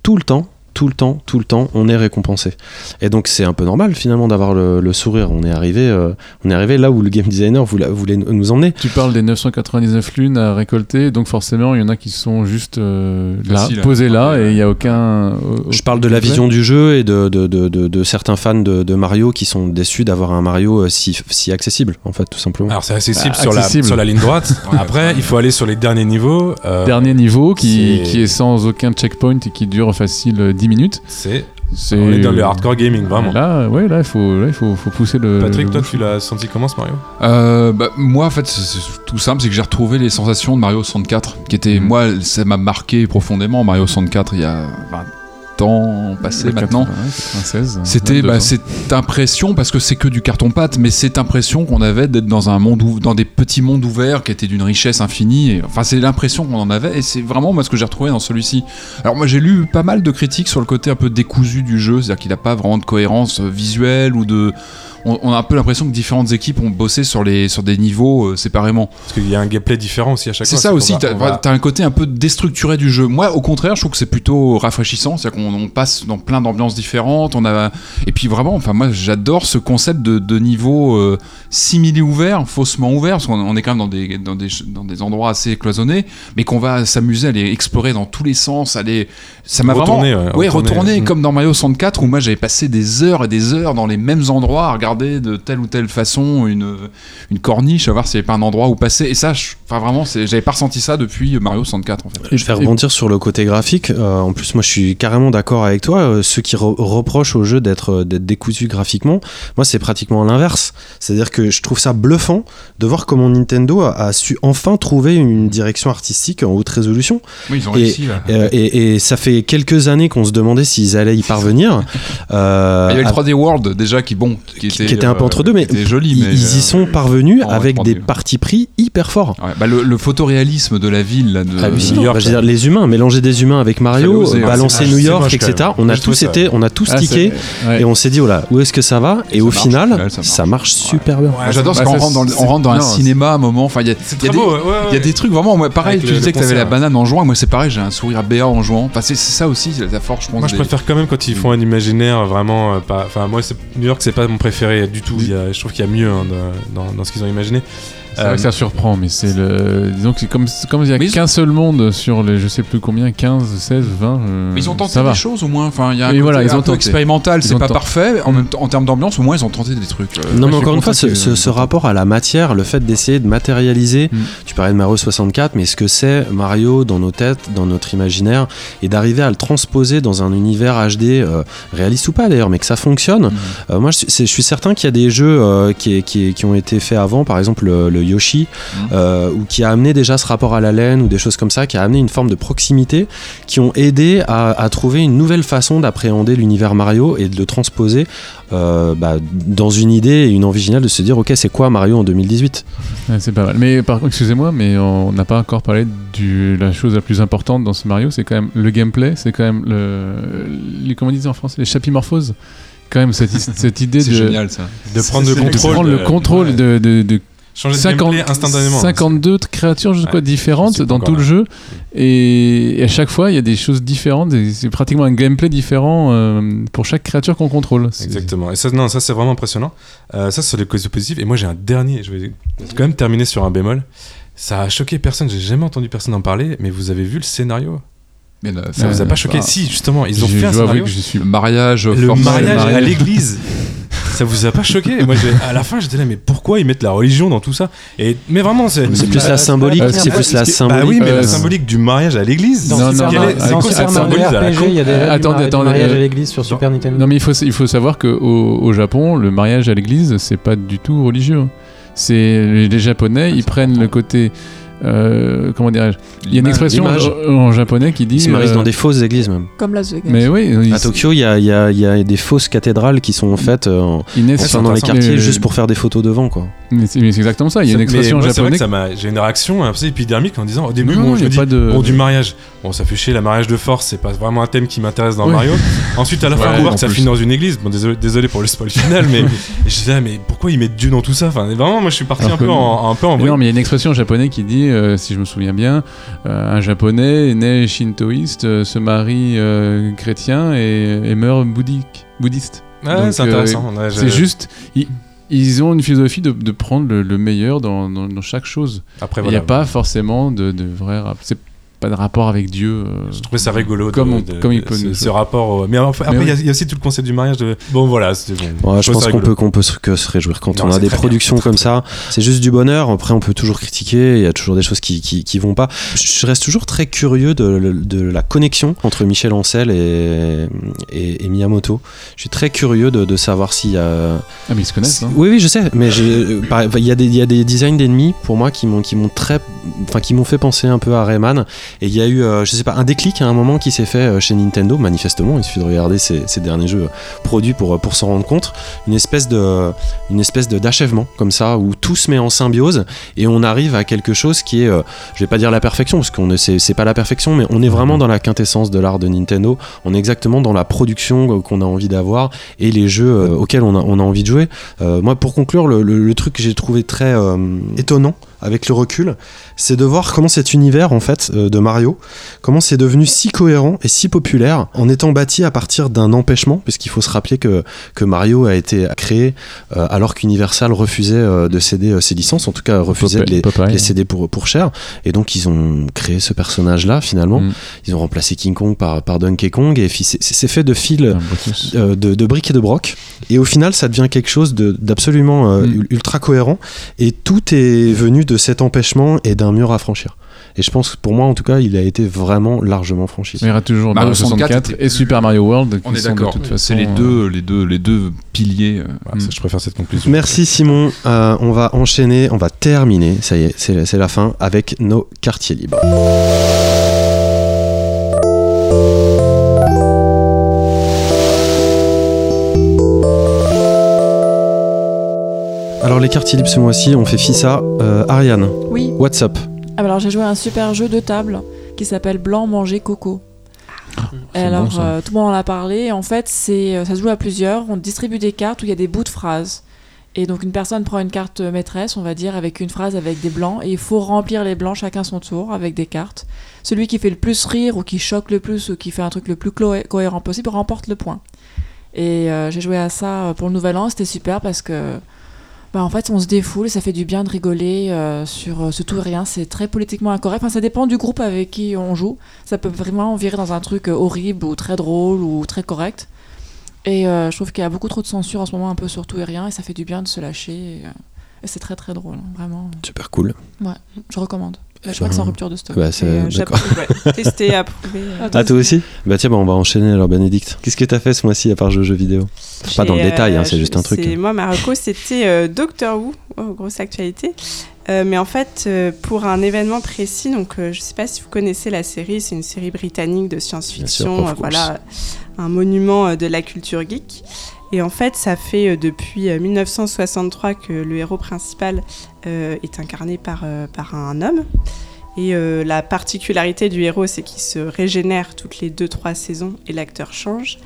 tout le temps. Tout le temps, tout le temps, on est récompensé. Et donc c'est un peu normal finalement d'avoir le, le sourire. On est arrivé, euh, on est arrivé là où le game designer voulait, voulait nous emmener. Tu parles des 999 lunes à récolter, donc forcément il y en a qui sont juste euh, là, Facile posées là, et il n'y a aucun. Je parle de la vision du jeu et de, de, de, de- de certains fans de, de Mario qui sont déçus d'avoir un Mario euh, si, si accessible, en fait, tout simplement. Alors c'est accessible, Ah, sur, la, accessible. sur la ligne droite. Après, il faut aller sur les derniers niveaux. euh, Dernier niveau qui, qui est sans aucun checkpoint et qui dure facile 10 minutes. C'est. C'est- On est dans le hardcore gaming, vraiment. Là, ouais, là, il faut, là, il faut, faut pousser le. Patrick, toi, tu l'as senti comment ce Mario? Euh, bah, moi, en fait, c'est c'est tout simple, c'est que j'ai retrouvé les sensations de Mario 64, qui était, Mhm. moi, ça m'a marqué profondément. Mario 64, il y a 20 ans passé Le maintenant. 80, 96. C'était 22 bah, ans. cette impression, parce que c'est que du carton-pâte, mais cette impression qu'on avait d'être dans un monde, ou- dans des petits mondes ouverts qui étaient d'une richesse infinie. Et, enfin, c'est l'impression qu'on en avait, et c'est vraiment moi ce que j'ai retrouvé dans celui-ci. Alors moi, j'ai lu pas mal de critiques sur le côté un peu décousu du jeu, c'est-à-dire qu'il n'a pas vraiment de cohérence euh, visuelle ou de. On, on a un peu l'impression que différentes équipes ont bossé sur les sur des niveaux euh, séparément. Parce qu'il y a un gameplay différent aussi à chaque C'est fois. ça qu'on aussi, t'as va- un côté un peu déstructuré du jeu. Moi, au contraire, je trouve que c'est plutôt rafraîchissant, c'est-à-dire qu'on on passe dans plein d'ambiances différentes. On a et puis vraiment, enfin moi, j'adore ce concept de, de niveau euh, simili ouvert, faussement ouvert, parce qu'on on est quand même dans des dans des dans des endroits assez cloisonnés, mais qu'on va s'amuser à aller explorer dans tous les sens, aller. Ça m'a vraiment, Retourner, ouais, ouais, retourner, retourner mm. comme dans Mario 64 où moi j'avais passé des heures et des heures dans les mêmes endroits à regarder de telle ou telle façon une une corniche, à voir s'il n'y avait pas un endroit où passer. Et ça, je- enfin vraiment, c'est- j'avais pas ressenti ça depuis Mario 64 en fait. Je vais rebondir sur le côté graphique. Euh, en plus, moi, je suis carrément d'accord avec toi. Euh, ceux qui re- reprochent au jeu d'être euh, d'être décousu graphiquement, moi, c'est pratiquement l'inverse. C'est-à-dire que je trouve ça bluffant de voir comment Nintendo a, a su enfin trouver une direction artistique en haute résolution. Oui, ils ont Et- réussi, là. euh, et, et ça fait quelques années qu'on se demandait s'ils allaient y parvenir. Euh, Il y avait le à- 3D World déjà qui bon, qui était, qui était un peu euh, entre deux, mais qui était joli, ils, mais ils y euh, sont parvenus en avec 3D. des partis pris hyper forts. Ouais, bah, le, le photoréalisme de la ville là, de Hallucinant. New York, Bah, je veux dire, les humains, mélanger des humains avec Mario, hein. balancer C'est- New York, etc. On a tous été, on a tous Ah, tiqué et on s'est dit, oh là, où est-ce que ça va Et, ça au marche, final, ça marche. super bien. J'adore parce qu'on rentre dans, le- c'est- on rentre dans un cinéma à un moment. Enfin, il y a, des- beau, ouais, ouais, il y a ouais. des trucs vraiment. Moi, pareil, tu disais que t'avais la banane en jouant. Moi, c'est pareil, j'ai un sourire béat en jouant. Enfin, c'est ça aussi, c'est la force, je pense. Moi, je préfère quand même quand ils font un imaginaire vraiment. euh. Enfin, moi, New York, c'est pas mon préféré du tout. Je trouve qu'il y a mieux hein, dans ce qu'ils ont imaginé. C'est vrai Euh, que ça surprend, mais c'est le. Disons que c'est comme, comme il n'y a qu'un seul monde sur les je sais plus combien, 15, 16, 20. euh, Mais ils ont tenté des choses au moins. Enfin, il y a un côté voilà, ils un ont peu tenté. expérimental. C'est pas tenté. parfait. En, même temps, en termes d'ambiance, au moins, ils ont tenté des trucs. euh, Non, mais encore une fois, ce, que- ce- ce rapport à la matière, le fait d'essayer de matérialiser, Mm. tu parlais de Mario 64, mais ce que c'est Mario dans nos têtes, dans notre imaginaire, et d'arriver à le transposer dans un univers HD, euh, réaliste ou pas d'ailleurs, mais que ça fonctionne. Mm. Euh, moi, je, je suis certain qu'il y a des jeux euh, qui, qui- qui ont été faits avant, par exemple le, le Yoshi, Mm. euh, ou qui a amené déjà ce rapport à la laine, ou des choses comme ça, qui a amené une forme de proximité, qui ont aidé à, à trouver une nouvelle façon d'appréhender l'univers Mario et de le transposer euh, bah, dans une idée et une envie géniale de se dire, ok, c'est quoi Mario en 2018 Ouais, c'est pas mal. Mais par contre, excusez-moi, mais on n'a pas encore parlé de la chose la plus importante dans ce Mario, c'est quand même le gameplay, c'est quand même le, les, comment on dit en français, les chapimorphoses. Quand même cette, cette idée C'est de, génial ça. de prendre le de contrôle. prendre le de- contrôle ouais. de, de, de Changer de 50 gameplay instantanément. 52 créatures je sais Ouais, quoi, je différentes dans tout le jeu et, et à chaque fois il y a des choses différentes et c'est pratiquement un gameplay différent euh, pour chaque créature qu'on contrôle C'est- Exactement. Et ça, non, ça c'est vraiment impressionnant. Euh, ça, c'est les causes positives. Et moi, j'ai un dernier. Je vais quand même terminer sur un bémol. Ça a choqué personne. J'ai jamais entendu personne en parler. Mais vous avez vu le scénario? Mais là, Ça vous a euh, pas choqué Si, justement, ils ont fait un scénario. que je suis Le mariage, Le forcé, mariage à mariage. l'église. Ça vous a pas choqué Moi, à la fin, j'étais là, mais pourquoi ils mettent la religion dans tout ça Et mais vraiment, c'est plus la Bah, symbolique, euh, c'est c'est plus la Bah symbolique. oui, mais Euh, la symbolique du mariage à l'église. C'est dans quoi Super Mario il y a Euh, attendez, attendez, mariage euh, à l'église sur Super Nintendo. Non mais il faut, il faut savoir qu'au au Japon, le mariage à l'église, c'est pas du tout religieux. C'est les, les Japonais, ils prennent le côté... euh, comment dirais-je Il y a une expression en, en japonais qui dit... Ils se marient euh, dans des fausses églises même. Comme Las Vegas. Mais oui, ils, À Tokyo, il y a, il y a- il y a des fausses cathédrales qui sont faites euh, en- enfin, dans les mais- quartiers juste pour faire des photos devant. Quoi. Mais c'est exactement ça, il y a une expression japonaise... ça m'a- J'ai une réaction un peu épidermique en disant au début, Non, bon, non, je me dis, de- bon, du mariage. Bon, ça fait chier, la mariage de force, c'est pas vraiment un thème qui m'intéresse dans Oui. Mario. Ensuite, à la fin, on voit que ça finit dans une église. Bon, désolé, désolé pour le spoil final, mais je disais, ah, mais pourquoi ils mettent Dieu dans tout ça? Enfin, vraiment, moi, je suis parti Alors un peu en, un peu en Mais non, mais il y a une expression japonaise qui dit, euh, si je me souviens bien, euh, un japonais né shintoïste euh, se marie euh, chrétien et, et meurt bouddhique, bouddhiste. C'est euh, intéressant. Ouais, C'est juste, ils, ils ont une philosophie de, de prendre le, le meilleur dans, dans- dans chaque chose. Après, Il n'y a pas forcément de, de vrai rap- C'est pas de rapport avec Dieu. euh, Je trouvais ça rigolo. de- Comme on- de- comme il peut ce, nous- ce rapport. au- Mais enfin, après, il y a- oui. il y, a aussi tout le concept du mariage. De... Bon, voilà, c'était bon. Ouais, je pense qu'on peut, qu'on peut se- que se réjouir quand Non, on a des bien, productions comme ça. C'est juste du bonheur. Après, on peut toujours critiquer. Il y a toujours des choses qui, qui, qui vont pas. Je reste toujours très curieux de, de la connexion entre Michel Ancel et, et, et Miyamoto. Je suis très curieux de, de savoir s'il y a. Ah, mais ils se connaissent, hein. Oui, oui, je sais. Mais il y, a des- il y a des designs d'ennemis pour moi qui m'ont qui m'ont très, enfin qui m'ont fait penser un peu à Rayman. Et il y a eu, euh, je sais pas, un déclic à un moment qui s'est fait euh, chez Nintendo. Manifestement, il suffit de regarder ces, ces derniers jeux produits pour pour s'en rendre compte. Une espèce de, une espèce de d'achèvement comme ça où tout se met en symbiose et on arrive à quelque chose qui est, euh, je vais pas dire la perfection parce qu'on ne c'est pas la perfection, mais on est vraiment dans la quintessence de l'art de Nintendo. On est exactement dans la production euh, qu'on a envie d'avoir et les jeux euh, auxquels on a, on a envie de jouer. Euh, moi, pour conclure, le, le- le truc que j'ai trouvé très euh, étonnant avec le recul, c'est de voir comment cet univers en fait euh, de Mario, comment c'est devenu si cohérent et si populaire en étant bâti à partir d'un empêchement, puisqu'il faut se rappeler que, que Mario a été créé euh, alors qu'Universal refusait euh, de céder euh, ses licences, en tout cas refusait de les, les céder pour, pour cher, et donc ils ont créé ce personnage-là finalement. Mm. Ils ont remplacé King Kong par, par Donkey Kong, et c'est- fait de fil Un Brutus. euh, de, de briques et de broc. Et au final, ça devient quelque chose d'absolument Mm. ultra cohérent. Et tout est venu de cet empêchement et d'un mur à franchir. Et je pense que pour moi, en tout cas, il a été vraiment largement franchi. Il y aura toujours Mario Mario 64 64 et Super Mario World. On est de d'accord. C'est les euh, deux, les deux, les deux piliers. euh, je préfère cette conclusion. Merci Simon. Euh, on va enchaîner, on va terminer, ça y est, c'est la fin, avec nos quartiers libres. Alors les quartiers libres ce mois-ci, on fait FISA. Euh, Ariane, Oui. what's up? Ah alors j'ai joué à un super jeu de table qui s'appelle Blanc manger coco. c'est alors bon, euh, tout le monde en a parlé. En fait, c'est euh, ça se joue à plusieurs. On distribue des cartes où il y a des bouts de phrases. Et donc une personne prend une carte maîtresse, on va dire, avec une phrase avec des blancs, et il faut remplir les blancs chacun son tour avec des cartes. Celui qui fait le plus rire ou qui choque le plus ou qui fait un truc le plus cohérent possible remporte le point. Et euh, j'ai joué à ça pour le Nouvel An, c'était super parce que bah, en fait on se défoule, ça fait du bien de rigoler euh, sur euh, ce tout et rien, c'est très politiquement incorrect. Enfin, ça dépend du groupe avec qui on joue. Ça peut vraiment virer dans un truc euh, horrible ou très drôle ou très correct. Et euh, je trouve qu'il y a beaucoup trop de censure en ce moment un peu sur tout et rien et ça fait du bien de se lâcher. Et, euh, et c'est très très drôle, hein, vraiment. Super cool. Ouais, je recommande. Je crois que c'est en rupture de stock. Bah, c'est- Et, euh, ouais. Testé, approuvé. euh. Ah toi aussi Bah tiens, bah, on va enchaîner alors Bénédicte. Qu'est-ce que t'as fait ce mois-ci à part jouer aux jeux vidéo? Pas dans le détail, hein, euh, c'est juste un truc. Moi, Marocco, c'était euh, Doctor Who, oh, grosse actualité. Euh, mais en fait, euh, pour un événement précis, donc euh, je sais pas si vous connaissez la série, c'est une série britannique de science-fiction, euh, voilà, un monument euh, de la culture geek. Et en fait, ça fait euh, depuis euh, 1963 que le héros principal euh, est incarné par, euh, par un homme. Et euh, la particularité du héros, c'est qu'il se régénère toutes les 2-3 saisons et l'acteur change.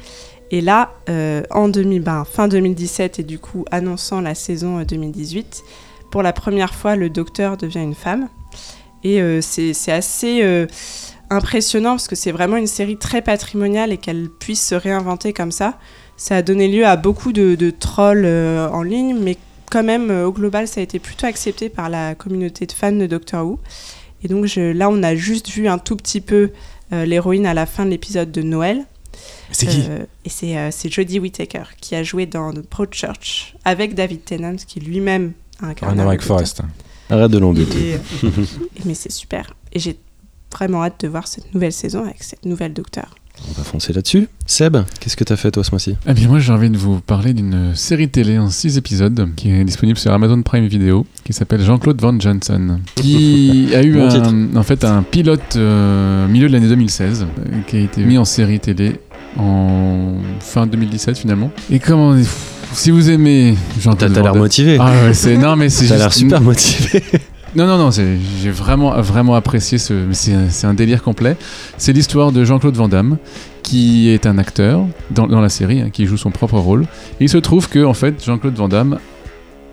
Et là, euh, en 2000, ben, fin 2017 et du coup annonçant la saison euh, 2018, pour la première fois, le docteur devient une femme. Et euh, c'est assez euh, impressionnant parce que c'est vraiment une série très patrimoniale et qu'elle puisse se réinventer comme ça. Ça a donné lieu à beaucoup de, de trolls euh, en ligne, mais quand même, euh, au global, ça a été plutôt accepté par la communauté de fans de Doctor Who. Et donc je- là, on a juste vu un tout petit peu euh, l'héroïne à la fin de l'épisode de Noël. C'est qui Euh, Et c'est euh, Jodie Whittaker qui a joué dans The Broadchurch avec David Tennant qui lui-même a incarné Rien avec. Forrest. Arrête de l'embêter. Mais c'est super. Et j'ai vraiment hâte de voir cette nouvelle saison avec cette nouvelle docteur. On va foncer là-dessus. Seb, qu'est-ce que t'as fait toi ce mois-ci? Eh bien, moi, j'ai envie de vous parler d'une série télé en 6 épisodes qui est disponible sur Amazon Prime Video, qui s'appelle Jean-Claude Van Johnson, qui a eu Bon un, en fait un pilote euh, milieu de l'année 2016, euh, qui a été mis en série télé en fin 2017 finalement. Et comment si vous aimez Jean-Claude t'as l'air motivé. Ah ouais, c'est non mais c'est T'as l'air juste- super motivé. Non, non, non, j'ai vraiment, vraiment apprécié ce. C'est un, délire complet. C'est l'histoire de Jean-Claude Van Damme, qui est un acteur dans, la série, hein, qui joue son propre rôle. Il se trouve que, en fait, Jean-Claude Van Damme,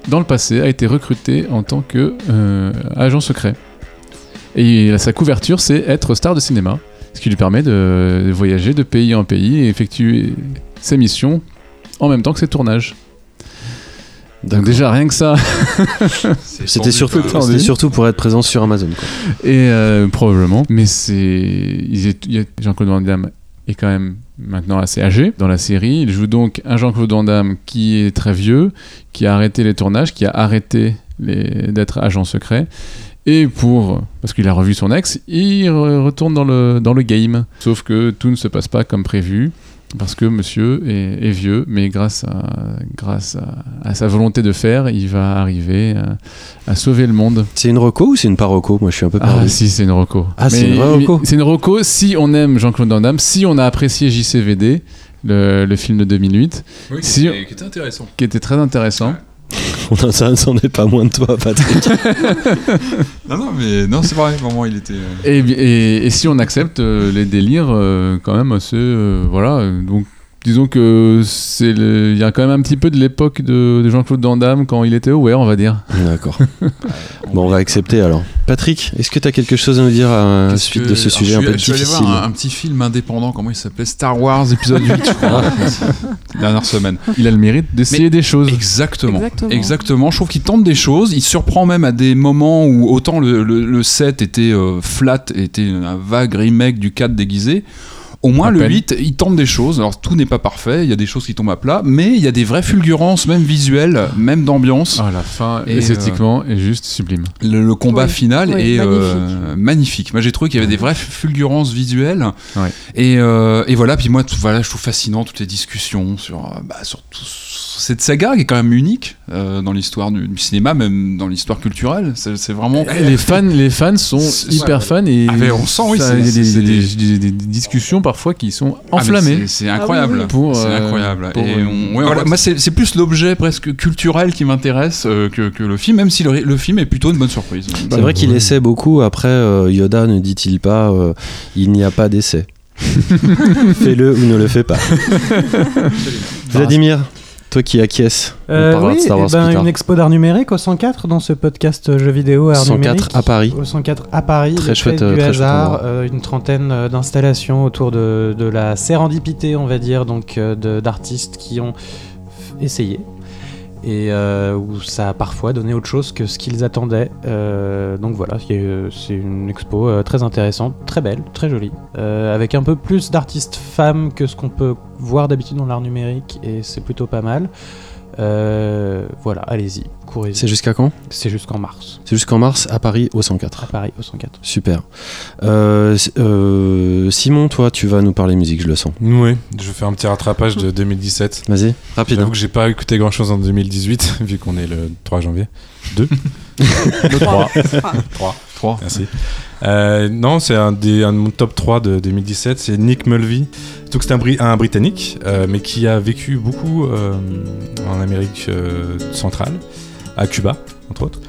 dans le passé, a été recruté en tant que euh, agent secret. Et sa couverture, c'est être star de cinéma, ce qui lui permet de voyager de pays en pays et effectuer ses missions en même temps que ses tournages. Donc déjà rien que ça. C'était surtout, tendu. c'était surtout pour être présent sur Amazon. Quoi. Et euh, probablement. Mais c'est. Jean-Claude Van Damme est quand même maintenant assez âgé dans la série. Il joue donc un Jean-Claude Van Damme qui est très vieux, qui a arrêté les tournages, qui a arrêté les- d'être agent secret. Et pour. Parce qu'il a revu son ex, il re- retourne dans le, dans le game. Sauf que tout ne se passe pas comme prévu. Parce que monsieur est, est vieux, mais grâce, à, grâce à, à sa volonté de faire, il va arriver à, à sauver le monde. C'est une reco ou c'est une pas reco? Moi je suis un peu perdu. Ah si, c'est une reco. Ah, c'est une reco? C'est une reco si on aime Jean-Claude Van Damme, si on a apprécié JCVD, le, le film de 2008, Oui, si- qui était intéressant. qui était très intéressant. On n'en s'en est pas moins de toi, Patrick. Non, non, mais non, c'est vrai, vraiment, il était. euh, Et, et- et si on accepte euh, les délires euh, quand même assez... euh, voilà, donc disons que c'est le- il y a quand même un petit peu de l'époque de, de Jean-Claude Van Damme quand il était aware, on va dire. D'accord. bon, on va accepter alors. Patrick, est-ce que tu as quelque chose à nous dire à la Qu'est-ce suite que- de ce alors, sujet je un suis- peu je suis allé difficile voir un, un petit film indépendant, comment il s'appelait Star Wars épisode 8, je crois. Dernière semaine. Il a le mérite d'essayer des choses. Exactement. Exactement. Exactement. Je trouve qu'il tente des choses. Il surprend même à des moments où autant le, le, le 7 était euh, flat, était un vague remake du 4 déguisé. Au moins À le peine. 8, il tente des choses. Alors tout n'est pas parfait, il y a des choses qui tombent à plat, mais il y a des vraies fulgurances, même visuelles, même d'ambiance. Ah, la fin, Et, esthétiquement, est juste sublime. Le, le combat Oui. final Oui, est magnifique. euh, magnifique. Moi j'ai trouvé qu'il y avait des vraies fulgurances visuelles. Et, euh, et voilà, puis moi tout- voilà, je trouve fascinant toutes les discussions sur, euh, bah, sur, tout- sur cette saga qui est quand même unique euh, dans l'histoire du, du cinéma, même dans l'histoire culturelle. C'est c'est vraiment. Eh, Les fans, les fans sont C'est- hyper ouais. fans et Ah, mais on sent, oui, ça, c'est- il y a des, c'est des- des- des- des- des discussions parfois qui sont Ah, enflammées. c'est- C'est incroyable. oui. Pour, c'est incroyable. pour, Et on- ouais, voilà, moi, c'est c'est plus l'objet presque culturel qui m'intéresse euh, que, que le film, même si le, le film est plutôt une bonne surprise. C'est vrai qu'il essaie beaucoup. Après, euh, Yoda ne dit-il pas euh, il n'y a pas d'essai Fais-le ou ne le fais pas. Vladimir, toi qui acquiesces, on Euh, parlera oui, de Star Wars eh ben, plus tard. une expo d'art numérique au 104 dans ce podcast euh, jeux vidéo art 104 numérique. à Paris. Au 104 à Paris. Très chouette, Du très hasard, euh, une trentaine d'installations autour de, de la sérendipité, on va dire, donc d'artistes qui ont essayé. Et euh, où ça a parfois donné autre chose que ce qu'ils attendaient. Euh, donc voilà, il y a eu- c'est une expo euh, très intéressante, très belle, très jolie, euh, avec un peu plus d'artistes femmes que ce qu'on peut voir d'habitude dans l'art numérique, et c'est plutôt pas mal. Euh, voilà, allez-y, courez-y. C'est jusqu'à quand? C'est jusqu'en mars, C'est jusqu'en mars à Paris au 104. à Paris au 104. Super. Euh, euh, Simon, toi, tu vas nous parler musique, je le sens. Oui, je vais faire un petit rattrapage de 2017. Vas-y, rapide. J'avoue hein. que j'ai pas écouté grand chose en 2018, vu qu'on est le 3 janvier. 2 Le 3. 3. 3. Merci. Euh, non, c'est un, des, un de mon top 3 de 2017. C'est Nick Mulvey. Surtout que c'est un, Bri- un Britannique, euh, mais qui a vécu beaucoup euh, en Amérique centrale, à Cuba, entre autres.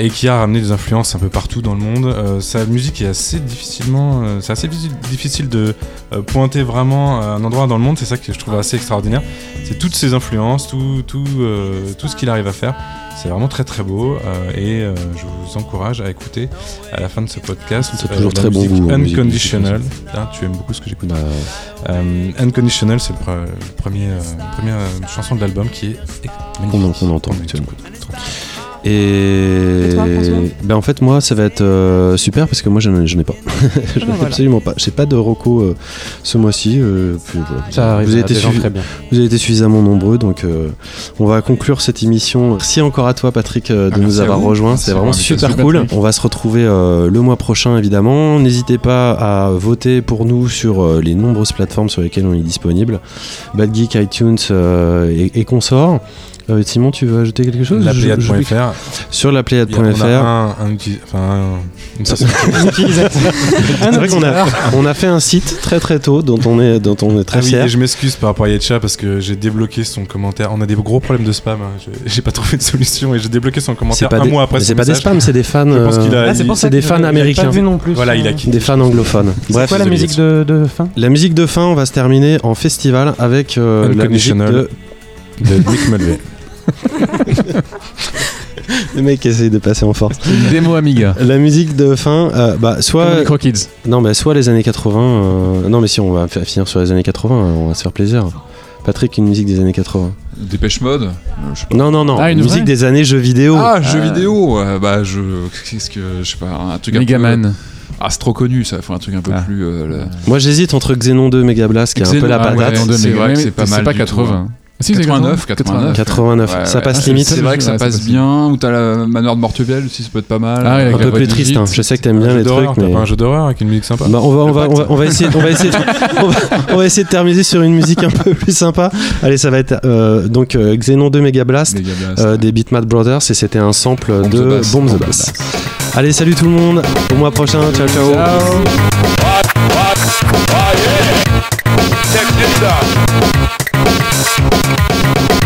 et qui a ramené des influences un peu partout dans le monde. Sa musique est assez difficilement, c'est assez difficile- de pointer vraiment un endroit dans le monde. C'est ça que je trouve assez extraordinaire. C'est toutes ses influences, tout, tout, tout ce qu'il arrive à faire. C'est vraiment très très beau euh, et euh, je vous encourage à écouter à la fin de ce podcast. C'est euh, toujours très bon goût Unconditional. Ah, tu aimes beaucoup ce que j'écoute. Bah, Unconditional, c'est le, pre- le premier, la première chanson de l'album qui est Qu'on entend actuellement. Et, Et toi, François ben en fait moi ça va être euh, super parce que moi je n'en je n'ai pas. je n'en ai bah voilà. absolument pas. J'ai pas de reco euh, ce mois-ci. euh, voilà. Vous avez été suffi- très bien. Vous avez été suffisamment nombreux donc euh, on va conclure cette émission. Merci encore à toi Patrick euh, de Ah, nous avoir rejoints. C'est vraiment super cool. Patrick. On va se retrouver euh, le mois prochain évidemment. N'hésitez pas à voter pour nous sur euh, les nombreuses plateformes sur lesquelles on est disponible. Bad Geek, iTunes euh, et, et consorts. Euh, Simon, tu veux ajouter quelque chose? La Je- je- Pléiade.fr. Sur la a- on a Pléiade.fr. un, un, uti- enfin, un- une personne C'est vrai qu'on a, on a fait un site très très tôt dont on est, dont on est très Ah oui, fier. et je m'excuse par rapport à Yetcha parce que j'ai débloqué son commentaire. On a des gros problèmes de spam. hein. Je- J'ai pas trouvé de solution et j'ai débloqué son commentaire pas, un des, mois après c'est pas des spams, c'est des fans. Euh, Ah, c'est des fans américains. non plus, Voilà, il a quitté. Des fans anglophones. C'est Bref, quoi la musique de, de fin? La musique de fin, on va se terminer en festival avec euh, la musique de. de Mick Mulvey. Le mec essaye de passer en force. Une démo Amiga. La musique de fin, euh, bah, soit. Micro Kids. Non, bah, soit les années 80. euh, Non, mais si on va finir sur les années 80, hein, on va se faire plaisir. Patrick, une musique des années 80. Dépêche mode. euh, je sais pas. Non, non, non. Ah, une musique vraie des années jeux vidéo. Ah, jeux Euh, vidéo. euh, bah, je. Qu'est-ce que. Je sais pas, un truc un peu. Megaman. Ah, c'est trop connu, ça. Faut un truc un peu Ah. plus. euh, là. Moi, j'hésite entre Xenon 2 Mega Blast, qui est un peu la ah ouais, patate. Xenon 2 C'est vrai que c'est c'est pas mal pas du tout, 80. hein. Ah, si, c'est 89, 89. 89, Ouais, ça ouais. passe Ah, limite. c'est vrai que ça ouais, passe bien. Ou t'as la manoir de Mortevel aussi, ça peut être pas mal. Ah, Un peu plus triste, hein. je sais que t'aimes bien les trucs, T'as mais. pas un jeu d'horreur avec une musique sympa Bah, on va, on va, on va, on va essayer, on va essayer, on va, on va essayer de terminer sur une musique un peu plus sympa. Allez, ça va être euh, donc euh, Xenon 2 Mega Blast Mega Blast, euh, ouais. des Beatmat Brothers et c'était un sample Bomb de. Bomb the Bomb the Bass. Allez, salut tout le monde, au mois prochain, ciao ciao. Check Thank you.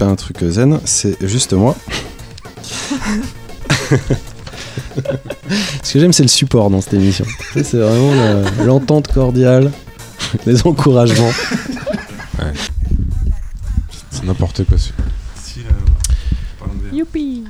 Pas un truc zen, c'est juste moi. Ce que j'aime, c'est le support dans cette émission. C'est vraiment la- l'entente cordiale, les encouragements. C'est n'importe quoi. de- Youpi